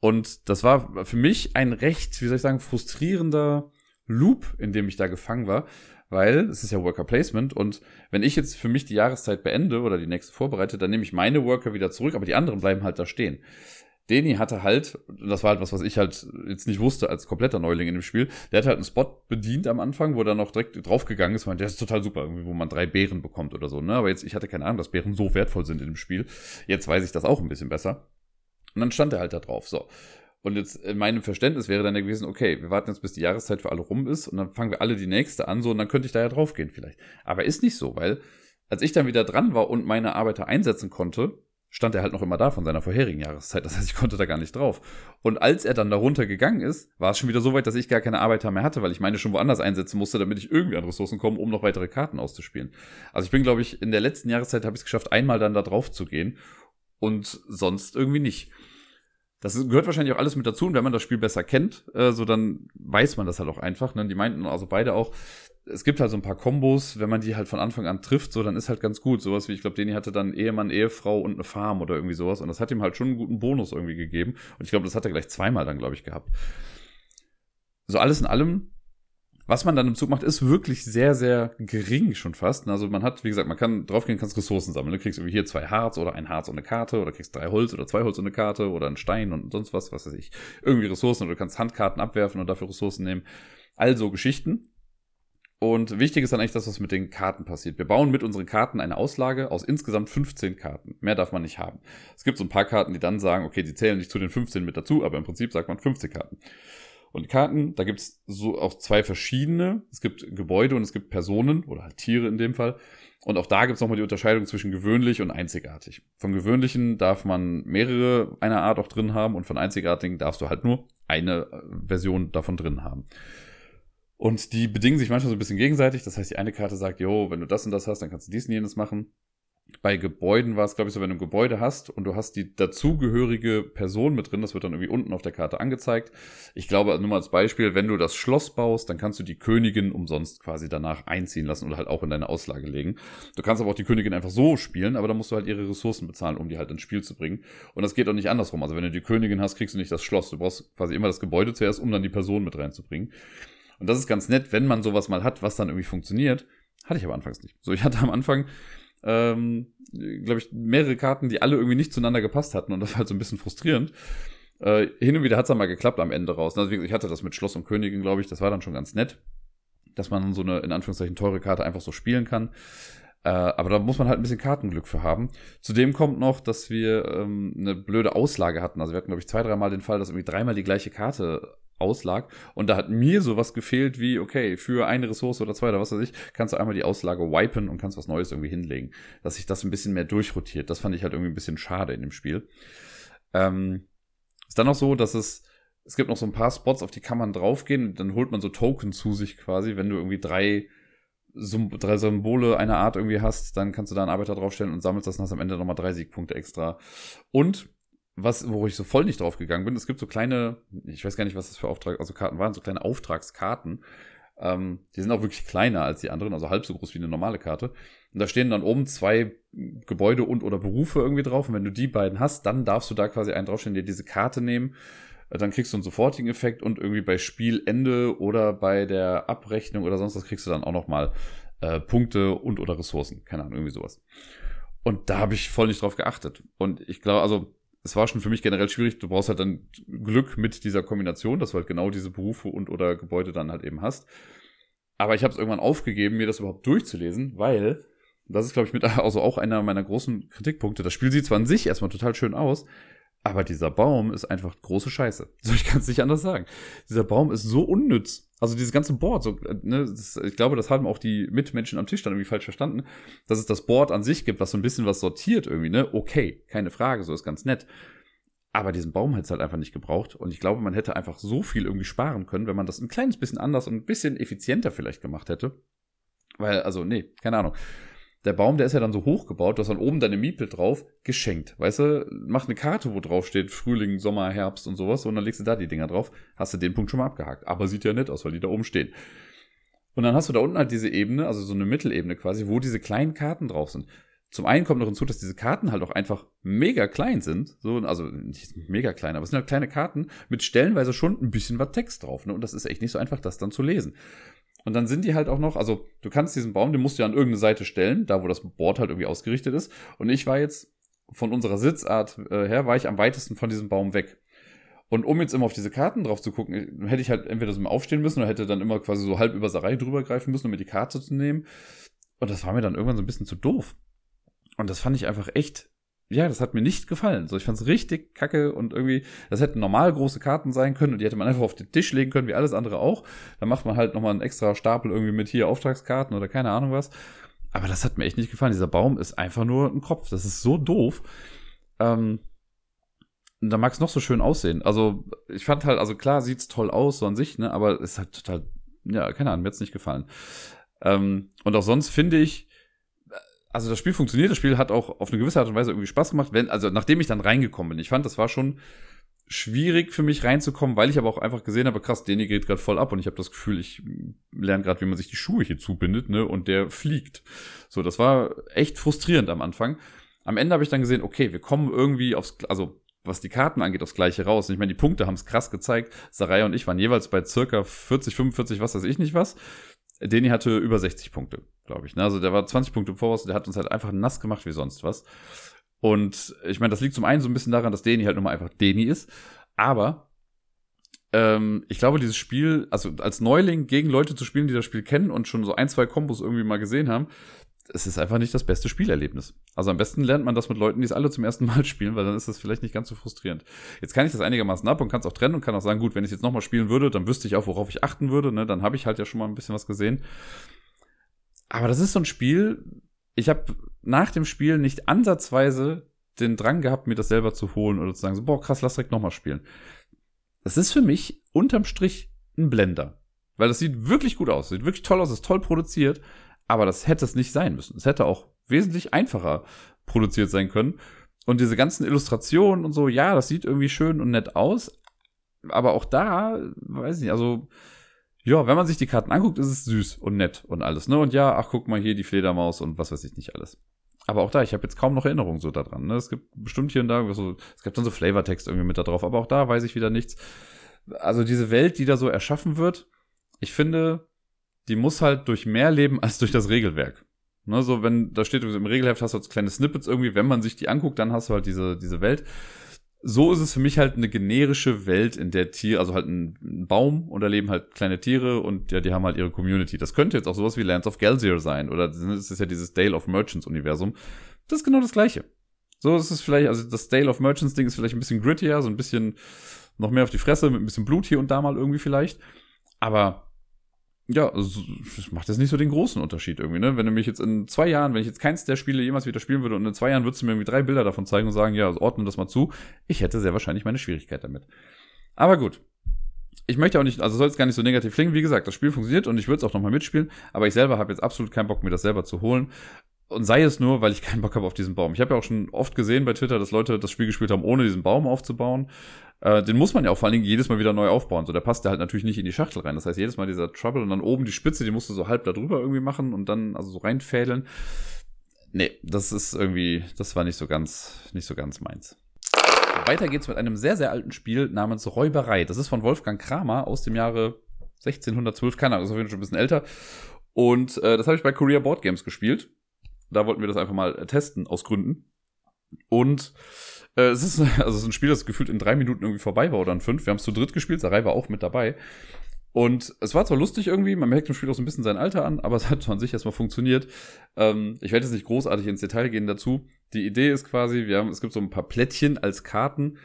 Und das war für mich ein recht, wie soll ich sagen, frustrierender Loop, in dem ich da gefangen war, weil es ist ja Worker Placement und wenn ich jetzt für mich die Jahreszeit beende oder die nächste vorbereite, dann nehme ich meine Worker wieder zurück, aber die anderen bleiben halt da stehen. Deni hatte halt, das war halt was, was ich halt jetzt nicht wusste als kompletter Neuling in dem Spiel, der hat halt einen Spot bedient am Anfang, wo er noch direkt draufgegangen ist, weil der ist total super, irgendwie, wo man drei Beeren bekommt oder so, ne? Aber jetzt, ich hatte keine Ahnung, dass Beeren so wertvoll sind in dem Spiel. Jetzt weiß ich das auch ein bisschen besser. Und dann stand er halt da drauf, so. Und jetzt in meinem Verständnis wäre dann ja gewesen, okay, wir warten jetzt, bis die Jahreszeit für alle rum ist und dann fangen wir alle die nächste an, so und dann könnte ich da ja drauf gehen vielleicht. Aber ist nicht so, weil als ich dann wieder dran war und meine Arbeiter einsetzen konnte, stand er halt noch immer da von seiner vorherigen Jahreszeit. Das heißt, ich konnte da gar nicht drauf. Und als er dann darunter gegangen ist, war es schon wieder so weit, dass ich gar keine Arbeiter mehr hatte, weil ich meine schon woanders einsetzen musste, damit ich irgendwie an Ressourcen komme, um noch weitere Karten auszuspielen. Also ich bin, glaube ich, in der letzten Jahreszeit habe ich es geschafft, einmal dann da drauf zu gehen und sonst irgendwie nicht. Das gehört wahrscheinlich auch alles mit dazu und wenn man das Spiel besser kennt, äh, so dann weiß man das halt auch einfach. Ne? Die meinten also beide auch, es gibt halt so ein paar Kombos, wenn man die halt von Anfang an trifft, so dann ist halt ganz gut. Sowas wie, ich glaube, Deni hatte dann Ehemann, Ehefrau und eine Farm oder irgendwie sowas und das hat ihm halt schon einen guten Bonus irgendwie gegeben. Und ich glaube, das hat er gleich zweimal dann, glaube ich, gehabt. So alles in allem was man dann im Zug macht, ist wirklich sehr, sehr gering schon fast. Also man hat, wie gesagt, man kann draufgehen, kannst Ressourcen sammeln. Du kriegst irgendwie hier zwei Harz oder ein Harz und eine Karte oder kriegst drei Holz oder zwei Holz und eine Karte oder einen Stein und sonst was, was weiß ich. Irgendwie Ressourcen oder du kannst Handkarten abwerfen und dafür Ressourcen nehmen. Also Geschichten. Und wichtig ist dann eigentlich das, was mit den Karten passiert. Wir bauen mit unseren Karten eine Auslage aus insgesamt 15 Karten. Mehr darf man nicht haben. Es gibt so ein paar Karten, die dann sagen, okay, die zählen nicht zu den 15 mit dazu, aber im Prinzip sagt man 15 Karten. Und Karten, da gibt's so auch zwei verschiedene. Es gibt Gebäude und es gibt Personen oder halt Tiere in dem Fall. Und auch da gibt's nochmal die Unterscheidung zwischen gewöhnlich und einzigartig. Von gewöhnlichen darf man mehrere einer Art auch drin haben und von einzigartigen darfst du halt nur eine äh, Version davon drin haben. Und die bedingen sich manchmal so ein bisschen gegenseitig. Das heißt, die eine Karte sagt, jo, wenn du das und das hast, dann kannst du dies und jenes machen bei Gebäuden war es, glaube ich, so, wenn du ein Gebäude hast und du hast die dazugehörige Person mit drin, das wird dann irgendwie unten auf der Karte angezeigt. Ich glaube, nur mal als Beispiel, wenn du das Schloss baust, dann kannst du die Königin umsonst quasi danach einziehen lassen oder halt auch in deine Auslage legen. Du kannst aber auch die Königin einfach so spielen, aber dann musst du halt ihre Ressourcen bezahlen, um die halt ins Spiel zu bringen. Und das geht auch nicht andersrum. Also wenn du die Königin hast, kriegst du nicht das Schloss. Du brauchst quasi immer das Gebäude zuerst, um dann die Person mit reinzubringen. Und das ist ganz nett, wenn man sowas mal hat, was dann irgendwie funktioniert. Hatte ich aber anfangs nicht. So, ich hatte am Anfang ähm, glaube ich, mehrere Karten, die alle irgendwie nicht zueinander gepasst hatten und das war halt so ein bisschen frustrierend. Äh, hin und wieder hat es dann mal geklappt am Ende raus. Also, ich hatte das mit Schloss und Königin, glaube ich, das war dann schon ganz nett, dass man so eine, in Anführungszeichen, teure Karte einfach so spielen kann. Äh, aber da muss man halt ein bisschen Kartenglück für haben. Zudem kommt noch, dass wir ähm, eine blöde Auslage hatten. Also wir hatten, glaube ich, zwei, dreimal den Fall, dass irgendwie dreimal die gleiche Karte auslag. Und da hat mir sowas gefehlt wie, okay, für eine Ressource oder zwei oder was weiß ich, kannst du einmal die Auslage wipen und kannst was Neues irgendwie hinlegen. Dass sich das ein bisschen mehr durchrotiert. Das fand ich halt irgendwie ein bisschen schade in dem Spiel. Ähm, ist dann noch so, dass es, es gibt noch so ein paar Spots, auf die kann man draufgehen. Dann holt man so Token zu sich quasi, wenn du irgendwie drei drei Symbole einer Art irgendwie hast, dann kannst du da einen Arbeiter draufstellen und sammelst das und hast am Ende nochmal drei Siegpunkte extra. Und was, wo ich so voll nicht drauf gegangen bin, es gibt so kleine, ich weiß gar nicht, was das für Auftrag, also Karten waren, so kleine Auftragskarten. Ähm, die sind auch wirklich kleiner als die anderen, also halb so groß wie eine normale Karte. Und da stehen dann oben zwei Gebäude und oder Berufe irgendwie drauf. Und wenn du die beiden hast, dann darfst du da quasi einen draufstellen, dir diese Karte nehmen. Äh, dann kriegst du einen sofortigen Effekt und irgendwie bei Spielende oder bei der Abrechnung oder sonst was kriegst du dann auch nochmal äh, Punkte und oder Ressourcen. Keine Ahnung, irgendwie sowas. Und da habe ich voll nicht drauf geachtet. Und ich glaube, also es war schon für mich generell schwierig. Du brauchst halt dann Glück mit dieser Kombination, dass du halt genau diese Berufe und oder Gebäude dann halt eben hast. Aber ich habe es irgendwann aufgegeben, mir das überhaupt durchzulesen, weil das ist, glaube ich, mit also auch einer meiner großen Kritikpunkte. Das Spiel sieht zwar an sich erstmal total schön aus, aber dieser Baum ist einfach große Scheiße. So, ich kann es nicht anders sagen. Dieser Baum ist so unnütz. Also dieses ganze Board, so, ne, das, ich glaube, das haben auch die Mitmenschen am Tisch dann irgendwie falsch verstanden, dass es das Board an sich gibt, was so ein bisschen was sortiert irgendwie, ne? Okay, keine Frage, so ist ganz nett. Aber diesen Baum hat es halt einfach nicht gebraucht. Und ich glaube, man hätte einfach so viel irgendwie sparen können, wenn man das ein kleines bisschen anders und ein bisschen effizienter vielleicht gemacht hätte. Weil, also, nee, keine Ahnung der Baum, der ist ja dann so hochgebaut, du hast dann oben deine Miepel drauf, geschenkt. Weißt du, mach eine Karte, wo drauf steht Frühling, Sommer, Herbst und sowas und dann legst du da die Dinger drauf, hast du den Punkt schon mal abgehakt. Aber sieht ja nett aus, weil die da oben stehen. Und dann hast du da unten halt diese Ebene, also so eine Mittelebene quasi, wo diese kleinen Karten drauf sind. Zum einen kommt noch hinzu, dass diese Karten halt auch einfach mega klein sind. So, also nicht mega klein, aber es sind halt kleine Karten mit stellenweise schon ein bisschen was Text drauf. Ne? Und das ist echt nicht so einfach, das dann zu lesen. Und dann sind die halt auch noch, also du kannst diesen Baum, den musst du ja an irgendeine Seite stellen, da wo das Board halt irgendwie ausgerichtet ist. Und ich war jetzt von unserer Sitzart äh, her, war ich am weitesten von diesem Baum weg. Und um jetzt immer auf diese Karten drauf zu gucken, hätte ich halt entweder so mal aufstehen müssen oder hätte dann immer quasi so halb über Sarai drüber greifen müssen, um mir die Karte zu nehmen. Und das war mir dann irgendwann so ein bisschen zu doof. Und das fand ich einfach echt ja, das hat mir nicht gefallen. So, ich fand's richtig kacke und irgendwie, das hätten normal große Karten sein können und die hätte man einfach auf den Tisch legen können, wie alles andere auch. Da macht man halt nochmal einen extra Stapel irgendwie mit hier Auftragskarten oder keine Ahnung was. Aber das hat mir echt nicht gefallen. Dieser Baum ist einfach nur ein Kopf. Das ist so doof. Ähm, da mag es noch so schön aussehen. Also, ich fand halt, also klar sieht's toll aus, so an sich, ne, aber es hat total, ja, keine Ahnung, mir hat's nicht gefallen. Ähm, und auch sonst finde ich, also das Spiel funktioniert, das Spiel hat auch auf eine gewisse Art und Weise irgendwie Spaß gemacht, wenn, also nachdem ich dann reingekommen bin. Ich fand, das war schon schwierig für mich reinzukommen, weil ich aber auch einfach gesehen habe, krass, Danny geht gerade voll ab und ich habe das Gefühl, ich lerne gerade, wie man sich die Schuhe hier zubindet, ne, und der fliegt. So, das war echt frustrierend am Anfang. Am Ende habe ich dann gesehen, okay, wir kommen irgendwie aufs, also was die Karten angeht, aufs Gleiche raus. Und ich meine, die Punkte haben es krass gezeigt. Sarai und ich waren jeweils bei circa 40, 45, was weiß ich nicht was. Deni hatte über 60 Punkte, glaube ich. Ne? Also der war 20 Punkte im Voraus, der hat uns halt einfach nass gemacht wie sonst was. Und ich meine, das liegt zum einen so ein bisschen daran, dass Deni halt nun mal einfach Deni ist. Aber ähm, ich glaube, dieses Spiel, also als Neuling gegen Leute zu spielen, die das Spiel kennen und schon so ein, zwei Kombos irgendwie mal gesehen haben, es ist einfach nicht das beste Spielerlebnis. Also am besten lernt man das mit Leuten, die es alle zum ersten Mal spielen, weil dann ist das vielleicht nicht ganz so frustrierend. Jetzt kann ich das einigermaßen ab und kann es auch trennen und kann auch sagen, gut, wenn ich es jetzt nochmal spielen würde, dann wüsste ich auch, worauf ich achten würde. Ne? Dann habe ich halt ja schon mal ein bisschen was gesehen. Aber das ist so ein Spiel, ich habe nach dem Spiel nicht ansatzweise den Drang gehabt, mir das selber zu holen oder zu sagen, so, boah, krass, lass direkt nochmal spielen. Das ist für mich unterm Strich ein Blender. Weil das sieht wirklich gut aus, sieht wirklich toll aus, ist toll produziert, aber das hätte es nicht sein müssen. Es hätte auch wesentlich einfacher produziert sein können. Und diese ganzen Illustrationen und so, ja, das sieht irgendwie schön und nett aus. Aber auch da, weiß ich nicht, also, ja, wenn man sich die Karten anguckt, ist es süß und nett und alles, ne? Und ja, ach, guck mal hier die Fledermaus und was weiß ich nicht alles. Aber auch da, ich habe jetzt kaum noch Erinnerungen so daran. Ne? Es gibt bestimmt hier und da so, es gibt dann so Flavortext irgendwie mit da drauf, aber auch da weiß ich wieder nichts. Also diese Welt, die da so erschaffen wird, ich finde, die muss halt durch mehr leben als durch das Regelwerk. Ne, so wenn da steht im Regelheft hast du halt kleine Snippets irgendwie, wenn man sich die anguckt, dann hast du halt diese diese Welt. So ist es für mich halt eine generische Welt, in der Tiere, also halt ein, Baum und da leben halt kleine Tiere und ja, die haben halt ihre Community. Das könnte jetzt auch sowas wie Lands of Gelsier sein oder das ist ja dieses Dale of Merchants Universum. Das ist genau das gleiche. So ist es vielleicht, also das Dale of Merchants Ding ist vielleicht ein bisschen grittier, so ein bisschen noch mehr auf die Fresse mit ein bisschen Blut hier und da mal irgendwie vielleicht. Aber ja, also, das macht jetzt nicht so den großen Unterschied irgendwie, ne? Wenn du mich jetzt in zwei Jahren, wenn ich jetzt keins der Spiele jemals wieder spielen würde und in zwei Jahren würdest du mir irgendwie drei Bilder davon zeigen und sagen, ja, also ordne das mal zu, ich hätte sehr wahrscheinlich meine Schwierigkeit damit. Aber gut. Ich möchte auch nicht, also soll es gar nicht so negativ klingen. Wie gesagt, das Spiel funktioniert und ich würde es auch nochmal mitspielen, aber ich selber habe jetzt absolut keinen Bock, mir das selber zu holen. Und sei es nur, weil ich keinen Bock habe auf diesen Baum. Ich habe ja auch schon oft gesehen bei Twitter, dass Leute das Spiel gespielt haben, ohne diesen Baum aufzubauen. Äh, den muss man ja auch vor allen Dingen jedes Mal wieder neu aufbauen. So, der passt ja halt natürlich nicht in die Schachtel rein. Das heißt, jedes Mal dieser Trouble und dann oben die Spitze, die musst du so halb da drüber irgendwie machen und dann also so reinfädeln. Nee, das ist irgendwie, das war nicht so ganz, nicht so ganz meins. Weiter geht's mit einem sehr, sehr alten Spiel namens Räuberei. Das ist von Wolfgang Kramer aus dem Jahre 1612, keine Ahnung, ist auf jeden Fall schon ein bisschen älter. Und äh, das habe ich bei Korea Board Games gespielt. Da wollten wir das einfach mal testen, aus Gründen. Und äh, es ist also es ist ein Spiel, das gefühlt in drei Minuten irgendwie vorbei war oder in fünf. Wir haben es zu dritt gespielt, Sarai war auch mit dabei. Und es war zwar lustig irgendwie, man merkt im Spiel auch so ein bisschen sein Alter an, aber es hat an sich erstmal funktioniert. Ähm, ich werde jetzt nicht großartig ins Detail gehen dazu. Die Idee ist quasi, wir haben, es gibt so ein paar Plättchen als Karten.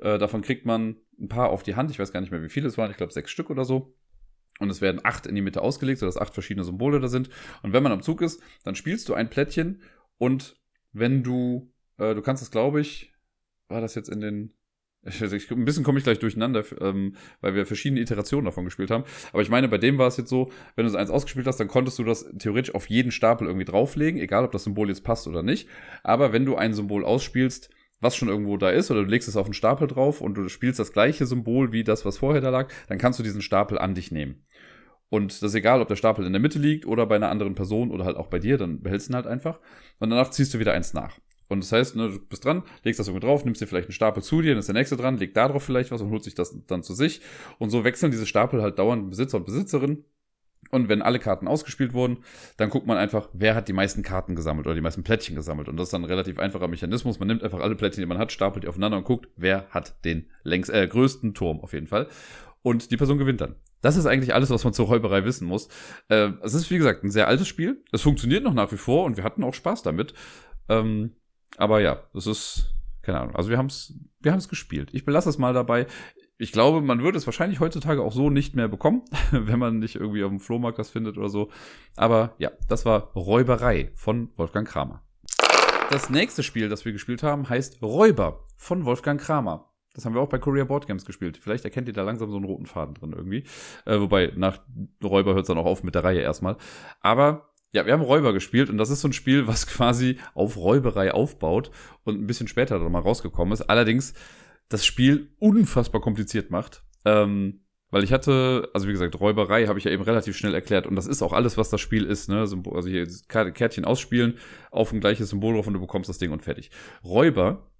Äh, davon kriegt man ein paar auf die Hand. Ich weiß gar nicht mehr, wie viele es waren. Ich glaube, sechs Stück oder so. Und es werden acht in die Mitte ausgelegt, sodass acht verschiedene Symbole da sind. Und wenn man am Zug ist, dann spielst du ein Plättchen und wenn du, äh, du kannst es, glaube ich, war das jetzt in den ich, ich, ein bisschen komme ich gleich durcheinander, ähm, weil wir verschiedene Iterationen davon gespielt haben. Aber ich meine, bei dem war es jetzt so, wenn du es eins ausgespielt hast, dann konntest du das theoretisch auf jeden Stapel irgendwie drauflegen, egal ob das Symbol jetzt passt oder nicht. Aber wenn du ein Symbol ausspielst, was schon irgendwo da ist, oder du legst es auf einen Stapel drauf und du spielst das gleiche Symbol wie das, was vorher da lag, dann kannst du diesen Stapel an dich nehmen. Und das ist egal, ob der Stapel in der Mitte liegt oder bei einer anderen Person oder halt auch bei dir, dann behältst du ihn halt einfach. Und danach ziehst du wieder eins nach. Und das heißt, ne, du bist dran, legst das irgendwie drauf, nimmst dir vielleicht einen Stapel zu dir, dann ist der nächste dran, legt da drauf vielleicht was und holt sich das dann zu sich. Und so wechseln diese Stapel halt dauernd Besitzer und Besitzerin. Und wenn alle Karten ausgespielt wurden, dann guckt man einfach, wer hat die meisten Karten gesammelt oder die meisten Plättchen gesammelt. Und das ist dann ein relativ einfacher Mechanismus. Man nimmt einfach alle Plättchen, die man hat, stapelt die aufeinander und guckt, wer hat den längst, äh, größten Turm auf jeden Fall. Und die Person gewinnt dann. Das ist eigentlich alles, was man zur Räuberei wissen muss. Äh, es ist, wie gesagt, ein sehr altes Spiel. Es funktioniert noch nach wie vor und wir hatten auch Spaß damit. Ähm, aber ja, das ist, keine Ahnung. Also wir haben es wir haben's gespielt. Ich belasse es mal dabei. Ich glaube, man würde es wahrscheinlich heutzutage auch so nicht mehr bekommen, wenn man nicht irgendwie auf dem Flohmarkt das findet oder so. Aber ja, das war Räuberei von Wolfgang Kramer. Das nächste Spiel, das wir gespielt haben, heißt Räuber von Wolfgang Kramer. Das haben wir auch bei Korea Board Games gespielt. Vielleicht erkennt ihr da langsam so einen roten Faden drin irgendwie. Äh, wobei, nach Räuber hört es dann auch auf mit der Reihe erstmal. Aber ja, wir haben Räuber gespielt und das ist so ein Spiel, was quasi auf Räuberei aufbaut und ein bisschen später dann mal rausgekommen ist. Allerdings das Spiel unfassbar kompliziert macht. Ähm, weil ich hatte, also wie gesagt, Räuberei habe ich ja eben relativ schnell erklärt und das ist auch alles, was das Spiel ist. Ne? Also hier Kärtchen ausspielen, auf ein gleiches Symbol drauf und du bekommst das Ding und fertig. Räuber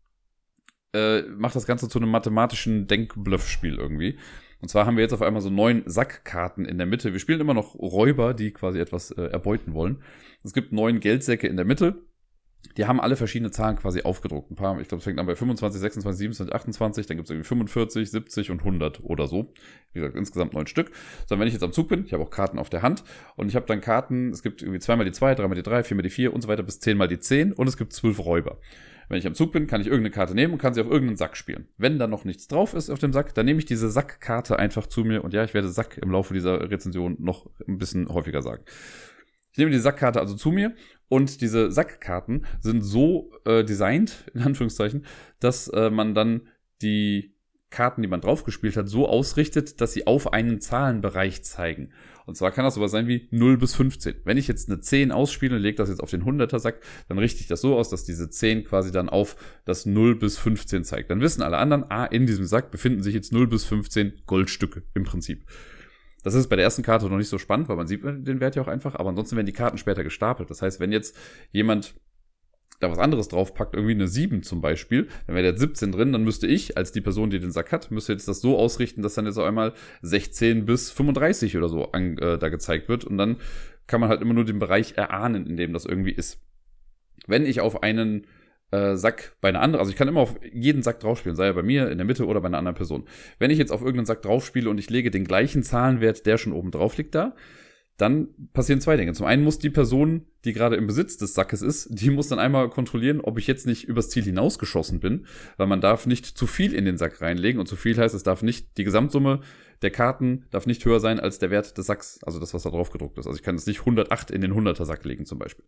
äh, macht das Ganze zu einem mathematischen Denkbluff-Spiel irgendwie. Und zwar haben wir jetzt auf einmal so neun Sackkarten in der Mitte. Wir spielen immer noch Räuber, die quasi etwas äh, erbeuten wollen. Es gibt neun Geldsäcke in der Mitte. Die haben alle verschiedene Zahlen quasi aufgedruckt. Ein paar, ich glaube, es fängt an bei 25, 26, 27, 28, dann gibt es irgendwie 45, 70 und 100 oder so. Wie gesagt, insgesamt neun Stück. So, wenn ich jetzt am Zug bin, ich habe auch Karten auf der Hand und ich habe dann Karten, es gibt irgendwie zweimal die zwei, dreimal die drei, viermal die vier und so weiter bis zehnmal die zehn und es gibt zwölf Räuber. Wenn ich am Zug bin, kann ich irgendeine Karte nehmen und kann sie auf irgendeinen Sack spielen. Wenn da noch nichts drauf ist auf dem Sack, dann nehme ich diese Sackkarte einfach zu mir und ja, ich werde Sack im Laufe dieser Rezension noch ein bisschen häufiger sagen. Ich nehme die Sackkarte also zu mir und diese Sackkarten sind so äh, designt, in Anführungszeichen, dass äh, man dann die Karten, die man draufgespielt hat, so ausrichtet, dass sie auf einen Zahlenbereich zeigen. Und zwar kann das sowas sein wie 0 bis 15. Wenn ich jetzt eine 10 ausspiele und lege das jetzt auf den 100er Sack, dann richte ich das so aus, dass diese 10 quasi dann auf das 0 bis 15 zeigt. Dann wissen alle anderen, ah, in diesem Sack befinden sich jetzt 0 bis 15 Goldstücke im Prinzip. Das ist bei der ersten Karte noch nicht so spannend, weil man sieht den Wert ja auch einfach, aber ansonsten werden die Karten später gestapelt. Das heißt, wenn jetzt jemand da was anderes draufpackt, irgendwie eine 7 zum Beispiel, dann wäre der 17 drin, dann müsste ich, als die Person, die den Sack hat, müsste jetzt das so ausrichten, dass dann jetzt auch einmal 16 bis 35 oder so an, äh, da gezeigt wird und dann kann man halt immer nur den Bereich erahnen, in dem das irgendwie ist. Wenn ich auf einen äh, Sack bei einer anderen, also ich kann immer auf jeden Sack draufspielen, sei er bei mir, in der Mitte oder bei einer anderen Person. Wenn ich jetzt auf irgendeinen Sack draufspiele und ich lege den gleichen Zahlenwert, der schon oben drauf liegt da, dann passieren zwei Dinge. Zum einen muss die Person, die gerade im Besitz des Sackes ist, die muss dann einmal kontrollieren, ob ich jetzt nicht übers Ziel hinausgeschossen bin, weil man darf nicht zu viel in den Sack reinlegen und zu viel heißt, es darf nicht, die Gesamtsumme der Karten darf nicht höher sein als der Wert des Sacks, also das, was da drauf gedruckt ist. Also ich kann jetzt nicht 108 in den 100er Sack legen zum Beispiel.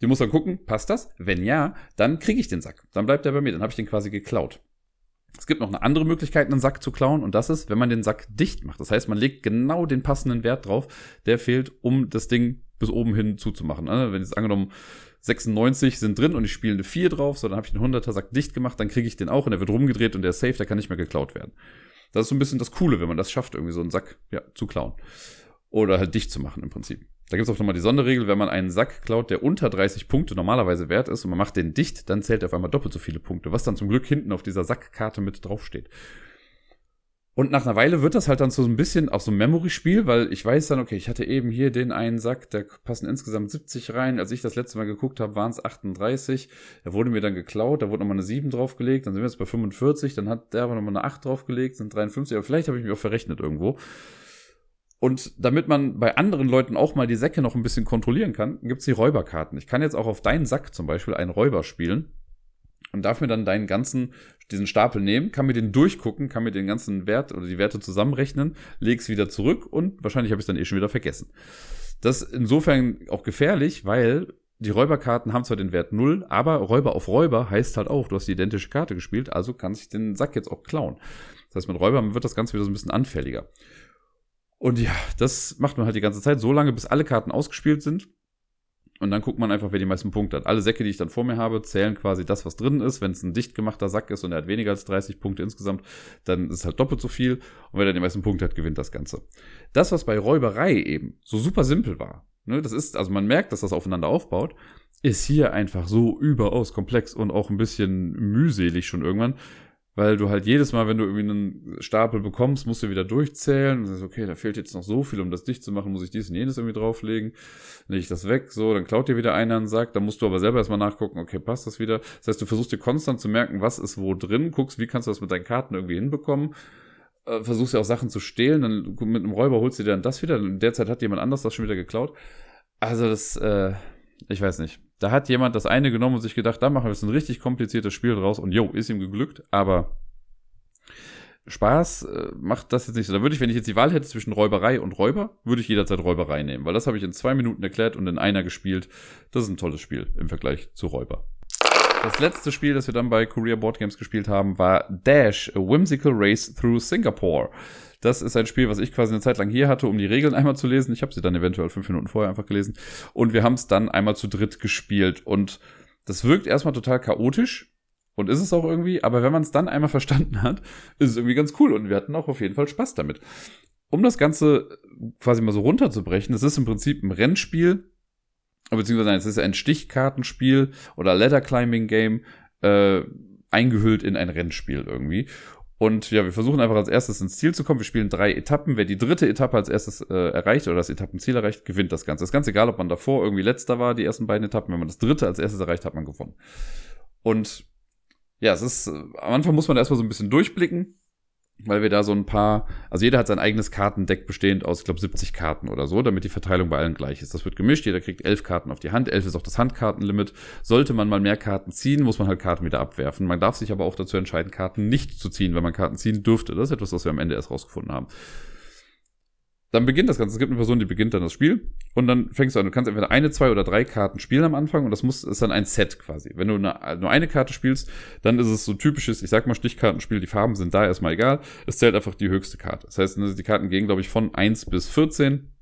Die muss dann gucken, passt das? Wenn ja, dann kriege ich den Sack. Dann bleibt er bei mir, dann habe ich den quasi geklaut. Es gibt noch eine andere Möglichkeit, einen Sack zu klauen, und das ist, wenn man den Sack dicht macht. Das heißt, man legt genau den passenden Wert drauf, der fehlt, um das Ding bis oben hin zuzumachen. Ne? Wenn jetzt angenommen 96 sind drin und ich spiele eine 4 drauf, so dann habe ich den 100er Sack dicht gemacht, dann kriege ich den auch und der wird rumgedreht und der ist safe, der kann nicht mehr geklaut werden. Das ist so ein bisschen das Coole, wenn man das schafft, irgendwie so einen Sack ja, zu klauen. Oder halt dicht zu machen im Prinzip. Da gibt es auch nochmal die Sonderregel, wenn man einen Sack klaut, der unter 30 Punkte normalerweise wert ist und man macht den dicht, dann zählt er auf einmal doppelt so viele Punkte, was dann zum Glück hinten auf dieser Sackkarte mit draufsteht. Und nach einer Weile wird das halt dann so ein bisschen auch so ein Memory-Spiel, weil ich weiß dann, okay, ich hatte eben hier den einen Sack, da passen insgesamt 70 rein. Als ich das letzte Mal geguckt habe, waren es 38. Der wurde mir dann geklaut, da wurde nochmal eine 7 draufgelegt, dann sind wir jetzt bei 45, dann hat der aber nochmal eine 8 draufgelegt, sind 53, aber vielleicht habe ich mich auch verrechnet irgendwo. Und damit man bei anderen Leuten auch mal die Säcke noch ein bisschen kontrollieren kann, gibt's die Räuberkarten. Ich kann jetzt auch auf deinen Sack zum Beispiel einen Räuber spielen und darf mir dann deinen ganzen, diesen Stapel nehmen, kann mir den durchgucken, kann mir den ganzen Wert oder die Werte zusammenrechnen, leg's wieder zurück und wahrscheinlich habe ich dann eh schon wieder vergessen. Das ist insofern auch gefährlich, weil die Räuberkarten haben zwar den Wert 0, aber Räuber auf Räuber heißt halt auch, du hast die identische Karte gespielt, also kann ich den Sack jetzt auch klauen. Das heißt, mit Räubern wird das Ganze wieder so ein bisschen anfälliger. Und ja, das macht man halt die ganze Zeit, so lange, bis alle Karten ausgespielt sind. Und dann guckt man einfach, wer die meisten Punkte hat. Alle Säcke, die ich dann vor mir habe, zählen quasi das, was drin ist. Wenn es ein dicht gemachter Sack ist und er hat weniger als 30 Punkte insgesamt, dann ist es halt doppelt so viel. Und wenn er die meisten Punkte hat, gewinnt das Ganze. Das, was bei Räuberei eben so super simpel war, ne, das ist, also man merkt, dass das aufeinander aufbaut, ist hier einfach so überaus komplex und auch ein bisschen mühselig schon irgendwann weil du halt jedes Mal, wenn du irgendwie einen Stapel bekommst, musst du wieder durchzählen. Und sagst, okay, da fehlt jetzt noch so viel, um das dicht zu machen, muss ich dies und jenes irgendwie drauflegen. Lege ich das weg, so, dann klaut dir wieder einer einen Sack, dann musst du aber selber erstmal nachgucken, okay, passt das wieder. Das heißt, du versuchst dir konstant zu merken, was ist wo drin, guckst, wie kannst du das mit deinen Karten irgendwie hinbekommen. Äh, versuchst ja auch Sachen zu stehlen, dann mit einem Räuber holst du dir dann das wieder. In der Zeit hat jemand anders das schon wieder geklaut. Also das, äh, ich weiß nicht. Da hat jemand das eine genommen und sich gedacht, da machen wir jetzt ein richtig kompliziertes Spiel draus und jo, ist ihm geglückt, aber Spaß äh, macht das jetzt nicht so. Da würde ich, wenn ich jetzt die Wahl hätte zwischen Räuberei und Räuber, würde ich jederzeit Räuberei nehmen, weil das habe ich in zwei Minuten erklärt und in einer gespielt. Das ist ein tolles Spiel im Vergleich zu Räuber. Das letzte Spiel, das wir dann bei Korea Board Games gespielt haben, war Dash, a Whimsical Race Through Singapore. Das ist ein Spiel, was ich quasi eine Zeit lang hier hatte, um die Regeln einmal zu lesen. Ich habe sie dann eventuell fünf Minuten vorher einfach gelesen. Und wir haben es dann einmal zu dritt gespielt. Und das wirkt erstmal total chaotisch. Und ist es auch irgendwie, aber wenn man es dann einmal verstanden hat, ist es irgendwie ganz cool. Und wir hatten auch auf jeden Fall Spaß damit. Um das Ganze quasi mal so runterzubrechen, es ist im Prinzip ein Rennspiel, beziehungsweise es ist ein Stichkartenspiel oder Ladder Climbing Game, äh, eingehüllt in ein Rennspiel irgendwie. Und ja, wir versuchen einfach als erstes ins Ziel zu kommen. Wir spielen drei Etappen. Wer die dritte Etappe als erstes äh, erreicht oder das Etappenziel erreicht, gewinnt das Ganze. Das ist ganz egal, ob man davor irgendwie letzter war, die ersten beiden Etappen. Wenn man das dritte als erstes erreicht, hat man gewonnen. Und ja, es ist, äh, am Anfang muss man erstmal so ein bisschen durchblicken weil wir da so ein paar, also jeder hat sein eigenes Kartendeck bestehend aus, ich glaube, 70 Karten oder so, damit die Verteilung bei allen gleich ist. Das wird gemischt, jeder kriegt elf Karten auf die Hand, elf ist auch das Handkartenlimit. Sollte man mal mehr Karten ziehen, muss man halt Karten wieder abwerfen. Man darf sich aber auch dazu entscheiden, Karten nicht zu ziehen, wenn man Karten ziehen dürfte. Das ist etwas, was wir am Ende erst rausgefunden haben dann beginnt das Ganze. Es gibt eine Person, die beginnt dann das Spiel und dann fängst du an. Du kannst entweder eine, zwei oder drei Karten spielen am Anfang und das muss, ist dann ein Set quasi. Wenn du eine, nur eine Karte spielst, dann ist es so typisches, ich sag mal Stichkartenspiel, die Farben sind da erstmal egal. Es zählt einfach die höchste Karte. Das heißt, die Karten gehen, glaube ich, von eins bis 14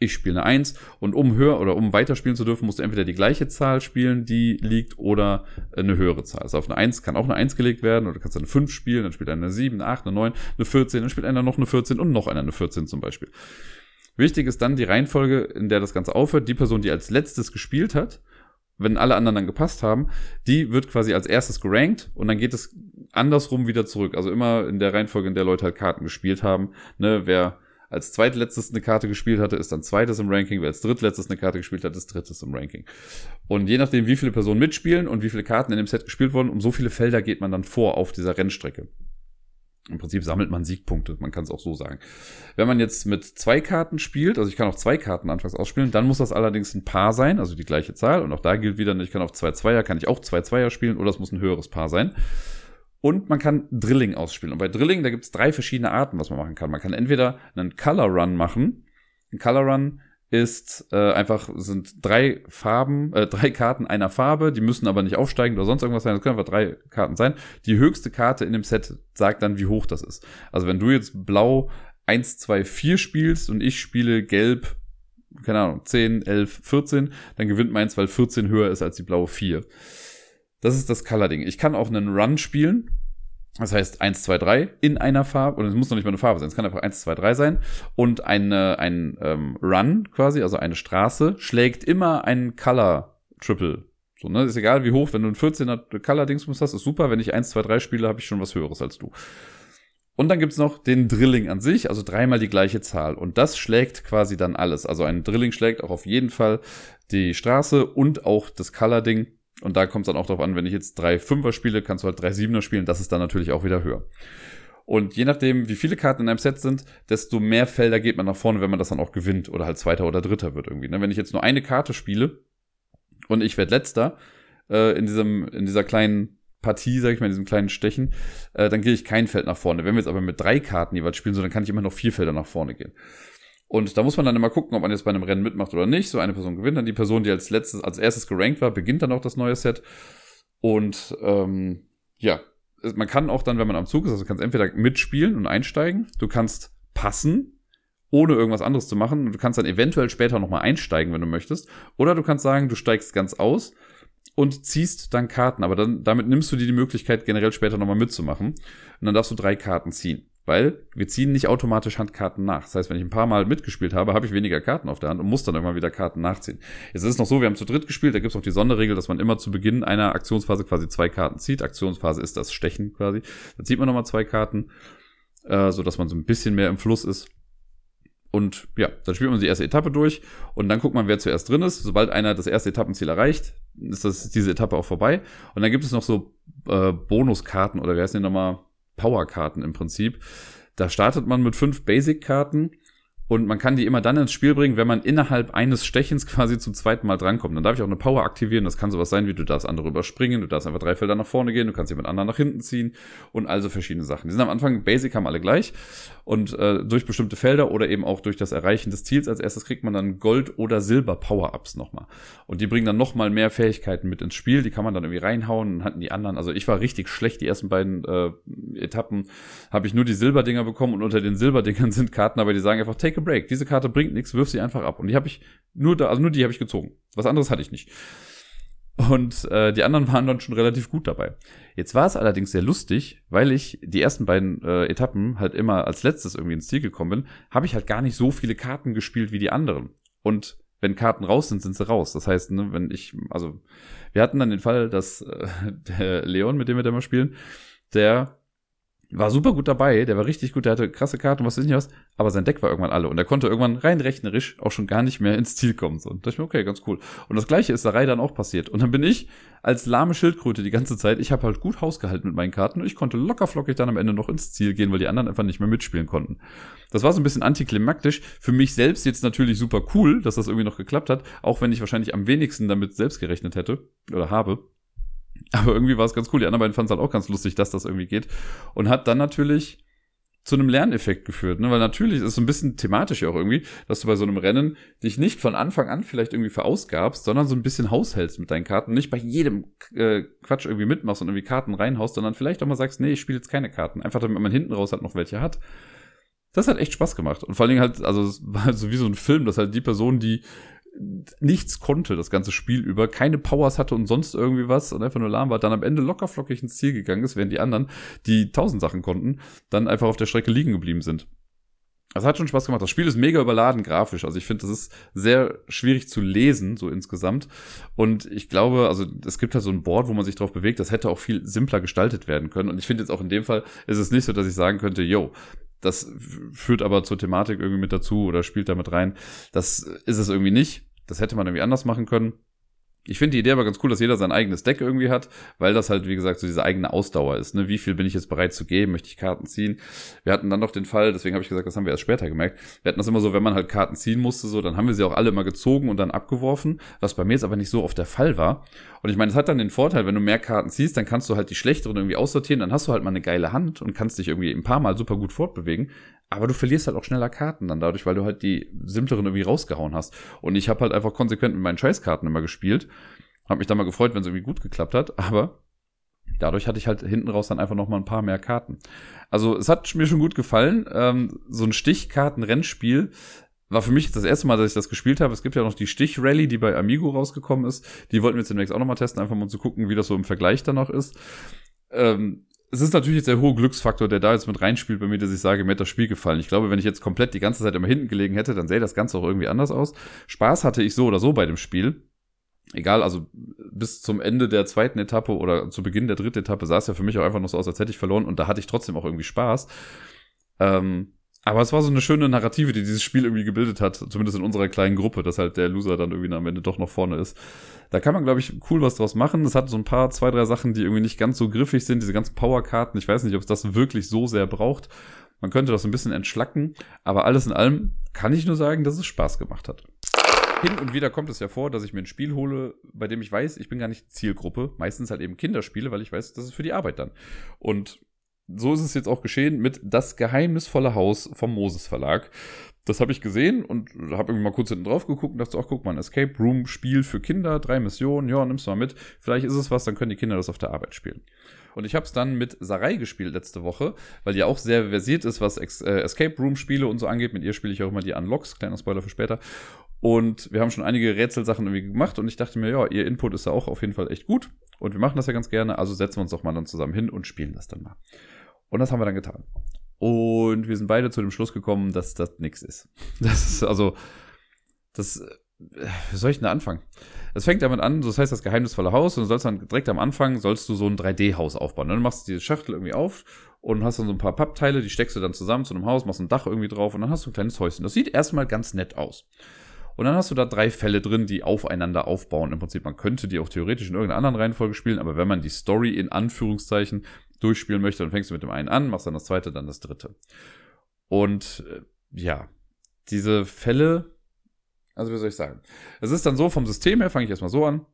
ich spiele eine 1 und um höher oder um weiterspielen zu dürfen, musst du entweder die gleiche Zahl spielen, die liegt, oder eine höhere Zahl. Also auf eine 1 kann auch eine 1 gelegt werden oder du kannst eine 5 spielen, dann spielt einer eine 7, eine 8, eine 9, eine 14, dann spielt einer noch eine 14 und noch einer eine 14 zum Beispiel. Wichtig ist dann die Reihenfolge, in der das Ganze aufhört. Die Person, die als letztes gespielt hat, wenn alle anderen dann gepasst haben, die wird quasi als erstes gerankt und dann geht es andersrum wieder zurück. Also immer in der Reihenfolge, in der Leute halt Karten gespielt haben. Ne, wer als zweitletztes eine Karte gespielt hatte, ist dann zweites im Ranking. Wer als drittletztes eine Karte gespielt hat, ist drittes im Ranking. Und je nachdem, wie viele Personen mitspielen und wie viele Karten in dem Set gespielt wurden, um so viele Felder geht man dann vor auf dieser Rennstrecke. Im Prinzip sammelt man Siegpunkte, man kann es auch so sagen. Wenn man jetzt mit zwei Karten spielt, also ich kann auch zwei Karten anfangs ausspielen, dann muss das allerdings ein Paar sein, also die gleiche Zahl. Und auch da gilt wieder, ich kann auf zwei Zweier, kann ich auch zwei Zweier spielen oder es muss ein höheres Paar sein. Und man kann Drilling ausspielen. Und bei Drilling, da gibt es drei verschiedene Arten, was man machen kann. Man kann entweder einen Color Run machen. Ein Color Run ist äh, einfach, sind drei Farben, äh, drei Karten einer Farbe, die müssen aber nicht aufsteigen oder sonst irgendwas sein. Das können einfach drei Karten sein. Die höchste Karte in dem Set sagt dann, wie hoch das ist. Also wenn du jetzt blau 1, 2, 4 spielst und ich spiele gelb, keine Ahnung, 10, 11, 14, dann gewinnt meins, weil 14 höher ist als die blaue 4. Das ist das Color-Ding. Ich kann auch einen Run spielen. Das heißt 1, 2, 3 in einer Farbe, und es muss noch nicht mal eine Farbe sein, es kann einfach 1, 2, 3 sein. Und eine, ein ähm, Run quasi, also eine Straße, schlägt immer einen Color-Triple. So, ne? Ist egal wie hoch, wenn du ein 14er Color-Dingsbums hast, ist super. Wenn ich 1, 2, 3 spiele, habe ich schon was Höheres als du. Und dann gibt's noch den Drilling an sich, also dreimal die gleiche Zahl. Und das schlägt quasi dann alles. Also ein Drilling schlägt auch auf jeden Fall die Straße und auch das Color-Ding. Und da kommt es dann auch darauf an, wenn ich jetzt drei Fünfer spiele, kannst du halt drei Siebener spielen. Das ist dann natürlich auch wieder höher. Und je nachdem, wie viele Karten in einem Set sind, desto mehr Felder geht man nach vorne, wenn man das dann auch gewinnt oder halt Zweiter oder Dritter wird irgendwie. Ne? Wenn ich jetzt nur eine Karte spiele und ich werde Letzter äh, in, diesem, in dieser kleinen Partie, sag ich mal, in diesem kleinen Stechen, äh, dann gehe ich kein Feld nach vorne. Wenn wir jetzt aber mit drei Karten jeweils spielen, so, dann kann ich immer noch vier Felder nach vorne gehen. Und da muss man dann immer gucken, ob man jetzt bei einem Rennen mitmacht oder nicht. So eine Person gewinnt dann die Person, die als letztes, als erstes gerankt war, beginnt dann auch das neue Set. Und ähm, ja, man kann auch dann, wenn man am Zug ist, also du kannst entweder mitspielen und einsteigen, du kannst passen, ohne irgendwas anderes zu machen. Und du kannst dann eventuell später nochmal einsteigen, wenn du möchtest. Oder du kannst sagen, du steigst ganz aus und ziehst dann Karten. Aber dann, damit nimmst du dir die Möglichkeit, generell später nochmal mitzumachen. Und dann darfst du drei Karten ziehen. Weil wir ziehen nicht automatisch Handkarten nach. Das heißt, wenn ich ein paar Mal mitgespielt habe, habe ich weniger Karten auf der Hand und muss dann irgendwann wieder Karten nachziehen. Jetzt ist es noch so, wir haben zu dritt gespielt, da gibt es auch die Sonderregel, dass man immer zu Beginn einer Aktionsphase quasi zwei Karten zieht. Aktionsphase ist das Stechen quasi. Dann zieht man nochmal zwei Karten, äh, so dass man so ein bisschen mehr im Fluss ist. Und ja, dann spielt man die erste Etappe durch und dann guckt man, wer zuerst drin ist. Sobald einer das erste Etappenziel erreicht, ist das, diese Etappe auch vorbei. Und dann gibt es noch so äh, Bonuskarten oder wie heißt die nochmal? Powerkarten im Prinzip. Da startet man mit fünf Basic-Karten und man kann die immer dann ins Spiel bringen, wenn man innerhalb eines Stechens quasi zum zweiten Mal drankommt. Dann darf ich auch eine Power aktivieren. Das kann sowas sein, wie du darfst andere überspringen, du darfst einfach drei Felder nach vorne gehen, du kannst jemand anderen nach hinten ziehen und also verschiedene Sachen. Die sind am Anfang basic, haben alle gleich. Und äh, durch bestimmte Felder oder eben auch durch das Erreichen des Ziels als erstes kriegt man dann Gold- oder Silber-Power-Ups nochmal. Und die bringen dann nochmal mehr Fähigkeiten mit ins Spiel. Die kann man dann irgendwie reinhauen und hatten die anderen. Also ich war richtig schlecht. Die ersten beiden äh, Etappen habe ich nur die Silberdinger bekommen und unter den Silberdingern sind Karten, aber die sagen einfach, take a break. Diese Karte bringt nichts, wirf sie einfach ab. Und die habe ich nur da, also nur die habe ich gezogen. Was anderes hatte ich nicht. Und äh, die anderen waren dann schon relativ gut dabei. Jetzt war es allerdings sehr lustig, weil ich die ersten beiden äh, Etappen halt immer als letztes irgendwie ins Ziel gekommen bin, habe ich halt gar nicht so viele Karten gespielt wie die anderen. Und wenn Karten raus sind, sind sie raus. Das heißt, ne, wenn ich, also wir hatten dann den Fall, dass äh, der Leon, mit dem wir da mal spielen, der war super gut dabei, der war richtig gut, der hatte krasse Karten, was weiß ich nicht was, aber sein Deck war irgendwann alle und er konnte irgendwann rein rechnerisch auch schon gar nicht mehr ins Ziel kommen. So. Und dachte ich mir, okay, ganz cool. Und das gleiche ist der Reihe dann auch passiert. Und dann bin ich als lahme Schildkröte die ganze Zeit, ich habe halt gut hausgehalten mit meinen Karten und ich konnte lockerflockig dann am Ende noch ins Ziel gehen, weil die anderen einfach nicht mehr mitspielen konnten. Das war so ein bisschen antiklimaktisch. Für mich selbst jetzt natürlich super cool, dass das irgendwie noch geklappt hat, auch wenn ich wahrscheinlich am wenigsten damit selbst gerechnet hätte oder habe. Aber irgendwie war es ganz cool. Die anderen beiden fanden es halt auch ganz lustig, dass das irgendwie geht. Und hat dann natürlich zu einem Lerneffekt geführt, ne? Weil natürlich ist es so ein bisschen thematisch ja auch irgendwie, dass du bei so einem Rennen dich nicht von Anfang an vielleicht irgendwie verausgabst, sondern so ein bisschen haushältst mit deinen Karten, nicht bei jedem äh, Quatsch irgendwie mitmachst und irgendwie Karten reinhaust, sondern vielleicht auch mal sagst, nee, ich spiele jetzt keine Karten, einfach damit man hinten raus halt noch welche hat. Das hat echt Spaß gemacht und vor allen Dingen halt, also es war halt so wie so ein Film, dass halt die Person, die nichts konnte das ganze Spiel über, keine Powers hatte und sonst irgendwie was und einfach nur lahm war, dann am Ende lockerflockig ins Ziel gegangen ist, während die anderen, die tausend Sachen konnten, dann einfach auf der Strecke liegen geblieben sind. Das hat schon Spaß gemacht. Das Spiel ist mega überladen grafisch. Also ich finde, das ist sehr schwierig zu lesen, so insgesamt. Und ich glaube, also es gibt halt so ein Board, wo man sich drauf bewegt. Das hätte auch viel simpler gestaltet werden können. Und ich finde jetzt auch in dem Fall ist es nicht so, dass ich sagen könnte, yo, das führt aber zur Thematik irgendwie mit dazu oder spielt damit rein. Das ist es irgendwie nicht. Das hätte man irgendwie anders machen können. Ich finde die Idee aber ganz cool, dass jeder sein eigenes Deck irgendwie hat, weil das halt, wie gesagt, so diese eigene Ausdauer ist. Ne? Wie viel bin ich jetzt bereit zu geben? Möchte ich Karten ziehen? Wir hatten dann noch den Fall, deswegen habe ich gesagt, das haben wir erst später gemerkt. Wir hatten das immer so, wenn man halt Karten ziehen musste, so, dann haben wir sie auch alle immer gezogen und dann abgeworfen, was bei mir jetzt aber nicht so oft der Fall war. Und ich meine, es hat dann den Vorteil, wenn du mehr Karten ziehst, dann kannst du halt die schlechteren irgendwie aussortieren, dann hast du halt mal eine geile Hand und kannst dich irgendwie ein paar Mal super gut fortbewegen. Aber du verlierst halt auch schneller Karten dann dadurch, weil du halt die simpleren irgendwie rausgehauen hast. Und ich habe halt einfach konsequent mit meinen Scheißkarten immer gespielt. Hab mich dann mal gefreut, wenn es irgendwie gut geklappt hat. Aber dadurch hatte ich halt hinten raus dann einfach noch mal ein paar mehr Karten. Also es hat mir schon gut gefallen. Ähm, so ein Stichkarten-Rennspiel war für mich jetzt das erste Mal, dass ich das gespielt habe. Es gibt ja noch die Stich-Rally, die bei Amigo rausgekommen ist. Die wollten wir jetzt demnächst auch noch mal testen, einfach mal um zu gucken, wie das so im Vergleich dann noch ist. Ähm, es ist natürlich jetzt der hohe Glücksfaktor, der da jetzt mit reinspielt bei mir, dass ich sage, mir hat das Spiel gefallen. Ich glaube, wenn ich jetzt komplett die ganze Zeit immer hinten gelegen hätte, dann sähe das Ganze auch irgendwie anders aus. Spaß hatte ich so oder so bei dem Spiel. Egal, also bis zum Ende der zweiten Etappe oder zu Beginn der dritten Etappe sah es ja für mich auch einfach noch so aus, als hätte ich verloren und da hatte ich trotzdem auch irgendwie Spaß. Ähm, Aber es war so eine schöne Narrative, die dieses Spiel irgendwie gebildet hat, zumindest in unserer kleinen Gruppe, dass halt der Loser dann irgendwie am Ende doch noch vorne ist. Da kann man, glaube ich, cool was draus machen. Es hat so ein paar, zwei, drei Sachen, die irgendwie nicht ganz so griffig sind, diese ganzen Powerkarten. Ich weiß nicht, ob es das wirklich so sehr braucht. Man könnte das ein bisschen entschlacken, aber alles in allem kann ich nur sagen, dass es Spaß gemacht hat. Hin und wieder kommt es ja vor, dass ich mir ein Spiel hole, bei dem ich weiß, ich bin gar nicht Zielgruppe. Meistens halt eben Kinderspiele, weil ich weiß, das ist für die Arbeit dann. Und so ist es jetzt auch geschehen mit Das geheimnisvolle Haus vom Moses Verlag. Das habe ich gesehen und habe irgendwie mal kurz hinten drauf geguckt und dachte, ach guck mal, ein Escape Room Spiel für Kinder, drei Missionen, ja, nimm's mal mit. Vielleicht ist es was, dann können die Kinder das auf der Arbeit spielen. Und ich habe es dann mit Sarai gespielt letzte Woche, weil die auch sehr versiert ist, was Ex äh, Escape Room Spiele und so angeht. Mit ihr spiele ich auch immer die Unlocks, kleiner Spoiler für später. Und wir haben schon einige Rätselsachen irgendwie gemacht und ich dachte mir, ja, ihr Input ist ja auch auf jeden Fall echt gut und wir machen das ja ganz gerne, also setzen wir uns doch mal dann zusammen hin und spielen das dann mal. Und das haben wir dann getan. Und wir sind beide zu dem Schluss gekommen, dass das nichts ist. Das ist also, das, wie soll ich denn da anfangen? Es fängt damit an, das heißt das geheimnisvolle Haus und du sollst dann direkt am Anfang, sollst du so ein 3D-Haus aufbauen. Dann machst du diese Schachtel irgendwie auf und hast dann so ein paar Pappteile, die steckst du dann zusammen zu einem Haus, machst ein Dach irgendwie drauf und dann hast du ein kleines Häuschen. Das sieht erstmal ganz nett aus. Und dann hast du da drei Fälle drin, die aufeinander aufbauen. Im Prinzip, man könnte die auch theoretisch in irgendeiner anderen Reihenfolge spielen, aber wenn man die Story in Anführungszeichen durchspielen möchte, dann fängst du mit dem einen an, machst dann das zweite, dann das dritte. Und äh, ja, diese Fälle, also wie soll ich sagen? Es ist dann so, vom System her fange ich erstmal so an.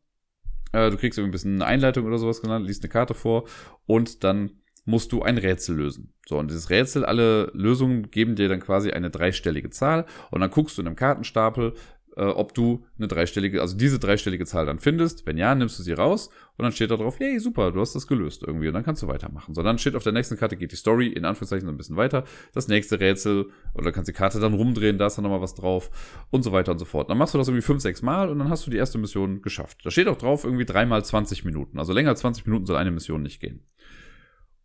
Äh, du kriegst irgendwie ein bisschen eine Einleitung oder sowas genannt, liest eine Karte vor und dann musst du ein Rätsel lösen. So, und dieses Rätsel, alle Lösungen geben dir dann quasi eine dreistellige Zahl und dann guckst du in einem Kartenstapel, äh, ob du eine dreistellige, also diese dreistellige Zahl dann findest. Wenn ja, nimmst du sie raus und dann steht da drauf, hey, super, du hast das gelöst irgendwie und dann kannst du weitermachen. So, dann steht auf der nächsten Karte, geht die Story in Anführungszeichen so ein bisschen weiter. Das nächste Rätsel oder kannst die Karte dann rumdrehen, da ist dann nochmal was drauf und so weiter und so fort. Dann machst du das irgendwie fünf, sechs Mal und dann hast du die erste Mission geschafft. Da steht auch drauf irgendwie dreimal 20 Minuten. Also länger als 20 Minuten soll eine Mission nicht gehen.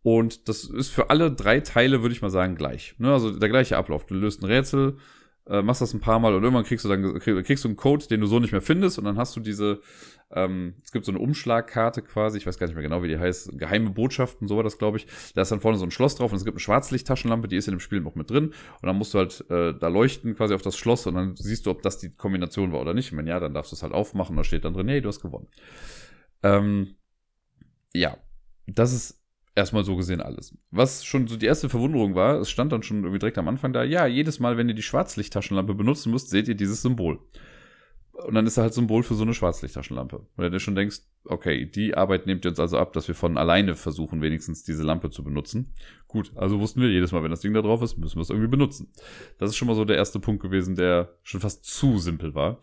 Und das ist für alle drei Teile, würde ich mal sagen, gleich. Ne? Also der gleiche Ablauf. Du löst ein Rätsel, äh, machst das ein paar Mal und irgendwann kriegst du dann kriegst du einen Code, den du so nicht mehr findest und dann hast du diese, ähm, es gibt so eine Umschlagkarte quasi, ich weiß gar nicht mehr genau, wie die heißt, geheime Botschaften, so war das, glaube ich. Da ist dann vorne so ein Schloss drauf und es gibt eine Schwarzlichttaschenlampe, die ist in dem Spiel auch mit drin und dann musst du halt äh, da leuchten quasi auf das Schloss und dann siehst du, ob das die Kombination war oder nicht. Und wenn ja, dann darfst du es halt aufmachen, da steht dann drin, hey, du hast gewonnen. Ähm, ja, das ist erstmal so gesehen alles. Was schon so die erste Verwunderung war, es stand dann schon irgendwie direkt am Anfang da, ja, jedes Mal, wenn ihr die Schwarzlichttaschenlampe benutzen müsst, seht ihr dieses Symbol. Und dann ist er halt Symbol für so eine Schwarzlichttaschenlampe. Weil du schon denkst, okay, die Arbeit nehmt ihr uns also ab, dass wir von alleine versuchen, wenigstens diese Lampe zu benutzen. Gut, also wussten wir jedes Mal, wenn das Ding da drauf ist, müssen wir es irgendwie benutzen. Das ist schon mal so der erste Punkt gewesen, der schon fast zu simpel war.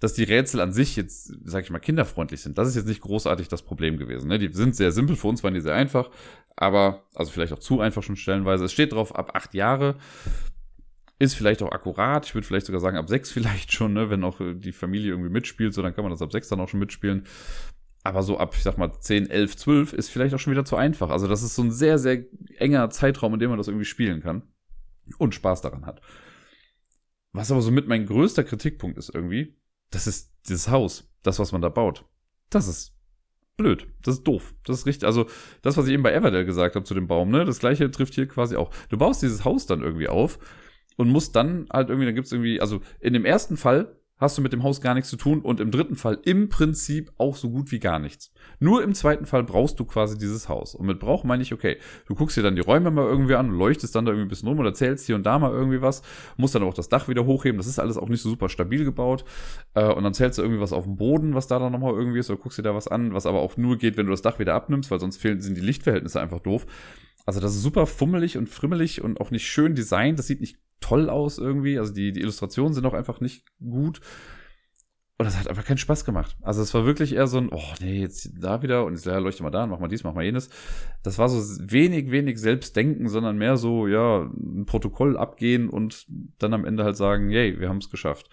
Dass die Rätsel an sich jetzt, sag ich mal, kinderfreundlich sind, das ist jetzt nicht großartig das Problem gewesen. Ne? Die sind sehr simpel, für uns waren die sehr einfach, aber, also vielleicht auch zu einfach schon stellenweise. Es steht drauf, ab acht Jahre. Ist vielleicht auch akkurat. Ich würde vielleicht sogar sagen, ab sechs vielleicht schon, ne? wenn auch die Familie irgendwie mitspielt, so dann kann man das ab sechs dann auch schon mitspielen. Aber so ab, ich sag mal, 10, 11, 12 ist vielleicht auch schon wieder zu einfach. Also das ist so ein sehr, sehr enger Zeitraum, in dem man das irgendwie spielen kann und Spaß daran hat. Was aber so mit mein größter Kritikpunkt ist irgendwie, das ist dieses Haus, das, was man da baut. Das ist blöd. Das ist doof. Das ist richtig. Also, das, was ich eben bei Everdell gesagt habe zu dem Baum, ne, das gleiche trifft hier quasi auch. Du baust dieses Haus dann irgendwie auf und musst dann halt irgendwie, dann gibt's irgendwie, also in dem ersten Fall hast du mit dem Haus gar nichts zu tun und im dritten Fall im Prinzip auch so gut wie gar nichts. Nur im zweiten Fall brauchst du quasi dieses Haus. Und mit Brauch meine ich, okay, du guckst dir dann die Räume mal irgendwie an, leuchtest dann da irgendwie ein bisschen rum oder zählst hier und da mal irgendwie was, musst dann auch das Dach wieder hochheben. Das ist alles auch nicht so super stabil gebaut. Äh, und dann zählst du irgendwie was auf dem Boden, was da dann nochmal irgendwie ist, oder guckst dir da was an, was aber auch nur geht, wenn du das Dach wieder abnimmst, weil sonst fehlen, sind die Lichtverhältnisse einfach doof. Also das ist super fummelig und frimmelig und auch nicht schön designt. Das sieht nicht toll aus irgendwie. Also die, die Illustrationen sind auch einfach nicht gut. Und das hat einfach keinen Spaß gemacht. Also es war wirklich eher so ein, oh nee, jetzt da wieder und jetzt leuchte mal da, mach mal dies, mach mal jenes. Das war so wenig, wenig Selbstdenken, sondern mehr so, ja, ein Protokoll abgehen und dann am Ende halt sagen, yay, wir haben es geschafft.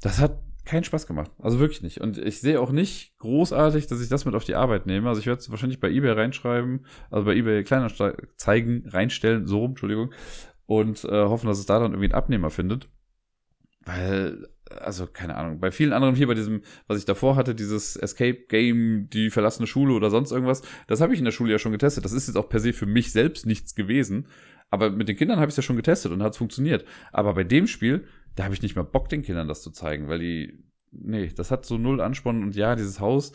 Das hat keinen Spaß gemacht. Also wirklich nicht. Und ich sehe auch nicht großartig, dass ich das mit auf die Arbeit nehme. Also ich werde es wahrscheinlich bei eBay reinschreiben, also bei eBay kleiner zeigen, reinstellen, so rum, Entschuldigung, und äh, hoffen, dass es da dann irgendwie einen Abnehmer findet. Weil also keine Ahnung, bei vielen anderen hier bei diesem, was ich davor hatte, dieses Escape Game, die verlassene Schule oder sonst irgendwas, das habe ich in der Schule ja schon getestet. Das ist jetzt auch per se für mich selbst nichts gewesen. Aber mit den Kindern habe ich es ja schon getestet und hat es funktioniert. Aber bei dem Spiel, da habe ich nicht mehr Bock, den Kindern das zu zeigen, weil die, nee, das hat so null Ansporn und ja, dieses Haus,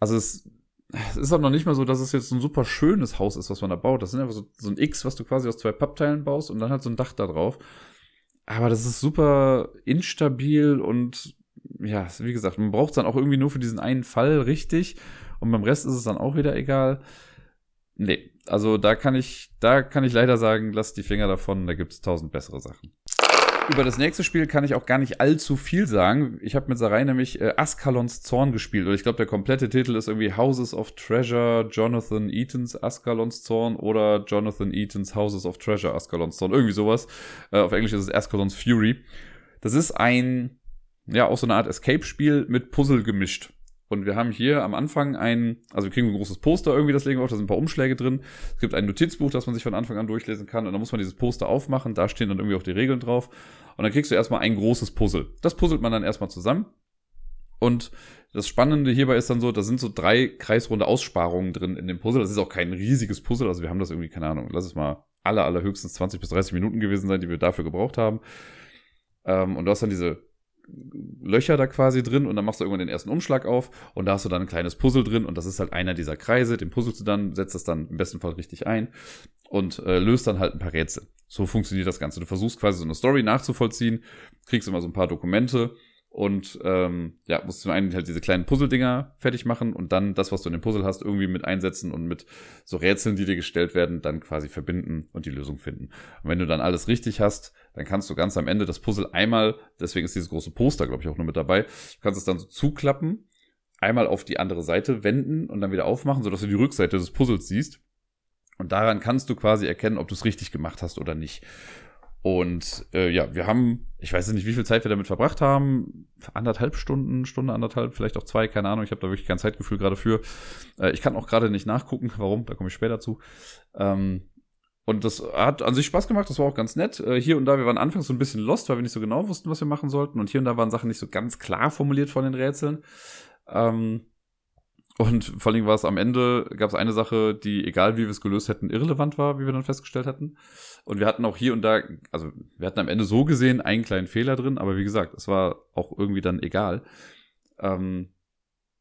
also es, es ist auch noch nicht mal so, dass es jetzt ein super schönes Haus ist, was man da baut. Das sind einfach so, so ein X, was du quasi aus zwei Pappteilen baust und dann halt so ein Dach da drauf. Aber das ist super instabil und ja, wie gesagt, man braucht es dann auch irgendwie nur für diesen einen Fall richtig und beim Rest ist es dann auch wieder egal. Nee, also da kann ich, da kann ich leider sagen, lass die Finger davon, da gibt es tausend bessere Sachen. Über das nächste Spiel kann ich auch gar nicht allzu viel sagen. Ich habe mit Sarai nämlich äh, Askalons Zorn gespielt. Oder ich glaube, der komplette Titel ist irgendwie Houses of Treasure, Jonathan Eatons Askalons Zorn oder Jonathan Eatons Houses of Treasure Askalons Zorn. Irgendwie sowas. Äh, auf Englisch ist es Askalons Fury. Das ist ein, ja, auch so eine Art Escape-Spiel mit Puzzle gemischt. Und wir haben hier am Anfang ein, also wir kriegen ein großes Poster irgendwie, das legen wir auf, da sind ein paar Umschläge drin. Es gibt ein Notizbuch, das man sich von Anfang an durchlesen kann. Und dann muss man dieses Poster aufmachen, da stehen dann irgendwie auch die Regeln drauf. Und dann kriegst du erstmal ein großes Puzzle. Das puzzelt man dann erstmal zusammen. Und das Spannende hierbei ist dann so, da sind so drei kreisrunde Aussparungen drin in dem Puzzle. Das ist auch kein riesiges Puzzle, also wir haben das irgendwie, keine Ahnung, lass es mal aller, aller höchstens 20 bis 30 Minuten gewesen sein, die wir dafür gebraucht haben. Ähm, und du hast dann diese Löcher da quasi drin und dann machst du irgendwann den ersten Umschlag auf und da hast du dann ein kleines Puzzle drin und das ist halt einer dieser Kreise, den puzzelst du dann, setzt das dann im besten Fall richtig ein und äh, löst dann halt ein paar Rätsel. So funktioniert das Ganze. Du versuchst quasi so eine Story nachzuvollziehen, kriegst immer so ein paar Dokumente und ähm, ja, musst zum einen halt diese kleinen Puzzle-Dinger fertig machen und dann das, was du in dem Puzzle hast, irgendwie mit einsetzen und mit so Rätseln, die dir gestellt werden, dann quasi verbinden und die Lösung finden. Und wenn du dann alles richtig hast, dann kannst du ganz am Ende das Puzzle einmal, deswegen ist dieses große Poster, glaube ich, auch nur mit dabei, du kannst es dann so zuklappen, einmal auf die andere Seite wenden und dann wieder aufmachen, sodass du die Rückseite des Puzzles siehst. Und daran kannst du quasi erkennen, ob du es richtig gemacht hast oder nicht. Und äh, ja, wir haben, ich weiß nicht, wie viel Zeit wir damit verbracht haben. Anderthalb Stunden, Stunde, anderthalb, vielleicht auch zwei, keine Ahnung. Ich habe da wirklich kein Zeitgefühl gerade für. Äh, ich kann auch gerade nicht nachgucken, warum, da komme ich später zu. Ähm, und das hat an sich Spaß gemacht, das war auch ganz nett. Äh, hier und da, wir waren anfangs so ein bisschen lost, weil wir nicht so genau wussten, was wir machen sollten. Und hier und da waren Sachen nicht so ganz klar formuliert von den Rätseln. Ähm, und vor allem war es am Ende, gab es eine Sache, die, egal wie wir es gelöst hätten, irrelevant war, wie wir dann festgestellt hatten. Und wir hatten auch hier und da, also wir hatten am Ende so gesehen einen kleinen Fehler drin, aber wie gesagt, es war auch irgendwie dann egal. Ähm,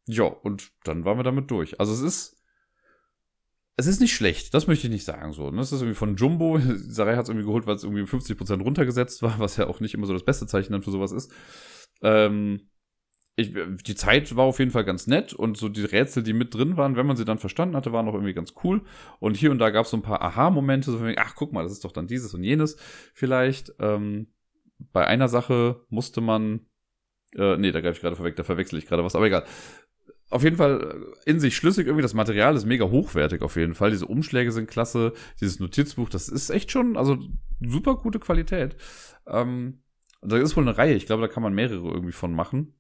ja, und dann waren wir damit durch. Also es ist, es ist nicht schlecht, das möchte ich nicht sagen so. Ne? Das ist irgendwie von Jumbo, Sarai hat es irgendwie geholt, weil es irgendwie 50% runtergesetzt war, was ja auch nicht immer so das beste Zeichen dann für sowas ist. Ähm, ich, die Zeit war auf jeden Fall ganz nett und so die Rätsel, die mit drin waren, wenn man sie dann verstanden hatte, waren auch irgendwie ganz cool. Und hier und da gab es so ein paar Aha-Momente, so ach, guck mal, das ist doch dann dieses und jenes vielleicht. Ähm, bei einer Sache musste man, äh, nee, da greife ich gerade vorweg, da verwechsel ich gerade was, aber egal. Auf jeden Fall äh, in sich schlüssig irgendwie, das Material ist mega hochwertig auf jeden Fall. Diese Umschläge sind klasse, dieses Notizbuch, das ist echt schon, also super gute Qualität. Ähm, da ist wohl eine Reihe, ich glaube, da kann man mehrere irgendwie von machen.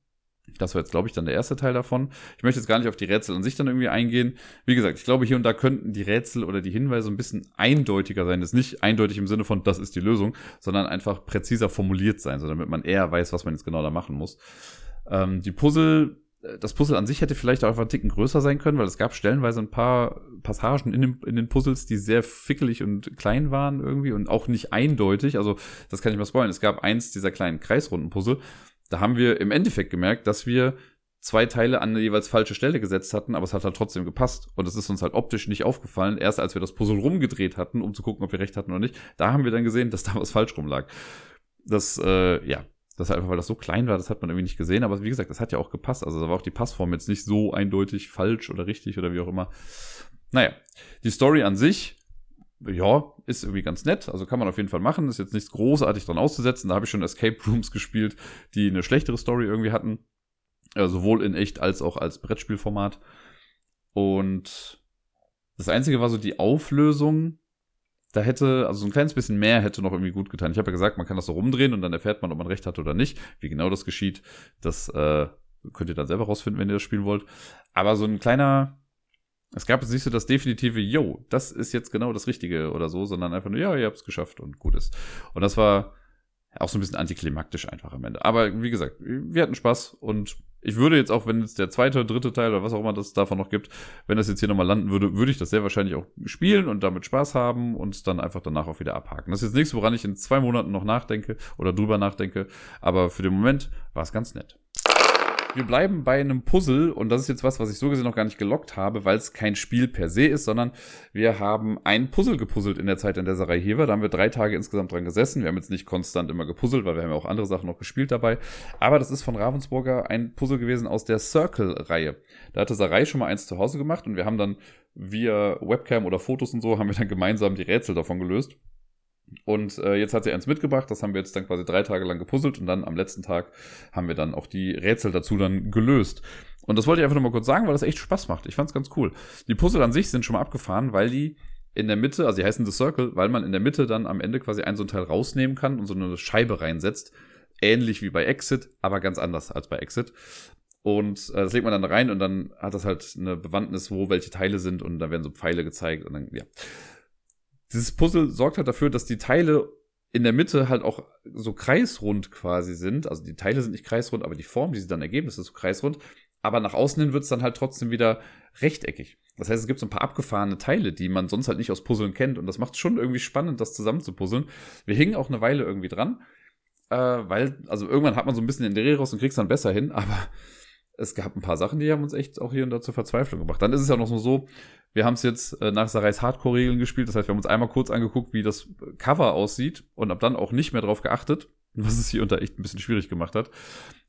Das war jetzt, glaube ich, dann der erste Teil davon. Ich möchte jetzt gar nicht auf die Rätsel an sich dann irgendwie eingehen. Wie gesagt, ich glaube, hier und da könnten die Rätsel oder die Hinweise ein bisschen eindeutiger sein. Das ist nicht eindeutig im Sinne von, das ist die Lösung, sondern einfach präziser formuliert sein, so damit man eher weiß, was man jetzt genau da machen muss. Ähm, die Puzzle, äh, das Puzzle an sich hätte vielleicht auch einfach einen Ticken größer sein können, weil es gab stellenweise ein paar Passagen in, dem, in den Puzzles, die sehr fickelig und klein waren irgendwie und auch nicht eindeutig. Also, das kann ich mal spoilern. Es gab eins dieser kleinen Kreisrunden-Puzzle da haben wir im Endeffekt gemerkt, dass wir zwei Teile an eine jeweils falsche Stelle gesetzt hatten, aber es hat halt trotzdem gepasst. Und es ist uns halt optisch nicht aufgefallen, erst als wir das Puzzle rumgedreht hatten, um zu gucken, ob wir recht hatten oder nicht. Da haben wir dann gesehen, dass da was falsch rumlag. Das, äh, ja, das einfach, weil das so klein war, das hat man irgendwie nicht gesehen. Aber wie gesagt, das hat ja auch gepasst. Also da war auch die Passform jetzt nicht so eindeutig falsch oder richtig oder wie auch immer. Naja, die Story an sich ja, ist irgendwie ganz nett. Also kann man auf jeden Fall machen. Ist jetzt nichts großartig dran auszusetzen. Da habe ich schon Escape Rooms gespielt, die eine schlechtere Story irgendwie hatten. Äh, sowohl in echt als auch als Brettspielformat. Und das Einzige war so die Auflösung. Da hätte, also so ein kleines bisschen mehr hätte noch irgendwie gut getan. Ich habe ja gesagt, man kann das so rumdrehen und dann erfährt man, ob man recht hat oder nicht. Wie genau das geschieht, das äh, könnt ihr dann selber rausfinden, wenn ihr das spielen wollt. Aber so ein kleiner, es gab jetzt nicht so das definitive, yo, das ist jetzt genau das Richtige oder so, sondern einfach nur, ja, ihr habt es geschafft und gut ist. Und das war, auch so ein bisschen antiklimaktisch einfach am Ende. Aber wie gesagt, wir hatten Spaß und ich würde jetzt auch, wenn jetzt der zweite, dritte Teil oder was auch immer das davon noch gibt, wenn das jetzt hier nochmal landen würde, würde ich das sehr wahrscheinlich auch spielen und damit Spaß haben und dann einfach danach auch wieder abhaken. Das ist jetzt nichts, woran ich in zwei Monaten noch nachdenke oder drüber nachdenke, aber für den Moment war es ganz nett. Wir bleiben bei einem Puzzle und das ist jetzt was, was ich so gesehen noch gar nicht gelockt habe, weil es kein Spiel per se ist, sondern wir haben ein Puzzle gepuzzelt in der Zeit, in der Sarai hier war. Da haben wir drei Tage insgesamt dran gesessen. Wir haben jetzt nicht konstant immer gepuzzelt, weil wir haben ja auch andere Sachen noch gespielt dabei. Aber das ist von Ravensburger ein Puzzle gewesen aus der Circle-Reihe. Da hatte Sarai schon mal eins zu Hause gemacht und wir haben dann via Webcam oder Fotos und so haben wir dann gemeinsam die Rätsel davon gelöst. Und äh, jetzt hat sie eins mitgebracht, das haben wir jetzt dann quasi drei Tage lang gepuzzelt und dann am letzten Tag haben wir dann auch die Rätsel dazu dann gelöst. Und das wollte ich einfach nochmal kurz sagen, weil das echt Spaß macht. Ich fand's ganz cool. Die Puzzle an sich sind schon mal abgefahren, weil die in der Mitte, also die heißen The Circle, weil man in der Mitte dann am Ende quasi ein so ein Teil rausnehmen kann und so eine Scheibe reinsetzt. Ähnlich wie bei Exit, aber ganz anders als bei Exit. Und äh, das legt man dann rein und dann hat das halt eine Bewandtnis, wo welche Teile sind und dann werden so Pfeile gezeigt und dann, ja dieses Puzzle sorgt halt dafür, dass die Teile in der Mitte halt auch so kreisrund quasi sind. Also die Teile sind nicht kreisrund, aber die Form, die sie dann ergeben, ist so kreisrund. Aber nach außen hin wird es dann halt trotzdem wieder rechteckig. Das heißt, es gibt so ein paar abgefahrene Teile, die man sonst halt nicht aus Puzzeln kennt. Und das macht schon irgendwie spannend, das zusammen zu puzzeln. Wir hingen auch eine Weile irgendwie dran. Äh, weil, also irgendwann hat man so ein bisschen in der Reh raus und kriegst dann besser hin. Aber es gab ein paar Sachen, die haben uns echt auch hier und da zur Verzweiflung gebracht. Dann ist es ja noch so, wir haben es jetzt äh, nach Sarais Hardcore-Regeln gespielt. Das heißt, wir haben uns einmal kurz angeguckt, wie das Cover aussieht und ab dann auch nicht mehr drauf geachtet, was es hier unter echt ein bisschen schwierig gemacht hat.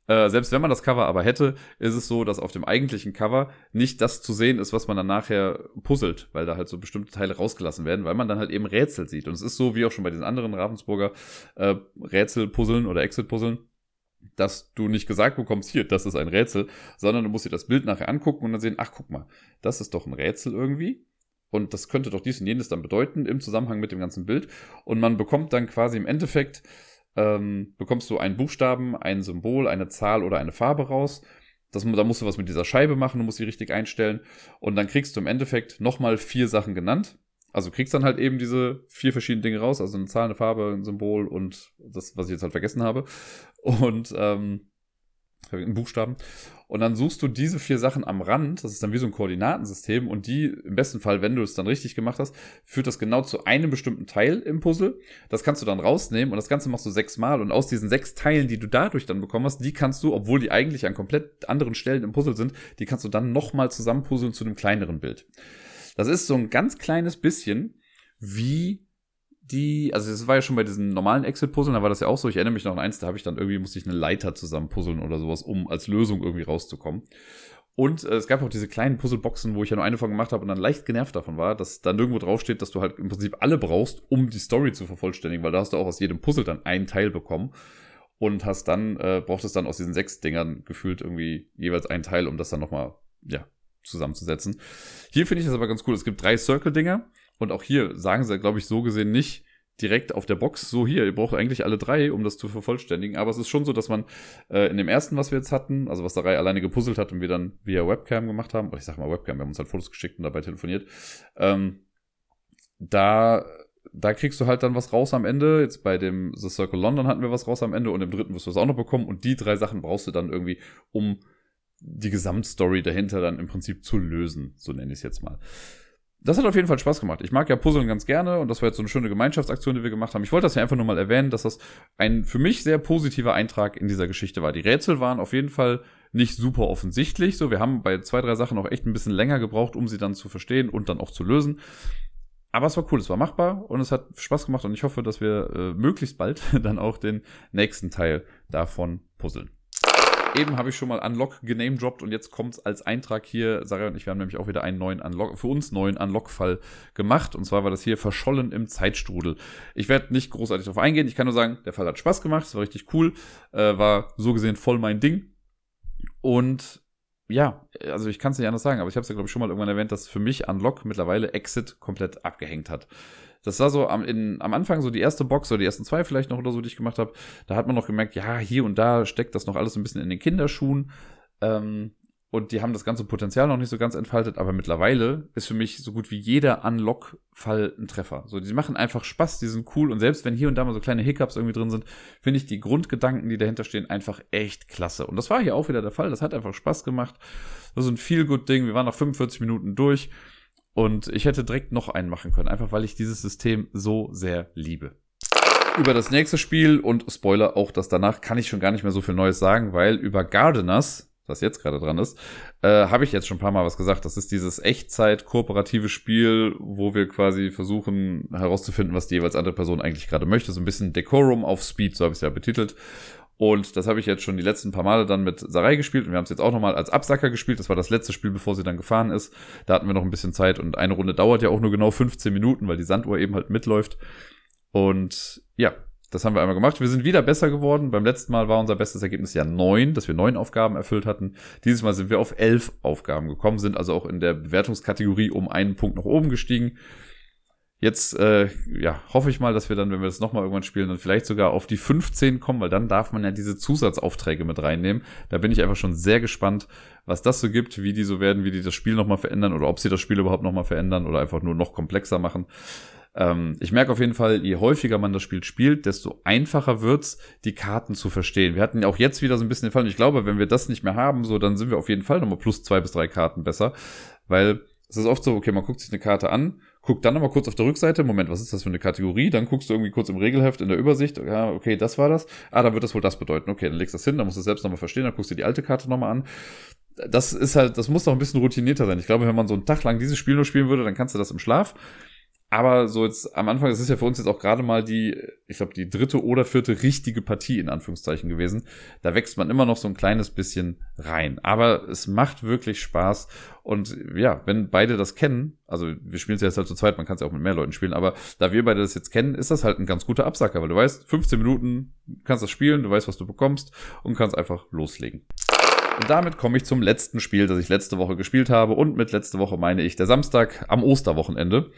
Äh, selbst wenn man das Cover aber hätte, ist es so, dass auf dem eigentlichen Cover nicht das zu sehen ist, was man dann nachher puzzelt, weil da halt so bestimmte Teile rausgelassen werden, weil man dann halt eben Rätsel sieht. Und es ist so, wie auch schon bei den anderen Ravensburger äh, Rätsel-Puzzeln oder Exit-Puzzeln, dass du nicht gesagt bekommst, hier, das ist ein Rätsel, sondern du musst dir das Bild nachher angucken und dann sehen, ach, guck mal, das ist doch ein Rätsel irgendwie. Und das könnte doch dies und jenes dann bedeuten im Zusammenhang mit dem ganzen Bild. Und man bekommt dann quasi im Endeffekt, ähm, bekommst du einen Buchstaben, ein Symbol, eine Zahl oder eine Farbe raus. Das, da musst du was mit dieser Scheibe machen, du musst sie richtig einstellen. Und dann kriegst du im Endeffekt nochmal vier Sachen genannt also kriegst dann halt eben diese vier verschiedenen Dinge raus, also eine Zahl, eine Farbe, ein Symbol und das, was ich jetzt halt vergessen habe. Und ähm, Buchstaben. Und dann suchst du diese vier Sachen am Rand, das ist dann wie so ein Koordinatensystem, und die, im besten Fall, wenn du es dann richtig gemacht hast, führt das genau zu einem bestimmten Teil im Puzzle. Das kannst du dann rausnehmen und das Ganze machst du sechsmal. Und aus diesen sechs Teilen, die du dadurch dann bekommen hast, die kannst du, obwohl die eigentlich an komplett anderen Stellen im Puzzle sind, die kannst du dann nochmal zusammenpuzzeln zu einem kleineren Bild. Das ist so ein ganz kleines bisschen wie die, also es war ja schon bei diesen normalen Exit-Puzzeln, da war das ja auch so, ich erinnere mich noch an eins, da habe ich dann irgendwie, musste ich eine Leiter zusammen puzzeln oder sowas, um als Lösung irgendwie rauszukommen. Und äh, es gab auch diese kleinen Puzzleboxen, wo ich ja nur eine von gemacht habe und dann leicht genervt davon war, dass da nirgendwo draufsteht, dass du halt im Prinzip alle brauchst, um die Story zu vervollständigen, weil da hast du auch aus jedem Puzzle dann einen Teil bekommen und hast dann, äh, brauchtest dann aus diesen sechs Dingern gefühlt irgendwie jeweils einen Teil, um das dann nochmal, ja, zusammenzusetzen. Hier finde ich das aber ganz cool. Es gibt drei Circle-Dinger und auch hier sagen sie, glaube ich, so gesehen nicht direkt auf der Box, so hier, ihr braucht eigentlich alle drei, um das zu vervollständigen. Aber es ist schon so, dass man äh, in dem ersten, was wir jetzt hatten, also was der Reihe alleine gepuzzelt hat und wir dann via Webcam gemacht haben, oder ich sage mal Webcam, wir haben uns halt Fotos geschickt und dabei telefoniert, ähm, da da kriegst du halt dann was raus am Ende. Jetzt bei dem The Circle London hatten wir was raus am Ende und im dritten wirst du es auch noch bekommen. Und die drei Sachen brauchst du dann irgendwie, um die Gesamtstory dahinter dann im Prinzip zu lösen, so nenne ich es jetzt mal. Das hat auf jeden Fall Spaß gemacht. Ich mag ja Puzzeln ganz gerne und das war jetzt so eine schöne Gemeinschaftsaktion, die wir gemacht haben. Ich wollte das ja einfach nur mal erwähnen, dass das ein für mich sehr positiver Eintrag in dieser Geschichte war. Die Rätsel waren auf jeden Fall nicht super offensichtlich. So, wir haben bei zwei, drei Sachen auch echt ein bisschen länger gebraucht, um sie dann zu verstehen und dann auch zu lösen. Aber es war cool, es war machbar und es hat Spaß gemacht und ich hoffe, dass wir äh, möglichst bald dann auch den nächsten Teil davon puzzeln. Eben habe ich schon mal Unlock genamedroppt und jetzt kommt es als Eintrag hier. Sarah und ich, haben nämlich auch wieder einen neuen Unlock, für uns neuen Unlock-Fall gemacht. Und zwar war das hier Verschollen im Zeitstrudel. Ich werde nicht großartig darauf eingehen. Ich kann nur sagen, der Fall hat Spaß gemacht. Es war richtig cool. Äh, war so gesehen voll mein Ding. Und ja, also ich kann es nicht anders sagen, aber ich habe es ja, glaube ich, schon mal irgendwann erwähnt, dass für mich Unlock mittlerweile Exit komplett abgehängt hat. Das war so am, in, am Anfang so die erste Box oder die ersten zwei vielleicht noch oder so, die ich gemacht habe. Da hat man noch gemerkt, ja, hier und da steckt das noch alles ein bisschen in den Kinderschuhen. Ähm, und die haben das ganze Potenzial noch nicht so ganz entfaltet, aber mittlerweile ist für mich so gut wie jeder Unlock-Fall ein Treffer. So, die machen einfach Spaß, die sind cool und selbst wenn hier und da mal so kleine Hiccups irgendwie drin sind, finde ich die Grundgedanken, die dahinter stehen, einfach echt klasse. Und das war hier auch wieder der Fall, das hat einfach Spaß gemacht. Das ist ein Feel-Good-Ding, wir waren nach 45 Minuten durch und ich hätte direkt noch einen machen können, einfach weil ich dieses System so sehr liebe über das nächste Spiel und Spoiler auch das danach kann ich schon gar nicht mehr so viel Neues sagen, weil über Gardeners, das jetzt gerade dran ist, äh, habe ich jetzt schon ein paar Mal was gesagt. Das ist dieses Echtzeit-kooperative Spiel, wo wir quasi versuchen herauszufinden, was die jeweils andere Person eigentlich gerade möchte. So ein bisschen Decorum auf Speed, so habe ich es ja betitelt. Und das habe ich jetzt schon die letzten paar Male dann mit Sarai gespielt und wir haben es jetzt auch nochmal als Absacker gespielt. Das war das letzte Spiel, bevor sie dann gefahren ist. Da hatten wir noch ein bisschen Zeit und eine Runde dauert ja auch nur genau 15 Minuten, weil die Sanduhr eben halt mitläuft. Und ja, das haben wir einmal gemacht. Wir sind wieder besser geworden. Beim letzten Mal war unser bestes Ergebnis ja neun, dass wir neun Aufgaben erfüllt hatten. Dieses Mal sind wir auf elf Aufgaben gekommen, sind also auch in der Bewertungskategorie um einen Punkt nach oben gestiegen. Jetzt äh, ja, hoffe ich mal, dass wir dann, wenn wir das nochmal irgendwann spielen, dann vielleicht sogar auf die 15 kommen, weil dann darf man ja diese Zusatzaufträge mit reinnehmen. Da bin ich einfach schon sehr gespannt, was das so gibt, wie die so werden, wie die das Spiel nochmal verändern oder ob sie das Spiel überhaupt nochmal verändern oder einfach nur noch komplexer machen. Ähm, ich merke auf jeden Fall, je häufiger man das Spiel spielt, desto einfacher wird's, die Karten zu verstehen. Wir hatten ja auch jetzt wieder so ein bisschen den Fall, und ich glaube, wenn wir das nicht mehr haben, so, dann sind wir auf jeden Fall nochmal plus zwei bis drei Karten besser, weil es ist oft so, okay, man guckt sich eine Karte an, guckt dann nochmal kurz auf der Rückseite, Moment, was ist das für eine Kategorie? Dann guckst du irgendwie kurz im Regelheft in der Übersicht, ja, okay, das war das. Ah, dann wird das wohl das bedeuten. Okay, dann legst du das hin, dann musst du es selbst nochmal verstehen, dann guckst du die alte Karte nochmal an. Das ist halt, das muss doch ein bisschen routinierter sein. Ich glaube, wenn man so einen Tag lang dieses Spiel nur spielen würde, dann kannst du das im Schlaf. Aber so jetzt am Anfang, es ist ja für uns jetzt auch gerade mal die, ich glaube, die dritte oder vierte richtige Partie in Anführungszeichen gewesen. Da wächst man immer noch so ein kleines bisschen rein. Aber es macht wirklich Spaß. Und ja, wenn beide das kennen, also wir spielen es jetzt halt zu zweit, man kann es ja auch mit mehr Leuten spielen, aber da wir beide das jetzt kennen, ist das halt ein ganz guter Absacker, weil du weißt, 15 Minuten kannst das spielen, du weißt, was du bekommst und kannst einfach loslegen. Und damit komme ich zum letzten Spiel, das ich letzte Woche gespielt habe. Und mit letzte Woche meine ich der Samstag am Osterwochenende.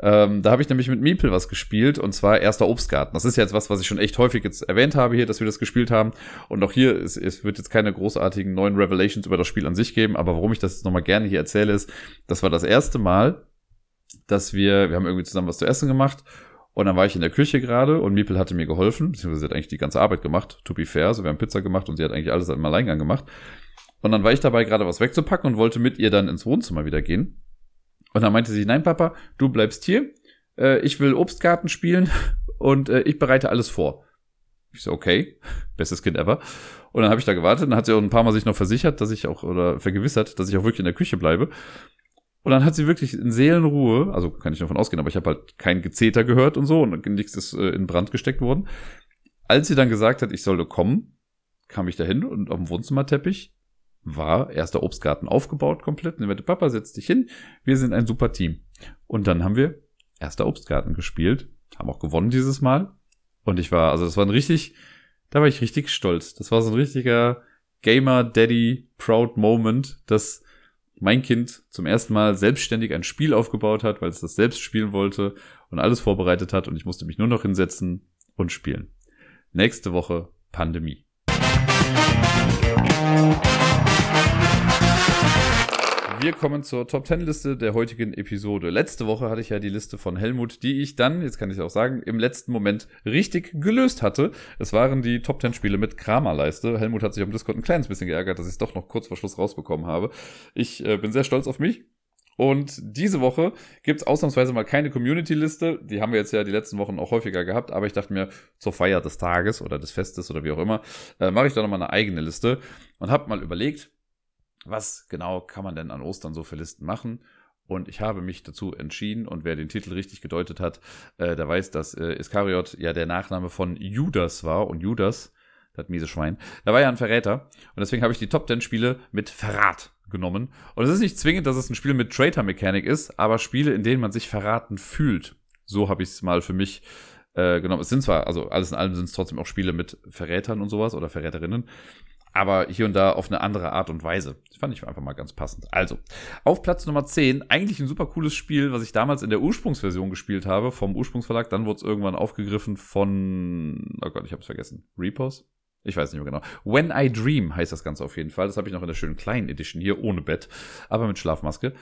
Ähm, da habe ich nämlich mit Miepel was gespielt und zwar erster Obstgarten. Das ist jetzt was, was ich schon echt häufig jetzt erwähnt habe hier, dass wir das gespielt haben. Und auch hier, ist, es wird jetzt keine großartigen neuen Revelations über das Spiel an sich geben, aber warum ich das jetzt nochmal gerne hier erzähle, ist, das war das erste Mal, dass wir, wir haben irgendwie zusammen was zu essen gemacht und dann war ich in der Küche gerade und Miepel hatte mir geholfen, beziehungsweise sie hat eigentlich die ganze Arbeit gemacht, to be fair. Also wir haben Pizza gemacht und sie hat eigentlich alles im Alleingang gemacht. Und dann war ich dabei, gerade was wegzupacken und wollte mit ihr dann ins Wohnzimmer wieder gehen. Und dann meinte sie, nein, Papa, du bleibst hier. Äh, ich will Obstgarten spielen und äh, ich bereite alles vor. Ich so, okay, bestes Kind ever. Und dann habe ich da gewartet, dann hat sie auch ein paar Mal sich noch versichert, dass ich auch, oder vergewissert, dass ich auch wirklich in der Küche bleibe. Und dann hat sie wirklich in Seelenruhe, also kann ich davon ausgehen, aber ich habe halt kein Gezeter gehört und so und nichts ist äh, in Brand gesteckt worden. Als sie dann gesagt hat, ich sollte kommen, kam ich dahin und auf dem Wohnzimmerteppich war erster Obstgarten aufgebaut komplett. Und meinte, Papa, setz dich hin, wir sind ein super Team. Und dann haben wir erster Obstgarten gespielt, haben auch gewonnen dieses Mal. Und ich war, also das war ein richtig, da war ich richtig stolz. Das war so ein richtiger Gamer Daddy Proud Moment, dass mein Kind zum ersten Mal selbstständig ein Spiel aufgebaut hat, weil es das selbst spielen wollte und alles vorbereitet hat und ich musste mich nur noch hinsetzen und spielen. Nächste Woche Pandemie. Wir kommen zur Top 10 Liste der heutigen Episode. Letzte Woche hatte ich ja die Liste von Helmut, die ich dann, jetzt kann ich auch sagen, im letzten Moment richtig gelöst hatte. Es waren die Top 10 Spiele mit Kramerleiste. Helmut hat sich am Discord ein kleines bisschen geärgert, dass ich es doch noch kurz vor Schluss rausbekommen habe. Ich äh, bin sehr stolz auf mich. Und diese Woche gibt's ausnahmsweise mal keine Community-Liste. Die haben wir jetzt ja die letzten Wochen auch häufiger gehabt. Aber ich dachte mir, zur Feier des Tages oder des Festes oder wie auch immer, äh, mache ich da nochmal eine eigene Liste. Und habe mal überlegt, was genau kann man denn an Ostern so für Listen machen? Und ich habe mich dazu entschieden, und wer den Titel richtig gedeutet hat, äh, der weiß, dass äh, Iskariot ja der Nachname von Judas war. Und Judas, das miese Schwein, da war ja ein Verräter. Und deswegen habe ich die Top 10 Spiele mit Verrat genommen. Und es ist nicht zwingend, dass es ein Spiel mit Traitor-Mechanik ist, aber Spiele, in denen man sich verraten fühlt. So habe ich es mal für mich äh, genommen. Es sind zwar, also alles in allem sind es trotzdem auch Spiele mit Verrätern und sowas oder Verräterinnen aber hier und da auf eine andere Art und Weise. Das fand ich einfach mal ganz passend. Also, auf Platz Nummer 10, eigentlich ein super cooles Spiel, was ich damals in der Ursprungsversion gespielt habe, vom Ursprungsverlag. Dann wurde es irgendwann aufgegriffen von, oh Gott, ich habe es vergessen, Repos? Ich weiß nicht mehr genau. When I Dream heißt das Ganze auf jeden Fall. Das habe ich noch in der schönen kleinen Edition hier, ohne Bett, aber mit Schlafmaske.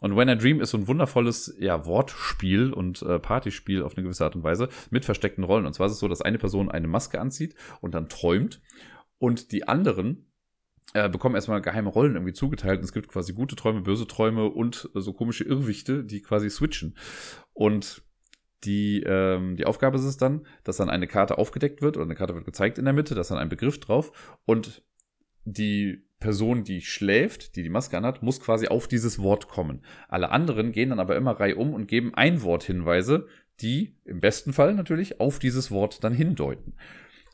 Und When I Dream ist so ein wundervolles ja, Wortspiel und äh, Partyspiel auf eine gewisse Art und Weise mit versteckten Rollen. Und zwar ist es so, dass eine Person eine Maske anzieht und dann träumt und die anderen äh, bekommen erstmal geheime Rollen irgendwie zugeteilt. Und es gibt quasi gute Träume, böse Träume und äh, so komische Irrwichte, die quasi switchen. Und die, ähm, die Aufgabe ist es dann, dass dann eine Karte aufgedeckt wird oder eine Karte wird gezeigt in der Mitte, da ist dann ein Begriff drauf und die Person, die schläft, die die Maske anhat, muss quasi auf dieses Wort kommen. Alle anderen gehen dann aber immer reihum und geben Einworthinweise, die im besten Fall natürlich auf dieses Wort dann hindeuten.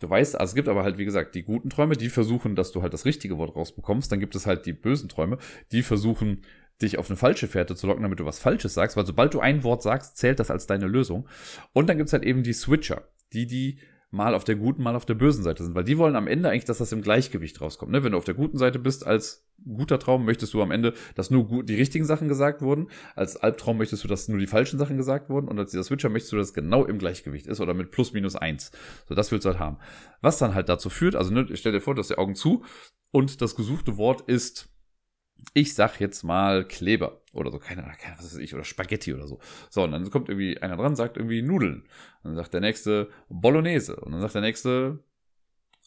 Du weißt, also es gibt aber halt, wie gesagt, die guten Träume, die versuchen, dass du halt das richtige Wort rausbekommst. Dann gibt es halt die bösen Träume, die versuchen, dich auf eine falsche Fährte zu locken, damit du was Falsches sagst, weil sobald du ein Wort sagst, zählt das als deine Lösung. Und dann gibt's halt eben die Switcher, die, die mal auf der guten, mal auf der bösen Seite sind, weil die wollen am Ende eigentlich, dass das im Gleichgewicht rauskommt. Ne? Wenn du auf der guten Seite bist als guter Traum, möchtest du am Ende, dass nur gut, die richtigen Sachen gesagt wurden. Als Albtraum möchtest du, dass nur die falschen Sachen gesagt wurden. Und als dieser Switcher möchtest du, dass genau im Gleichgewicht ist oder mit plus minus eins. So, das willst du halt haben. Was dann halt dazu führt, also ne, stell dir vor, du hast die Augen zu und das gesuchte Wort ist ich sag jetzt mal Kleber oder so, keine Ahnung, was weiß ich, oder Spaghetti oder so. So, und dann kommt irgendwie einer dran, sagt irgendwie Nudeln. Und dann sagt der nächste Bolognese. Und dann sagt der nächste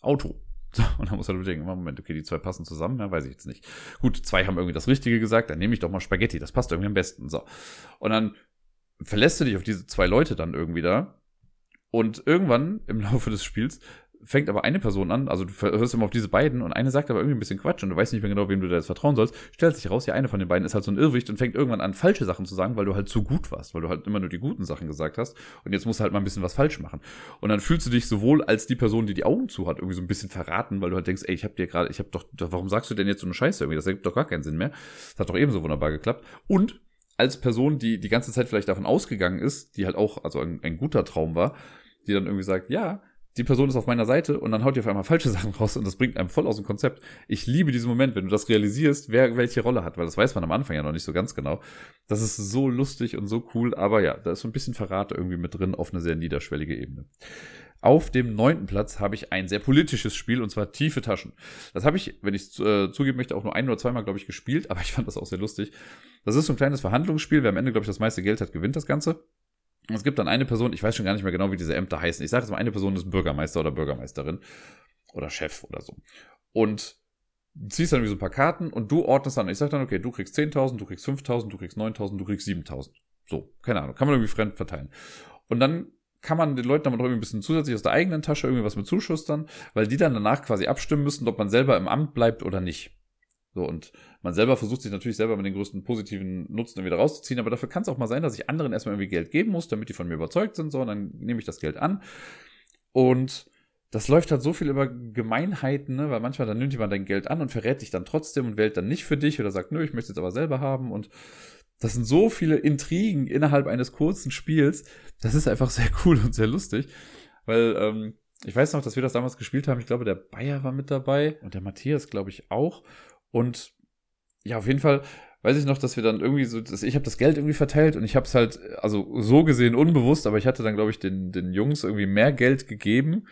Auto. So, und dann muss er überlegen, Moment, okay, die zwei passen zusammen, ja, weiß ich jetzt nicht. Gut, zwei haben irgendwie das Richtige gesagt, dann nehme ich doch mal Spaghetti, das passt irgendwie am besten. So. Und dann verlässt du dich auf diese zwei Leute dann irgendwie da. Und irgendwann im Laufe des Spiels fängt aber eine Person an, also du hörst immer auf diese beiden und eine sagt aber irgendwie ein bisschen Quatsch und du weißt nicht mehr genau, wem du da jetzt vertrauen sollst, stellt sich raus, ja, eine von den beiden ist halt so ein Irrwicht und fängt irgendwann an, falsche Sachen zu sagen, weil du halt zu gut warst, weil du halt immer nur die guten Sachen gesagt hast und jetzt musst du halt mal ein bisschen was falsch machen. Und dann fühlst du dich sowohl als die Person, die die Augen zu hat, irgendwie so ein bisschen verraten, weil du halt denkst, ey, ich hab dir gerade, ich hab doch, warum sagst du denn jetzt so eine Scheiße irgendwie? Das ergibt doch gar keinen Sinn mehr. Das hat doch ebenso wunderbar geklappt. Und als Person, die die ganze Zeit vielleicht davon ausgegangen ist, die halt auch, also ein, ein guter Traum war, die dann irgendwie sagt, ja, die Person ist auf meiner Seite und dann haut ihr auf einmal falsche Sachen raus und das bringt einem voll aus dem Konzept. Ich liebe diesen Moment, wenn du das realisierst, wer welche Rolle hat, weil das weiß man am Anfang ja noch nicht so ganz genau. Das ist so lustig und so cool, aber ja, da ist so ein bisschen Verrat irgendwie mit drin auf eine sehr niederschwellige Ebene. Auf dem neunten Platz habe ich ein sehr politisches Spiel und zwar Tiefe Taschen. Das habe ich, wenn ich äh, zugeben möchte, auch nur ein oder zweimal, glaube ich, gespielt, aber ich fand das auch sehr lustig. Das ist so ein kleines Verhandlungsspiel. Wer am Ende, glaube ich, das meiste Geld hat, gewinnt das Ganze. Es gibt dann eine Person, ich weiß schon gar nicht mehr genau, wie diese Ämter heißen. Ich sage jetzt mal, eine Person ist Bürgermeister oder Bürgermeisterin oder Chef oder so. Und ziehst dann wie so ein paar Karten und du ordnest dann. Ich sage dann, okay, du kriegst 10.000, du kriegst 5.000, du kriegst 9.000, du kriegst 7.000. So, keine Ahnung, kann man irgendwie fremd verteilen. Und dann kann man den Leuten aber noch irgendwie ein bisschen zusätzlich aus der eigenen Tasche irgendwie was mit zuschustern, weil die dann danach quasi abstimmen müssen, ob man selber im Amt bleibt oder nicht. So, und man selber versucht sich natürlich selber mit den größten positiven Nutzen wieder rauszuziehen, aber dafür kann es auch mal sein, dass ich anderen erstmal irgendwie Geld geben muss, damit die von mir überzeugt sind, so, und dann nehme ich das Geld an. Und das läuft halt so viel über Gemeinheiten, ne? weil manchmal dann nimmt jemand dein Geld an und verrät dich dann trotzdem und wählt dann nicht für dich oder sagt, nö, ich möchte es aber selber haben und das sind so viele Intrigen innerhalb eines kurzen Spiels. Das ist einfach sehr cool und sehr lustig, weil ähm, ich weiß noch, dass wir das damals gespielt haben. Ich glaube, der Bayer war mit dabei und der Matthias, glaube ich, auch. Und ja, auf jeden Fall weiß ich noch, dass wir dann irgendwie so, dass ich habe das Geld irgendwie verteilt und ich habe es halt, also so gesehen unbewusst, aber ich hatte dann, glaube ich, den, den Jungs irgendwie mehr Geld gegeben.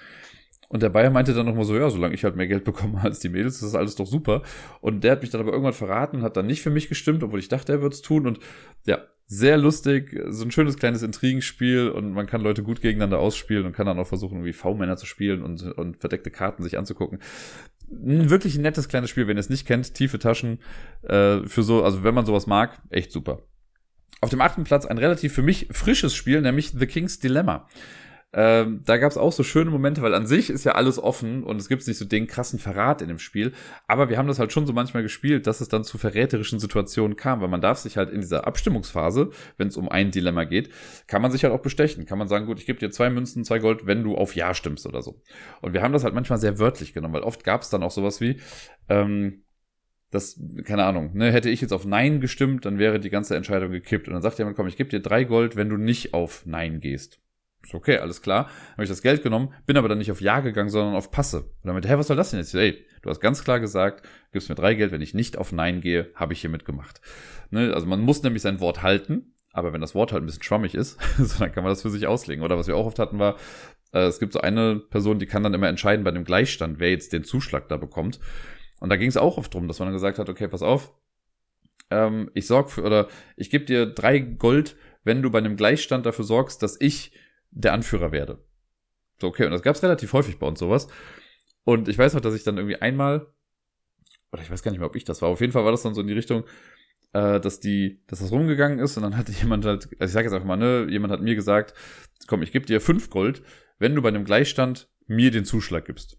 Und der Bayer meinte dann nochmal so, ja, solange ich halt mehr Geld bekomme als die Mädels, das ist alles doch super. Und der hat mich dann aber irgendwann verraten und hat dann nicht für mich gestimmt, obwohl ich dachte, er würde es tun. Und ja, sehr lustig, so ein schönes kleines Intrigenspiel und man kann Leute gut gegeneinander ausspielen und kann dann auch versuchen, irgendwie V-Männer zu spielen und, und verdeckte Karten sich anzugucken ein wirklich nettes kleines Spiel, wenn ihr es nicht kennt, tiefe Taschen äh, für so, also wenn man sowas mag, echt super. Auf dem achten Platz ein relativ für mich frisches Spiel, nämlich The King's Dilemma. Ähm, da gab es auch so schöne Momente, weil an sich ist ja alles offen und es gibt nicht so den krassen Verrat in dem Spiel. Aber wir haben das halt schon so manchmal gespielt, dass es dann zu verräterischen Situationen kam, weil man darf sich halt in dieser Abstimmungsphase, wenn es um ein Dilemma geht, kann man sich halt auch bestechen. Kann man sagen, gut, ich gebe dir zwei Münzen, zwei Gold, wenn du auf Ja stimmst oder so. Und wir haben das halt manchmal sehr wörtlich genommen, weil oft gab es dann auch sowas wie, ähm, das, keine Ahnung, ne, hätte ich jetzt auf Nein gestimmt, dann wäre die ganze Entscheidung gekippt. Und dann sagt jemand, komm, ich gebe dir drei Gold, wenn du nicht auf Nein gehst. Ist okay, alles klar. Habe ich das Geld genommen, bin aber dann nicht auf Ja gegangen, sondern auf Passe. Und damit, hä, was soll das denn jetzt? Ey, du hast ganz klar gesagt, gibst mir drei Geld, wenn ich nicht auf Nein gehe, habe ich hiermit gemacht. Ne? Also man muss nämlich sein Wort halten, aber wenn das Wort halt ein bisschen schwammig ist, so, dann kann man das für sich auslegen. Oder was wir auch oft hatten war, Äh, es gibt so eine Person, die kann dann immer entscheiden bei dem Gleichstand, wer jetzt den Zuschlag da bekommt. Und da ging es auch oft drum, dass man dann gesagt hat, okay, pass auf, ähm, ich sorg für, oder ich gebe dir drei Gold, wenn du bei einem Gleichstand dafür sorgst, dass ich der Anführer werde. So, okay, und das gab es relativ häufig bei uns sowas. Und ich weiß noch, dass ich dann irgendwie einmal, oder ich weiß gar nicht mehr, ob ich das war, auf jeden Fall war das dann so in die Richtung, äh, dass die, dass das rumgegangen ist und dann hat jemand halt, also ich sage jetzt einfach mal, ne, jemand hat mir gesagt, komm, ich gebe dir fünf Gold, wenn du bei einem Gleichstand mir den Zuschlag gibst.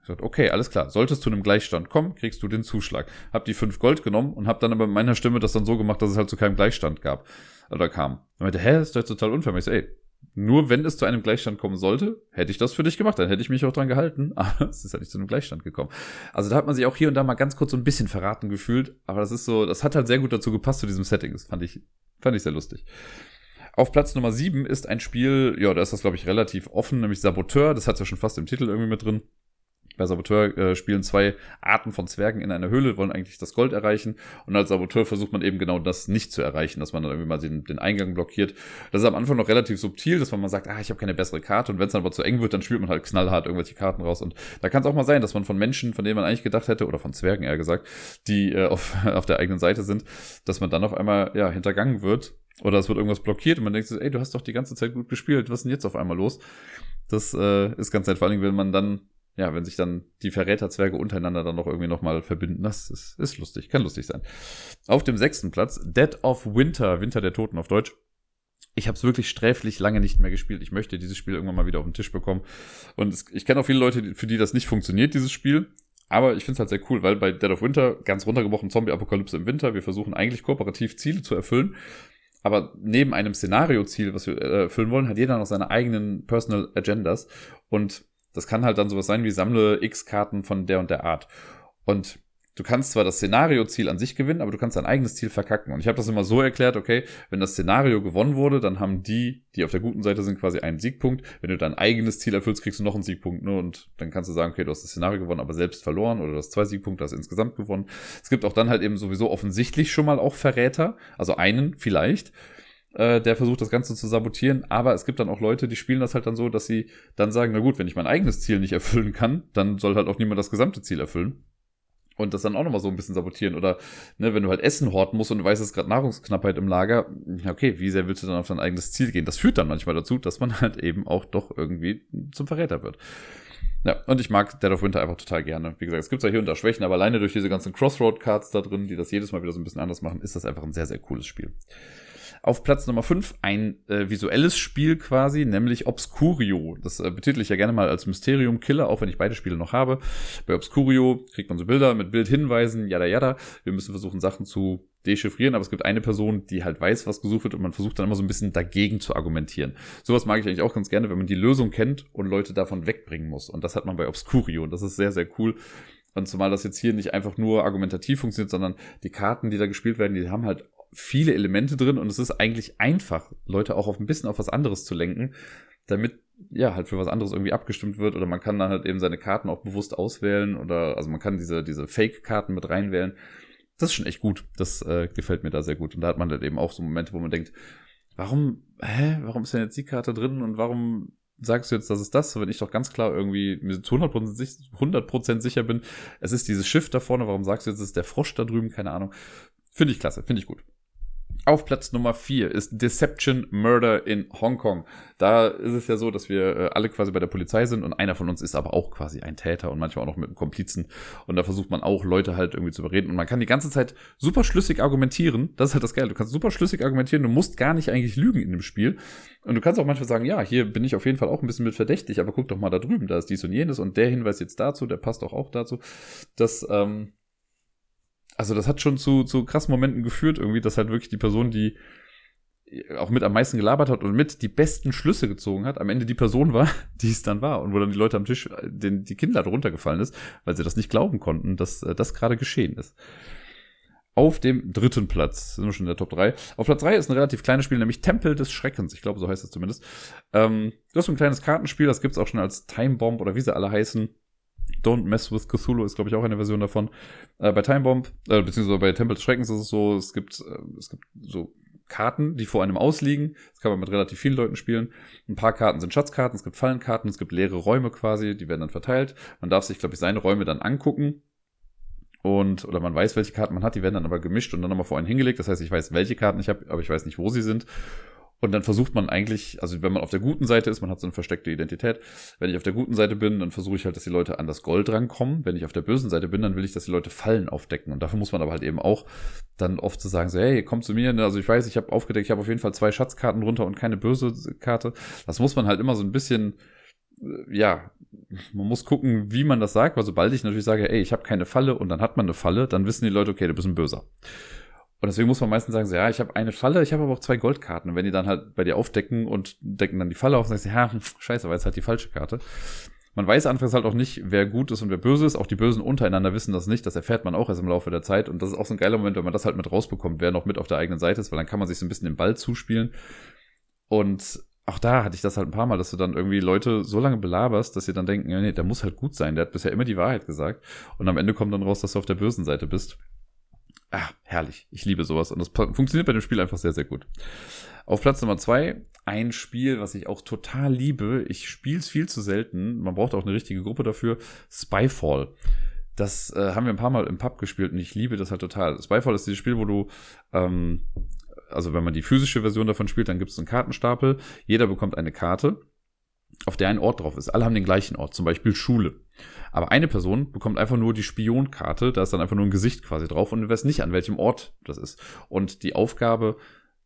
Ich sagte, okay, alles klar. Solltest du einem Gleichstand kommen, kriegst du den Zuschlag. Hab die fünf Gold genommen und hab dann aber mit meiner Stimme das dann so gemacht, dass es halt zu keinem Gleichstand gab. Oder kam. Und meinte, hä, ist doch total unfair. Ich so, ey, nur wenn es zu einem Gleichstand kommen sollte, hätte ich das für dich gemacht, dann hätte ich mich auch dran gehalten, aber es ist halt nicht zu einem Gleichstand gekommen. Also da hat man sich auch hier und da mal ganz kurz so ein bisschen verraten gefühlt, aber das ist so, das hat halt sehr gut dazu gepasst zu diesem Setting. Das fand ich, fand ich sehr lustig. Auf Platz Nummer sieben ist ein Spiel, ja, da ist das, glaube ich, relativ offen, nämlich Saboteur. Das hat ja schon fast im Titel irgendwie mit drin. Bei Saboteur äh, spielen zwei Arten von Zwergen in einer Höhle, wollen eigentlich das Gold erreichen. Und als Saboteur versucht man eben genau das nicht zu erreichen, dass man dann irgendwie mal den, den Eingang blockiert. Das ist am Anfang noch relativ subtil, dass man mal sagt, ah, ich habe keine bessere Karte. Und wenn es dann aber zu eng wird, dann spielt man halt knallhart irgendwelche Karten raus. Und da kann es auch mal sein, dass man von Menschen, von denen man eigentlich gedacht hätte, oder von Zwergen eher gesagt, die äh, auf, auf der eigenen Seite sind, dass man dann auf einmal ja hintergangen wird. Oder es wird irgendwas blockiert und man denkt sich, ey, du hast doch die ganze Zeit gut gespielt, was ist denn jetzt auf einmal los? Das äh, ist ganz nett, vor allem, wenn man dann ja, wenn sich dann die Verräterzwerge untereinander dann noch irgendwie nochmal verbinden, das ist, ist lustig, kann lustig sein. Auf dem sechsten Platz, Dead of Winter, Winter der Toten auf Deutsch. Ich habe es wirklich sträflich lange nicht mehr gespielt. Ich möchte dieses Spiel irgendwann mal wieder auf den Tisch bekommen. Und es, ich kenne auch viele Leute, für die das nicht funktioniert, dieses Spiel. Aber ich finde es halt sehr cool, weil bei Dead of Winter, ganz runtergebrochen, Zombie-Apokalypse im Winter, wir versuchen eigentlich kooperativ Ziele zu erfüllen. Aber neben einem Szenario-Ziel, was wir äh, erfüllen wollen, hat jeder noch seine eigenen Personal Agendas. Und das kann halt dann sowas sein wie sammle X Karten von der und der Art. Und du kannst zwar das Szenario-Ziel an sich gewinnen, aber du kannst dein eigenes Ziel verkacken. Und ich habe das immer so erklärt, okay, wenn das Szenario gewonnen wurde, dann haben die, die auf der guten Seite sind, quasi einen Siegpunkt. Wenn du dein eigenes Ziel erfüllst, kriegst du noch einen Siegpunkt. Ne? Und dann kannst du sagen, okay, du hast das Szenario gewonnen, aber selbst verloren oder du hast zwei Siegpunkte, hast insgesamt gewonnen. Es gibt auch dann halt eben sowieso offensichtlich schon mal auch Verräter, also einen vielleicht äh, der versucht das Ganze zu sabotieren. Aber es gibt dann auch Leute, die spielen das halt dann so, dass sie dann sagen, na gut, wenn ich mein eigenes Ziel nicht erfüllen kann, dann soll halt auch niemand das gesamte Ziel erfüllen. Und das dann auch nochmal so ein bisschen sabotieren. Oder ne, wenn du halt Essen horten musst und du weißt, es ist gerade Nahrungsknappheit im Lager, okay, wie sehr willst du dann auf dein eigenes Ziel gehen? Das führt dann manchmal dazu, dass man halt eben auch doch irgendwie zum Verräter wird. Ja, und ich mag Dead of Winter einfach total gerne. Wie gesagt, es gibt zwar hier da Schwächen, aber alleine durch diese ganzen Crossroad-Cards da drin, die das jedes Mal wieder so ein bisschen anders machen, ist das einfach ein sehr, sehr cooles Spiel. Auf Platz Nummer 5 ein äh, visuelles Spiel quasi, nämlich Obscurio. Das äh, betitel ich ja gerne mal als Mysterium Killer, auch wenn ich beide Spiele noch habe. Bei Obscurio kriegt man so Bilder mit Bildhinweisen, yada yada. Wir müssen versuchen, Sachen zu dechiffrieren, aber es gibt eine Person, die halt weiß, was gesucht wird und man versucht dann immer so ein bisschen dagegen zu argumentieren. Sowas mag ich eigentlich auch ganz gerne, wenn man die Lösung kennt und Leute davon wegbringen muss. Und das hat man bei Obscurio und das ist sehr, sehr cool. Und zumal das jetzt hier nicht einfach nur argumentativ funktioniert, sondern die Karten, die da gespielt werden, die haben halt viele Elemente drin und es ist eigentlich einfach, Leute auch auf ein bisschen auf was anderes zu lenken, damit ja halt für was anderes irgendwie abgestimmt wird oder man kann dann halt eben seine Karten auch bewusst auswählen oder also man kann diese diese Fake-Karten mit reinwählen. Das ist schon echt gut. Das äh, gefällt mir da sehr gut und da hat man halt eben auch so Momente, wo man denkt, warum, hä, warum ist denn jetzt die Karte drin und warum sagst du jetzt, das ist das, wenn ich doch ganz klar irgendwie mir zu 100%, 100 sicher bin, es ist dieses Schiff da vorne, warum sagst du jetzt, es ist der Frosch da drüben, keine Ahnung. Finde ich klasse, finde ich gut. Auf Platz Nummer 4 ist Deception Murder in Hongkong. Da ist es ja so, dass wir äh, alle quasi bei der Polizei sind und einer von uns ist aber auch quasi ein Täter und manchmal auch noch mit einem Komplizen. Und da versucht man auch Leute halt irgendwie zu überreden. Und man kann die ganze Zeit super schlüssig argumentieren. Das ist halt das Geile. Du kannst super schlüssig argumentieren. Du musst gar nicht eigentlich lügen in dem Spiel. Und du kannst auch manchmal sagen, ja, hier bin ich auf jeden Fall auch ein bisschen mit verdächtig, aber guck doch mal da drüben, da ist dies und jenes und der Hinweis jetzt dazu, der passt auch auch dazu. Das, ähm, also das hat schon zu, zu krassen Momenten geführt, irgendwie, dass halt wirklich die Person, die auch mit am meisten gelabert hat und mit die besten Schlüsse gezogen hat, am Ende die Person war, die es dann war und wo dann die Leute am Tisch, den, die Kinnlade runtergefallen ist, weil sie das nicht glauben konnten, dass äh, das gerade geschehen ist. Auf dem dritten Platz, sind wir schon in der Top 3. Auf Platz 3 ist ein relativ kleines Spiel, nämlich Tempel des Schreckens. Ich glaube, so heißt es zumindest. Ähm, das ist ein kleines Kartenspiel, das gibt's auch schon als Time Bomb oder wie sie alle heißen. Don't Mess with Cthulhu ist, glaube ich, auch eine Version davon. Äh, bei Time Bomb, äh, beziehungsweise bei Tempel des Schreckens ist es so, es gibt, äh, es gibt so Karten, die vor einem ausliegen. Das kann man mit relativ vielen Leuten spielen. Ein paar Karten sind Schatzkarten, es gibt Fallenkarten, es gibt leere Räume quasi, die werden dann verteilt. Man darf sich, glaube ich, seine Räume dann angucken. Und, oder man weiß, welche Karten man hat, die werden dann aber gemischt und dann nochmal vor einen hingelegt. Das heißt, ich weiß, welche Karten ich habe, aber ich weiß nicht, wo sie sind. Und dann versucht man eigentlich, also wenn man auf der guten Seite ist, man hat so eine versteckte Identität. Wenn ich auf der guten Seite bin, dann versuche ich halt, dass die Leute an das Gold rankommen. Wenn ich auf der bösen Seite bin, dann will ich, dass die Leute Fallen aufdecken. Und dafür muss man aber halt eben auch dann oft zu so sagen, so, hey, komm zu mir. Also ich weiß, ich habe aufgedeckt, ich habe auf jeden Fall zwei Schatzkarten runter und keine böse Karte. Das muss man halt immer so ein bisschen, äh, ja, man muss gucken, wie man das sagt, weil sobald ich natürlich sage, ey, ich habe keine Falle und dann hat man eine Falle, dann wissen die Leute, okay, du bist ein Böser. Und deswegen muss man meistens sagen, so, ja, ich habe eine Falle, ich habe aber auch zwei Goldkarten. Und wenn die dann halt bei dir aufdecken und decken dann die Falle auf, dann sagst du, ja, scheiße, weil es halt die falsche Karte. Man weiß anfangs halt auch nicht, wer gut ist und wer böse ist. Auch die Bösen untereinander wissen das nicht. Das erfährt man auch erst im Laufe der Zeit. Und das ist auch so ein geiler Moment, wenn man das halt mit rausbekommt, wer noch mit auf der eigenen Seite ist, weil dann kann man sich so ein bisschen den Ball zuspielen. Und auch da hatte ich das halt ein paar Mal, dass du dann irgendwie Leute so lange belaberst, dass sie dann denken, ja, nee, der muss halt gut sein. Der hat bisher immer die Wahrheit gesagt. Und am Ende kommt dann raus, dass du auf der bösen Seite bist. Ah, herrlich. Ich liebe sowas. Und das funktioniert bei dem Spiel einfach sehr, sehr gut. Auf Platz Nummer zwei, ein Spiel, was ich auch total liebe. Ich spiele es viel zu selten. Man braucht auch eine richtige Gruppe dafür. Spyfall. Das äh, haben wir ein paar Mal im Pub gespielt und ich liebe das halt total. Spyfall ist dieses Spiel, wo du, ähm, also wenn man die physische Version davon spielt, dann gibt es einen Kartenstapel. Jeder bekommt eine Karte auf der ein Ort drauf ist. Alle haben den gleichen Ort, zum Beispiel Schule. Aber eine Person bekommt einfach nur die Spionkarte, da ist dann einfach nur ein Gesicht quasi drauf und du weißt nicht, an welchem Ort das ist. Und die Aufgabe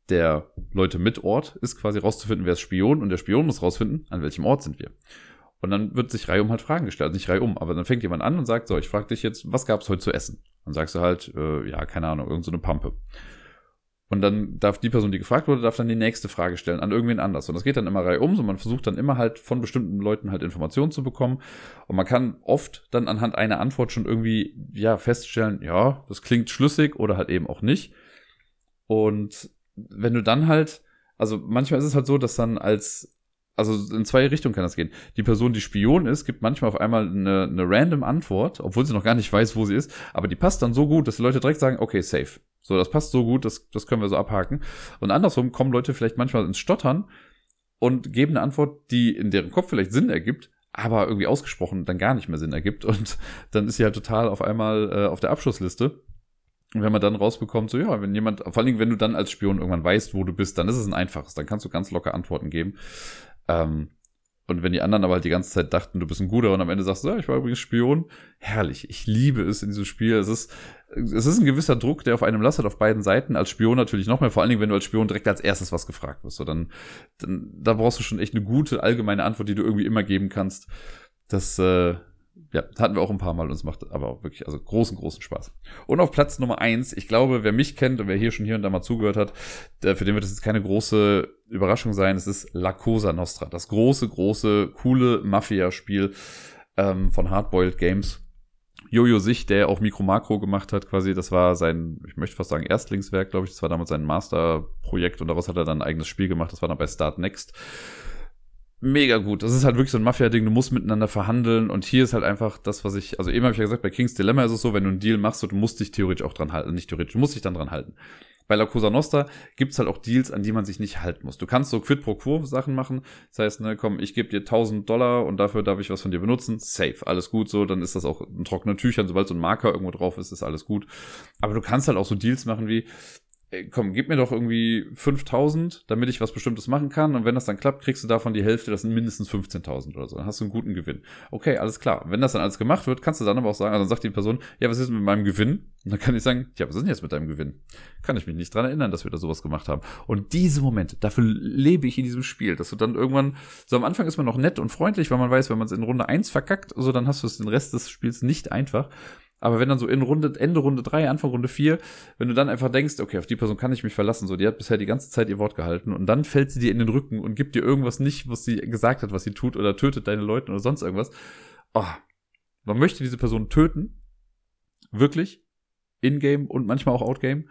der Leute mit Ort ist quasi rauszufinden, wer ist Spion und der Spion muss rausfinden, an welchem Ort sind wir. Und dann wird sich reihum halt Fragen gestellt, also nicht reihum, aber dann fängt jemand an und sagt, so, ich frage dich jetzt, was gab es heute zu essen? Dann sagst du halt, äh, ja, keine Ahnung, irgendeine so Pampe. Und dann darf die Person, die gefragt wurde, darf dann die nächste Frage stellen an irgendwen anders. Und das geht dann immer reihum, so man versucht dann immer halt von bestimmten Leuten halt Informationen zu bekommen. Und man kann oft dann anhand einer Antwort schon irgendwie, ja, feststellen, ja, das klingt schlüssig oder halt eben auch nicht. Und wenn du dann halt, also manchmal ist es halt so, dass dann als also in zwei Richtungen kann das gehen. Die Person, die Spion ist, gibt manchmal auf einmal eine, eine random Antwort, obwohl sie noch gar nicht weiß, wo sie ist, aber die passt dann so gut, dass die Leute direkt sagen, okay, safe. So, das passt so gut, das, das können wir so abhaken. Und andersrum kommen Leute vielleicht manchmal ins Stottern und geben eine Antwort, die in deren Kopf vielleicht Sinn ergibt, aber irgendwie ausgesprochen dann gar nicht mehr Sinn ergibt. Und dann ist sie halt total auf einmal äh, auf der Abschlussliste. Und wenn man dann rausbekommt, so ja, wenn jemand, vor allen Dingen, wenn du dann als Spion irgendwann weißt, wo du bist, dann ist es ein einfaches, dann kannst du ganz locker Antworten geben. Ähm, und wenn die anderen aber halt die ganze Zeit dachten, du bist ein guter und am Ende sagst du, ja, ich war übrigens Spion, herrlich. Ich liebe es in diesem Spiel. Es ist, es ist ein gewisser Druck, der auf einem lastet, auf beiden Seiten. Als Spion natürlich noch mehr, vor allen Dingen, wenn du als Spion direkt als erstes was gefragt wirst. So, dann, dann, da brauchst du schon echt eine gute allgemeine Antwort, die du irgendwie immer geben kannst. Das, äh, ja, hatten wir auch ein paar Mal und es macht aber auch wirklich, also großen, großen Spaß. Und auf Platz Nummer eins, ich glaube, wer mich kennt und wer hier schon hier und da mal zugehört hat, der, für den wird es jetzt keine große Überraschung sein. Es ist La Cosa Nostra, das große, große, coole Mafia-Spiel ähm, von Hardboiled Games. Jojo Sich, der auch Mikro Makro gemacht hat, quasi, das war sein, ich möchte fast sagen, Erstlingswerk, glaube ich. Das war damals sein Masterprojekt und daraus hat er dann ein eigenes Spiel gemacht. Das war dann bei Start Next mega gut. Das ist halt wirklich so ein Mafia-Ding, du musst miteinander verhandeln und hier ist halt einfach das, was ich, also eben habe ich ja gesagt, bei King's Dilemma ist es so, wenn du einen Deal machst, du musst dich theoretisch auch dran halten, nicht theoretisch, du musst dich dann dran halten. Bei La Cosa Nostra gibt's halt auch Deals, an die man sich nicht halten muss. Du kannst so Quid pro Quo Sachen machen. Das heißt, ne, komm, ich gebe dir 1000 Dollar und dafür darf ich was von dir benutzen. Safe, alles gut so. Dann ist das auch ein trockener Tüchern. Sobald so ein Marker irgendwo drauf ist, ist alles gut. Aber du kannst halt auch so Deals machen wie, komm, gib mir doch irgendwie 5000, damit ich was Bestimmtes machen kann. Und wenn das dann klappt, kriegst du davon die Hälfte, das sind mindestens 15.000 oder so. Dann hast du einen guten Gewinn. Okay, alles klar. Wenn das dann alles gemacht wird, kannst du dann aber auch sagen, also dann sagt die Person, ja, was ist mit meinem Gewinn? Und dann kann ich sagen, ja, was ist denn jetzt mit deinem Gewinn? Kann ich mich nicht dran erinnern, dass wir da sowas gemacht haben. Und diese Momente, dafür lebe ich in diesem Spiel, dass du dann irgendwann, so am Anfang ist man noch nett und freundlich, weil man weiß, wenn man es in Runde 1 verkackt, so dann hast du es den Rest des Spiels nicht einfach. Aber wenn dann so in Runde, Ende Runde 3, Anfang Runde 4, wenn du dann einfach denkst, okay, auf die Person kann ich mich verlassen, so, die hat bisher die ganze Zeit ihr Wort gehalten und dann fällt sie dir in den Rücken und gibt dir irgendwas nicht, was sie gesagt hat, was sie tut oder tötet deine Leute oder sonst irgendwas. Oh, man möchte diese Person töten. Wirklich. In-game und manchmal auch out-game.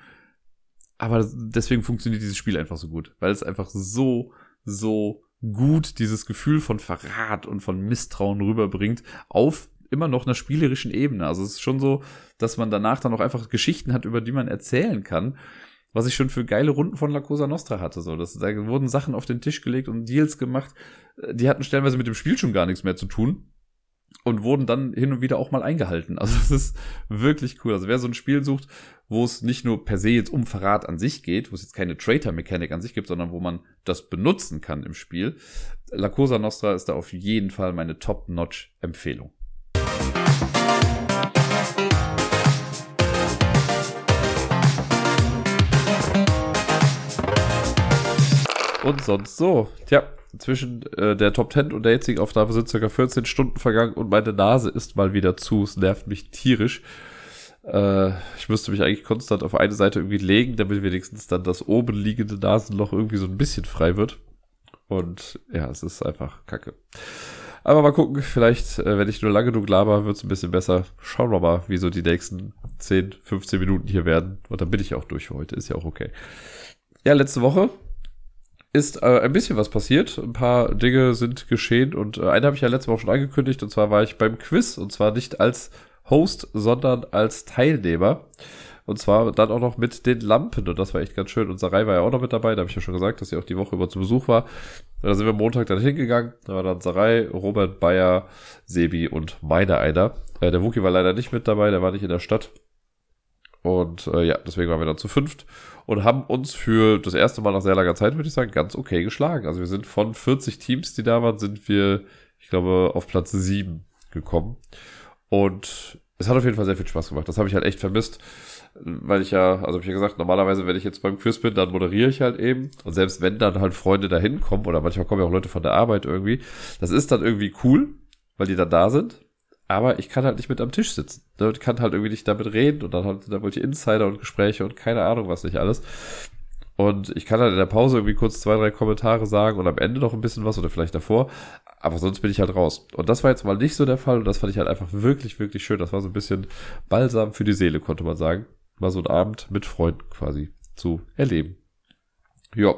Aber deswegen funktioniert dieses Spiel einfach so gut, weil es einfach so, so gut dieses Gefühl von Verrat und von Misstrauen rüberbringt auf immer noch einer spielerischen Ebene. Also es ist schon so, dass man danach dann auch einfach Geschichten hat, über die man erzählen kann. was ich schon für geile Runden von La Cosa Nostra hatte. So, das, da wurden Sachen auf den Tisch gelegt und Deals gemacht, die hatten stellenweise mit dem Spiel schon gar nichts mehr zu tun und wurden dann hin und wieder auch mal eingehalten. Also es ist wirklich cool. Also wer so ein Spiel sucht, wo es nicht nur per se jetzt um Verrat an sich geht, wo es jetzt keine Traitor-Mechanik an sich gibt, sondern wo man das benutzen kann im Spiel, La Cosa Nostra ist da auf jeden Fall meine Top-Notch-Empfehlung. Und sonst so. Tja, zwischen äh, der Top 10 und der jetzigen Aufnahme sind circa 14 Stunden vergangen und meine Nase ist mal wieder zu. Es nervt mich tierisch. Äh, ich müsste mich eigentlich konstant auf eine Seite irgendwie legen, damit wenigstens dann das oben liegende Nasenloch irgendwie so ein bisschen frei wird. Und ja, es ist einfach kacke. Aber mal gucken, vielleicht, äh, wenn ich nur lange genug laber, wird es ein bisschen besser. Schauen wir mal, wie so die nächsten 10, 15 Minuten hier werden. Und dann bin ich auch durch für heute. Ist ja auch okay. Ja, letzte Woche ist äh, ein bisschen was passiert. Ein paar Dinge sind geschehen und äh, eine habe ich ja letzte Woche schon angekündigt und zwar war ich beim Quiz und zwar nicht als Host, sondern als Teilnehmer. Und zwar dann auch noch mit den Lampen. Und das war echt ganz schön. Und Sarai war ja auch noch mit dabei. Da habe ich ja schon gesagt, dass sie auch die Woche über zu Besuch war. Da sind wir Montag dann hingegangen. Da war dann Sarai, Robert, Bayer, Sebi und meine einer. Äh, der Wookie war leider nicht mit dabei. Der war nicht in der Stadt. Und äh, ja, deswegen waren wir dann zu fünft und haben uns für das erste Mal nach sehr langer Zeit, würde ich sagen, ganz okay geschlagen. Also wir sind von 40 Teams, die da waren, sind wir, ich glaube, auf Platz 7 gekommen. Und es hat auf jeden Fall sehr viel Spaß gemacht. Das habe ich halt echt vermisst, weil ich ja, also habe ich ja gesagt, normalerweise, wenn ich jetzt beim Quiz bin, dann moderiere ich halt eben. Und selbst wenn dann halt Freunde da hinkommen oder manchmal kommen ja auch Leute von der Arbeit irgendwie, das ist dann irgendwie cool, weil die dann da sind. Aber ich kann halt nicht mit am Tisch sitzen. Ne? Ich kann halt irgendwie nicht damit reden und dann halt da wollte Insider und Gespräche und keine Ahnung was nicht alles. Und ich kann halt in der Pause irgendwie kurz zwei, drei Kommentare sagen und am Ende noch ein bisschen was oder vielleicht davor. Aber sonst bin ich halt raus. Und das war jetzt mal nicht so der Fall und das fand ich halt einfach wirklich, wirklich schön. Das war so ein bisschen Balsam für die Seele, konnte man sagen. Mal so ein Abend mit Freunden quasi zu erleben. Ja.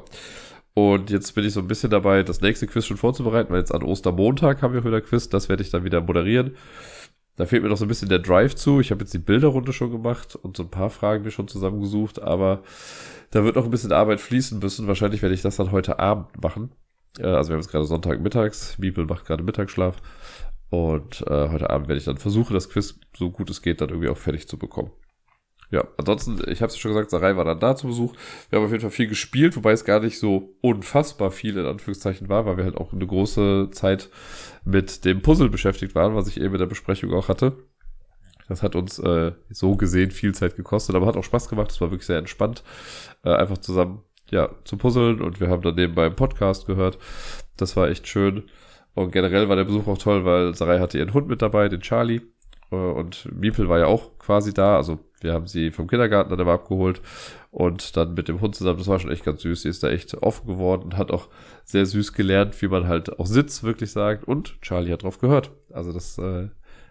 Und jetzt bin ich so ein bisschen dabei, das nächste Quiz schon vorzubereiten, weil jetzt an Ostermontag haben wir wieder Quiz. Das werde ich dann wieder moderieren. Da fehlt mir noch so ein bisschen der Drive zu. Ich habe jetzt die Bilderrunde schon gemacht und so ein paar Fragen mir schon zusammengesucht, aber da wird noch ein bisschen Arbeit fließen müssen. Wahrscheinlich werde ich das dann heute Abend machen. Äh, also wir haben jetzt gerade Sonntag mittags. Bibel macht gerade Mittagsschlaf. Und äh, heute Abend werde ich dann versuchen, das Quiz so gut es geht dann irgendwie auch fertig zu bekommen. Ja, ansonsten, ich habe es schon gesagt, Sarai war dann da zu Besuch. Wir haben auf jeden Fall viel gespielt, wobei es gar nicht so unfassbar viel in Anführungszeichen war, weil wir halt auch eine große Zeit mit dem Puzzle beschäftigt waren, was ich eben in der Besprechung auch hatte. Das hat uns äh, so gesehen viel Zeit gekostet, aber hat auch Spaß gemacht. Es war wirklich sehr entspannt, äh, einfach zusammen ja zu puzzeln und wir haben dann nebenbei einen Podcast gehört. Das war echt schön. Und generell war der Besuch auch toll, weil Sarai hatte ihren Hund mit dabei, den Charlie. Äh, und Miepel war ja auch quasi da, also wir haben sie vom Kindergarten dann aber abgeholt und dann mit dem Hund zusammen. Das war schon echt ganz süß. Sie ist da echt offen geworden und hat auch sehr süß gelernt, wie man halt auch Sitz wirklich sagt. Und Charlie hat drauf gehört. Also das äh,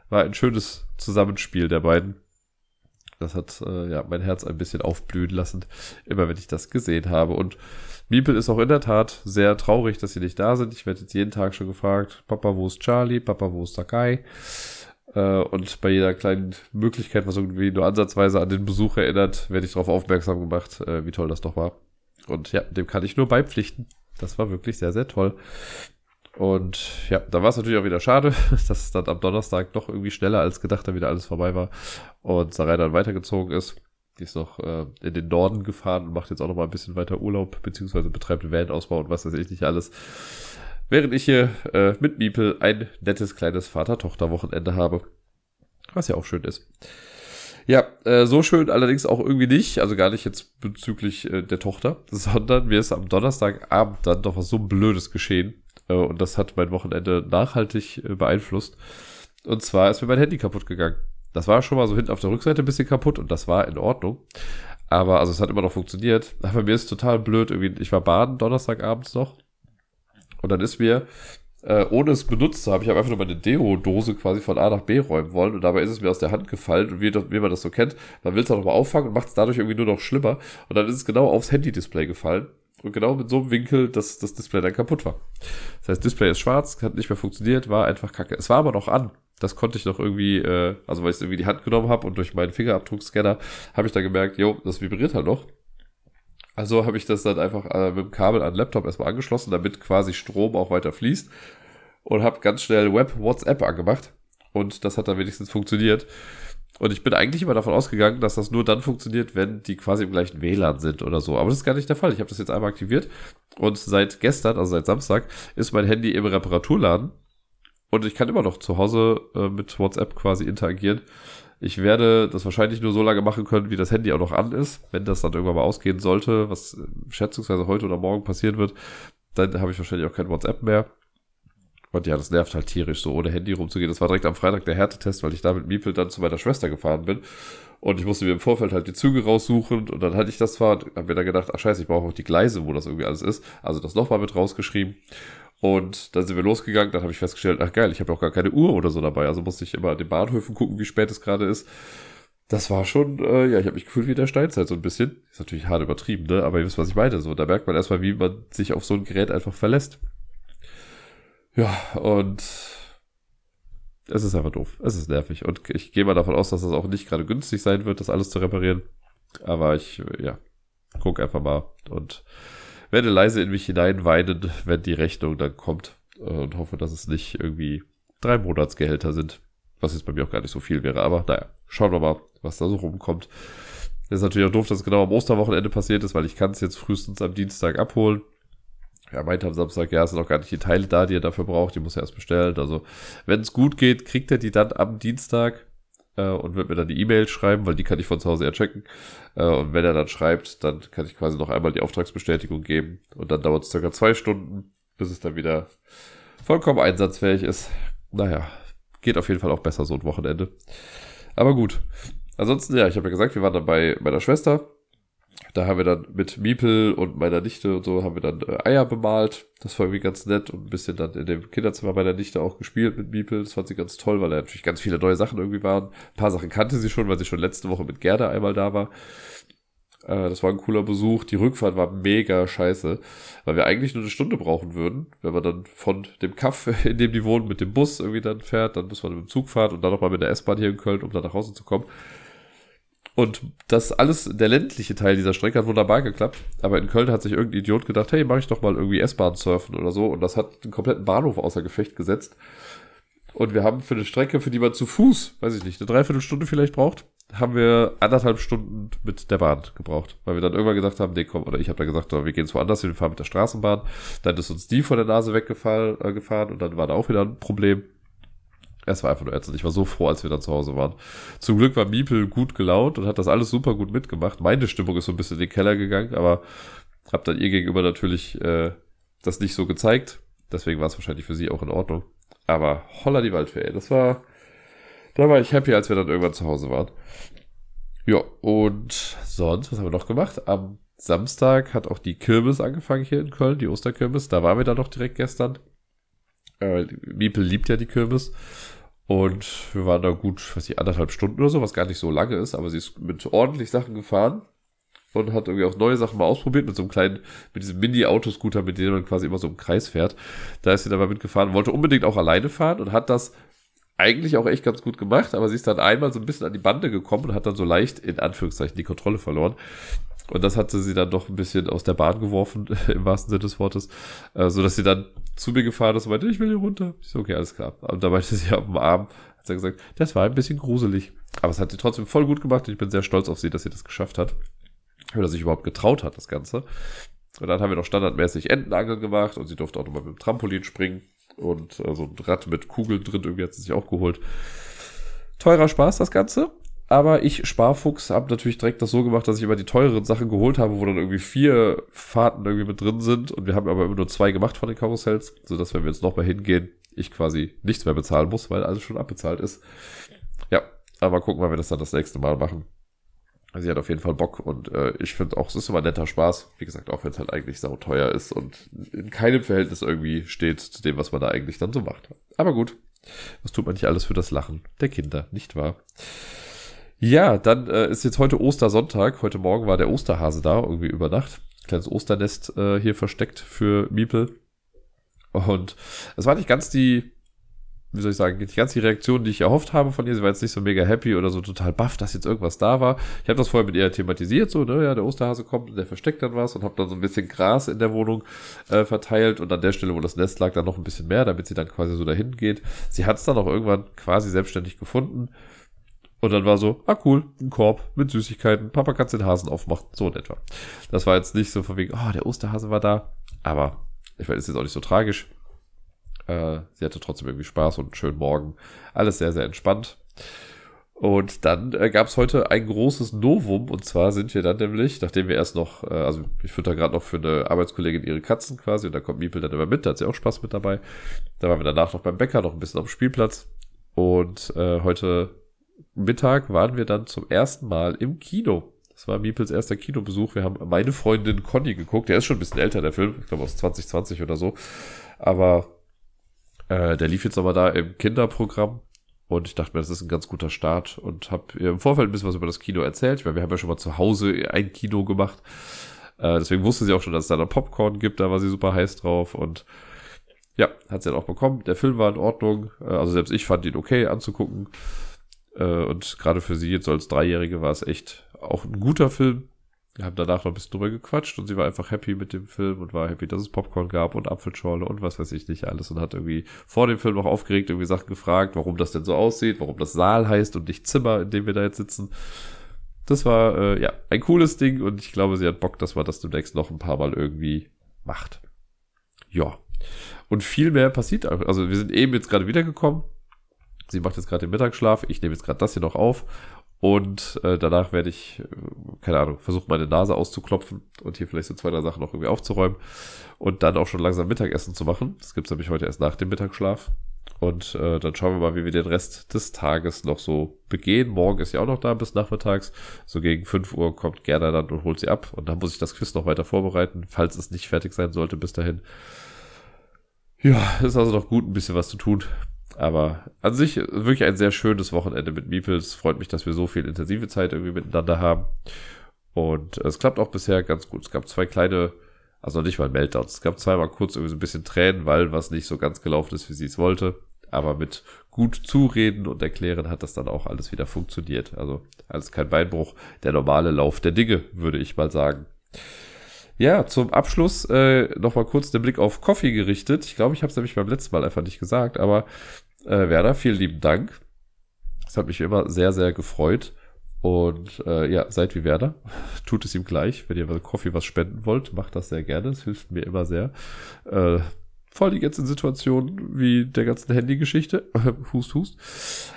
war ein schönes Zusammenspiel der beiden. Das hat äh, ja mein Herz ein bisschen aufblühen lassen, immer wenn ich das gesehen habe. Und Miepel ist auch in der Tat sehr traurig, dass sie nicht da sind. Ich werde jetzt jeden Tag schon gefragt, Papa, wo ist Charlie? Papa, wo ist Sakai? Äh, und bei jeder kleinen Möglichkeit, was irgendwie nur ansatzweise an den Besuch erinnert, werde ich darauf aufmerksam gemacht, äh, wie toll das doch war. Und ja, dem kann ich nur beipflichten. Das war wirklich sehr, sehr toll. Und ja, da war es natürlich auch wieder schade, dass es dann am Donnerstag doch irgendwie schneller als gedacht da wieder alles vorbei war und Sarai dann weitergezogen ist. Die ist noch äh, in den Norden gefahren und macht jetzt auch noch mal ein bisschen weiter Urlaub, beziehungsweise betreibt Van-Ausbau und was weiß ich nicht alles. Während ich hier äh, mit Miepel ein nettes kleines Vater-Tochter-Wochenende habe. Was ja auch schön ist. Ja, äh, so schön allerdings auch irgendwie nicht, also gar nicht jetzt bezüglich äh, der Tochter, sondern mir ist am Donnerstagabend dann doch was so Blödes geschehen. Äh, und das hat mein Wochenende nachhaltig äh, beeinflusst. Und zwar ist mir mein Handy kaputt gegangen. Das war schon mal so hinten auf der Rückseite ein bisschen kaputt und das war in Ordnung. Aber also es hat immer noch funktioniert. Aber mir ist total blöd, irgendwie, ich war baden Donnerstagabends noch und dann ist mir, äh, ohne es benutzt zu haben, ich habe einfach nur meine Deo-Dose quasi von A nach B räumen wollen und dabei ist es mir aus der Hand gefallen und wie, wie man das so kennt, man will es auch nochmal auffangen und macht es dadurch irgendwie nur noch schlimmer und dann ist es genau aufs Handy-Display gefallen und genau mit so einem Winkel, dass das Display dann kaputt war. Das heißt, Display ist schwarz, hat nicht mehr funktioniert, war einfach kacke. Es war aber noch an. Das konnte ich noch irgendwie, äh, also weil ich es irgendwie die Hand genommen habe und durch meinen Fingerabdruckscanner habe ich dann gemerkt, jo, das vibriert halt noch. Also habe ich das dann einfach äh, mit dem Kabel an den Laptop erstmal angeschlossen, damit quasi Strom auch weiter fließt. Und habe ganz schnell Web WhatsApp angemacht. Und das hat dann wenigstens funktioniert. Und ich bin eigentlich immer davon ausgegangen, dass das nur dann funktioniert, wenn die quasi im gleichen WLAN sind oder so. Aber das ist gar nicht der Fall. Ich habe das jetzt einmal aktiviert. Und seit gestern, also seit Samstag, ist mein Handy im Reparaturladen. Und ich kann immer noch zu Hause äh, mit WhatsApp quasi interagieren. Ich werde das wahrscheinlich nur so lange machen können, wie das Handy auch noch an ist. Wenn das dann irgendwann mal ausgehen sollte, was äh, schätzungsweise heute oder morgen passieren wird, dann habe ich wahrscheinlich auch kein WhatsApp mehr. Und ja, das nervt halt tierisch, so ohne Handy rumzugehen. Das war direkt am Freitag der Härtetest, weil ich da mit Miepel dann zu meiner Schwester gefahren bin. Und ich musste mir im Vorfeld halt die Züge raussuchen. Und dann hatte ich das zwar, habe mir dann gedacht, ach scheiße, ich brauche auch die Gleise, wo das irgendwie alles ist. Also das nochmal mit rausgeschrieben. Und dann sind wir losgegangen, dann habe ich festgestellt, ach geil, ich habe auch gar keine Uhr oder so dabei. Also musste ich immer an den Bahnhöfen gucken, wie spät es gerade ist. Das war schon, äh, ja, ich habe mich gefühlt wie der Steinzeit so ein bisschen. Ist natürlich hart übertrieben, ne? Aber ihr wisst, was ich meine. So, da merkt man erstmal, wie man sich auf so ein Gerät einfach verlässt. Ja, und es ist einfach doof. Es ist nervig. Und ich gehe mal davon aus, dass das auch nicht gerade günstig sein wird, das alles zu reparieren. Aber ich, ja, guck einfach mal und werde leise in mich hineinweinen, wenn die Rechnung dann kommt. Und hoffe, dass es nicht irgendwie drei Monatsgehälter sind. Was jetzt bei mir auch gar nicht so viel wäre. Aber naja, schauen wir mal, was da so rumkommt. Das ist natürlich auch doof, dass es genau am Osterwochenende passiert ist, weil ich kann es jetzt frühestens am Dienstag abholen. Er meinte am Samstag, ja, es sind auch gar nicht die Teile da, die er dafür braucht, die muss er erst bestellen. Also, wenn es gut geht, kriegt er die dann am Dienstag äh, und wird mir dann die E-Mail schreiben, weil die kann ich von zu Hause ja checken. Äh, und wenn er dann schreibt, dann kann ich quasi noch einmal die Auftragsbestätigung geben und dann dauert es circa zwei Stunden, bis es dann wieder vollkommen einsatzfähig ist. Naja, geht auf jeden Fall auch besser so ein Wochenende. Aber gut. Ansonsten, ja, ich habe ja gesagt, wir waren dann bei meiner Schwester da haben wir dann mit Miepel und meiner Nichte und so haben wir dann äh, Eier bemalt. Das war irgendwie ganz nett und ein bisschen dann in dem Kinderzimmer meiner Nichte auch gespielt mit Miepel. Das fand sie ganz toll, weil da natürlich ganz viele neue Sachen irgendwie waren. Ein paar Sachen kannte sie schon, weil sie schon letzte Woche mit Gerda einmal da war. Äh, das war ein cooler Besuch. Die Rückfahrt war mega scheiße, weil wir eigentlich nur eine Stunde brauchen würden, wenn man dann von dem Kaff, in dem die wohnen, mit dem Bus irgendwie dann fährt. Dann muss man mit dem Zug fahren und dann nochmal mit der S-Bahn hier in Köln, um dann nach Hause zu kommen. Und das alles, der ländliche Teil dieser Strecke hat wunderbar geklappt. Aber in Köln hat sich irgendein Idiot gedacht, hey, mach ich doch mal irgendwie S-Bahn surfen oder so. Und das hat den kompletten Bahnhof außer Gefecht gesetzt. Und wir haben für eine Strecke, für die man zu Fuß, weiß ich nicht, eine Dreiviertelstunde vielleicht braucht, haben wir anderthalb Stunden mit der Bahn gebraucht. Weil wir dann irgendwann gesagt haben, nee, komm, oder ich habe dann gesagt, wir gehen jetzt woanders hin, wir fahren mit der Straßenbahn. Dann ist uns die vor der Nase weggefahren äh, gefahren und dann war da auch wieder ein Problem. Es war einfach nur ätzend. Ich war so froh, als wir dann zu Hause waren. Zum Glück war Miepel gut gelaunt und hat das alles super gut mitgemacht. Meine Stimmung ist so ein bisschen in den Keller gegangen, aber hab dann ihr gegenüber natürlich äh, das nicht so gezeigt. Deswegen war es wahrscheinlich für sie auch in Ordnung. Aber holla die Waldfee. Das war, da war ich happy, als wir dann irgendwann zu Hause waren. Ja, und sonst, was haben wir noch gemacht? Am Samstag hat auch die Kirmes angefangen hier in Köln, die Osterkirmes. Da waren wir dann noch direkt gestern. Äh, Miepel liebt ja die Kirmes. Und wir waren da gut, was ich, anderthalb Stunden oder so, was gar nicht so lange ist, aber sie ist mit ordentlich Sachen gefahren und hat irgendwie auch neue Sachen mal ausprobiert mit so einem kleinen, mit diesem Mini-Autoscooter, mit dem man quasi immer so im Kreis fährt. Da ist sie mal mitgefahren, wollte unbedingt auch alleine fahren und hat das eigentlich auch echt ganz gut gemacht, aber sie ist dann einmal so ein bisschen an die Bande gekommen und hat dann so leicht, in Anführungszeichen, die Kontrolle verloren. Und das hatte sie dann doch ein bisschen aus der Bahn geworfen, im wahrsten Sinne des Wortes, äh, so dass sie dann zu mir gefahren ist und meinte, ich will hier runter. Ich so, okay, alles klar. Und da meinte sie auf dem Arm, hat sie gesagt, das war ein bisschen gruselig. Aber es hat sie trotzdem voll gut gemacht und ich bin sehr stolz auf sie, dass sie das geschafft hat. Oder sich überhaupt getraut hat, das Ganze. Und dann haben wir noch standardmäßig Entenangeln gemacht und sie durfte auch nochmal mit dem Trampolin springen und äh, so ein Rad mit Kugeln drin, irgendwie hat sie sich auch geholt. Teurer Spaß, das Ganze. Aber ich, Sparfuchs, habe natürlich direkt das so gemacht, dass ich immer die teureren Sachen geholt habe, wo dann irgendwie vier Fahrten irgendwie mit drin sind. Und wir haben aber immer nur zwei gemacht von den Karussells, sodass, wenn wir jetzt nochmal hingehen, ich quasi nichts mehr bezahlen muss, weil alles schon abbezahlt ist. Ja, aber gucken, wann wir das dann das nächste Mal machen. Sie hat auf jeden Fall Bock und äh, ich finde auch, es ist immer netter Spaß. Wie gesagt, auch wenn es halt eigentlich sau teuer ist und in keinem Verhältnis irgendwie steht zu dem, was man da eigentlich dann so macht. Aber gut, was tut man nicht alles für das Lachen der Kinder, nicht wahr? Ja, dann äh, ist jetzt heute Ostersonntag. Heute Morgen war der Osterhase da, irgendwie über Nacht. Kleines Osternest äh, hier versteckt für Miepel. Und es war nicht ganz die wie soll ich sagen, nicht ganz die Reaktion, die ich erhofft habe von ihr. Sie war jetzt nicht so mega happy oder so total baff, dass jetzt irgendwas da war. Ich habe das vorher mit ihr thematisiert, so, ne, ja, der Osterhase kommt und der versteckt dann was und habe dann so ein bisschen Gras in der Wohnung äh, verteilt und an der Stelle, wo das Nest lag, dann noch ein bisschen mehr, damit sie dann quasi so dahin geht. Sie hat es dann auch irgendwann quasi selbstständig gefunden. Und dann war so, ah cool, ein Korb mit Süßigkeiten, Papa kannst den Hasen aufmachen, so in etwa. Das war jetzt nicht so von wegen, oh, der Osterhase war da, aber ich weiß, ist jetzt auch nicht so tragisch. Äh, sie hatte trotzdem irgendwie Spaß und einen schönen Morgen. Alles sehr, sehr entspannt. Und dann äh, gab es heute ein großes Novum. Und zwar sind wir dann nämlich, nachdem wir erst noch, äh, also ich fütter gerade noch für eine Arbeitskollegin ihre Katzen quasi, und da kommt Miepel dann immer mit, da hat sie auch Spaß mit dabei. Da waren wir danach noch beim Bäcker, noch ein bisschen auf dem Spielplatz. Und äh, heute Mittag waren wir dann zum ersten Mal im Kino. Das war Miepels erster Kinobesuch. Wir haben meine Freundin Conny geguckt. Der ist schon ein bisschen älter, der Film. Ich glaube aus 2020 oder so. Aber äh, der lief jetzt aber da im Kinderprogramm. Und ich dachte mir, das ist ein ganz guter Start und habe ihr im Vorfeld ein bisschen was über das Kino erzählt. Meine, wir haben ja schon mal zu Hause ein Kino gemacht. Äh, deswegen wusste sie auch schon, dass es da noch Popcorn gibt. Da war sie super heiß drauf. Und ja, hat sie dann auch bekommen. Der Film war in Ordnung. Äh, also selbst ich fand ihn okay anzugucken. Äh, und gerade für sie jetzt als Dreijährige war es echt auch ein guter Film. Wir haben danach noch ein bisschen drüber gequatscht und sie war einfach happy mit dem Film und war happy, dass es Popcorn gab und Apfelschorle und was weiß ich nicht alles und hat irgendwie vor dem Film noch aufgeregt irgendwie Sachen gefragt, warum das denn so aussieht, warum das Saal heißt und nicht Zimmer, in dem wir da jetzt sitzen. Das war äh, ja ein cooles Ding und ich glaube, sie hat Bock, dass man das demnächst noch ein paar Mal irgendwie macht. Ja. Und viel mehr passiert. Also wir sind eben jetzt gerade wiedergekommen. Sie macht jetzt gerade den Mittagsschlaf. Ich nehme jetzt gerade das hier noch auf. Und äh, danach werde ich, äh, keine Ahnung, versuchen meine Nase auszuklopfen und hier vielleicht so zwei, drei Sachen noch irgendwie aufzuräumen. Und dann auch schon langsam Mittagessen zu machen. Das gibt's nämlich heute erst nach dem Mittagsschlaf. Und äh, dann schauen wir mal, wie wir den Rest des Tages noch so begehen. Morgen ist ja auch noch da bis nachmittags. So gegen 5 Uhr kommt Gerda dann und holt sie ab. Und dann muss ich das Quiz noch weiter vorbereiten, falls es nicht fertig sein sollte bis dahin. Ja, ist also noch gut, ein bisschen was zu tun. Aber an sich wirklich ein sehr schönes Wochenende mit Meeples. Freut mich, dass wir so viel intensive Zeit irgendwie miteinander haben. Und es klappt auch bisher ganz gut. Es gab zwei kleine, also nicht mal Meltdowns. Es gab zweimal kurz irgendwie so ein bisschen Tränen, weil was nicht so ganz gelaufen ist, wie sie es wollte. Aber mit gut zureden und erklären hat das dann auch alles wieder funktioniert. Also alles kein Beinbruch. Der normale Lauf der Dinge, würde ich mal sagen. Ja, zum Abschluss äh, nochmal kurz den Blick auf Coffee gerichtet. Ich glaube, ich habe es nämlich beim letzten Mal einfach nicht gesagt, aber äh, Werder, vielen lieben Dank. Das hat mich immer sehr, sehr gefreut. Und äh, ja, seid wie Werder. Tut es ihm gleich. Wenn ihr bei Coffee was spenden wollt, macht das sehr gerne. Das hilft mir immer sehr. Äh, vor allem jetzt in Situationen wie der ganzen Handy-Geschichte. hust, hust.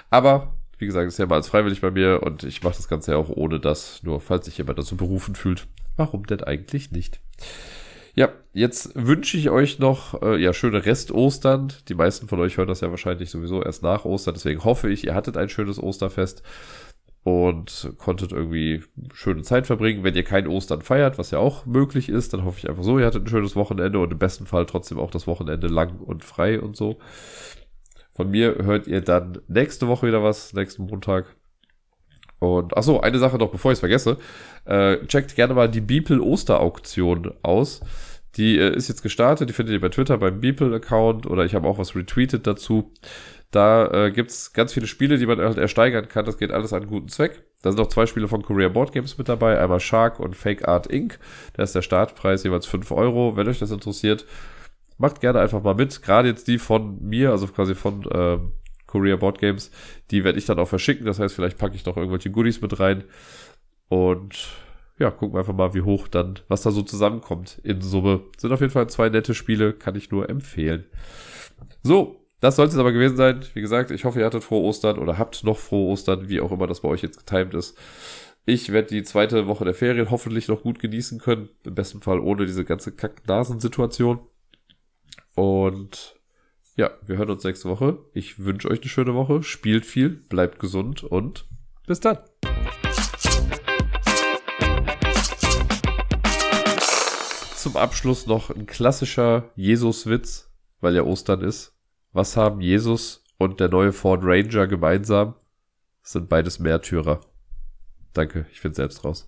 Aber wie gesagt, ist ja mal als freiwillig bei mir und ich mache das Ganze ja auch ohne das. Nur falls sich jemand dazu berufen fühlt, Warum denn eigentlich nicht? Ja, jetzt wünsche ich euch noch äh, ja schöne Rest-Ostern. Die meisten von euch hören das ja wahrscheinlich sowieso erst nach Ostern. Deswegen hoffe ich, ihr hattet ein schönes Osterfest und konntet irgendwie schöne Zeit verbringen. Wenn ihr kein Ostern feiert, was ja auch möglich ist, dann hoffe ich einfach so, ihr hattet ein schönes Wochenende und im besten Fall trotzdem auch das Wochenende lang und frei und so. Von mir hört ihr dann nächste Woche wieder was, nächsten Montag. Und ach so, eine Sache noch, bevor ich es vergesse. Äh, checkt gerne mal die Beeple Osterauktion aus. Die äh, ist jetzt gestartet, die findet ihr bei Twitter beim Beeple-Account oder ich habe auch was retweetet dazu. Da äh, gibt's ganz viele Spiele, die man halt ersteigern kann. Das geht alles an guten Zweck. Da sind auch zwei Spiele von Korea Board Games mit dabei. Einmal Shark und Fake Art Inc. Da ist der Startpreis jeweils 5 Euro. Wenn euch das interessiert, macht gerne einfach mal mit. Gerade jetzt die von mir, also quasi von ähm, Korea Board Games. Die werde ich dann auch verschicken. Das heißt, vielleicht packe ich noch irgendwelche Goodies mit rein. Und ja, gucken wir einfach mal, wie hoch dann, was da so zusammenkommt in Summe. Sind auf jeden Fall zwei nette Spiele, kann ich nur empfehlen. So, das sollte es aber gewesen sein. Wie gesagt, ich hoffe, ihr hattet frohe Ostern oder habt noch frohe Ostern, wie auch immer das bei euch jetzt getimt ist. Ich werde die zweite Woche der Ferien hoffentlich noch gut genießen können. Im besten Fall ohne diese ganze Kack-Nasensituation. Und ja, wir hören uns nächste Woche. Ich wünsche euch eine schöne Woche. Spielt viel, bleibt gesund und bis dann. Abschluss noch ein klassischer Jesus-Witz, weil ja Ostern ist. Was haben Jesus und der neue Ford Ranger gemeinsam? Sind beides Märtyrer. Danke, ich finde selbst raus.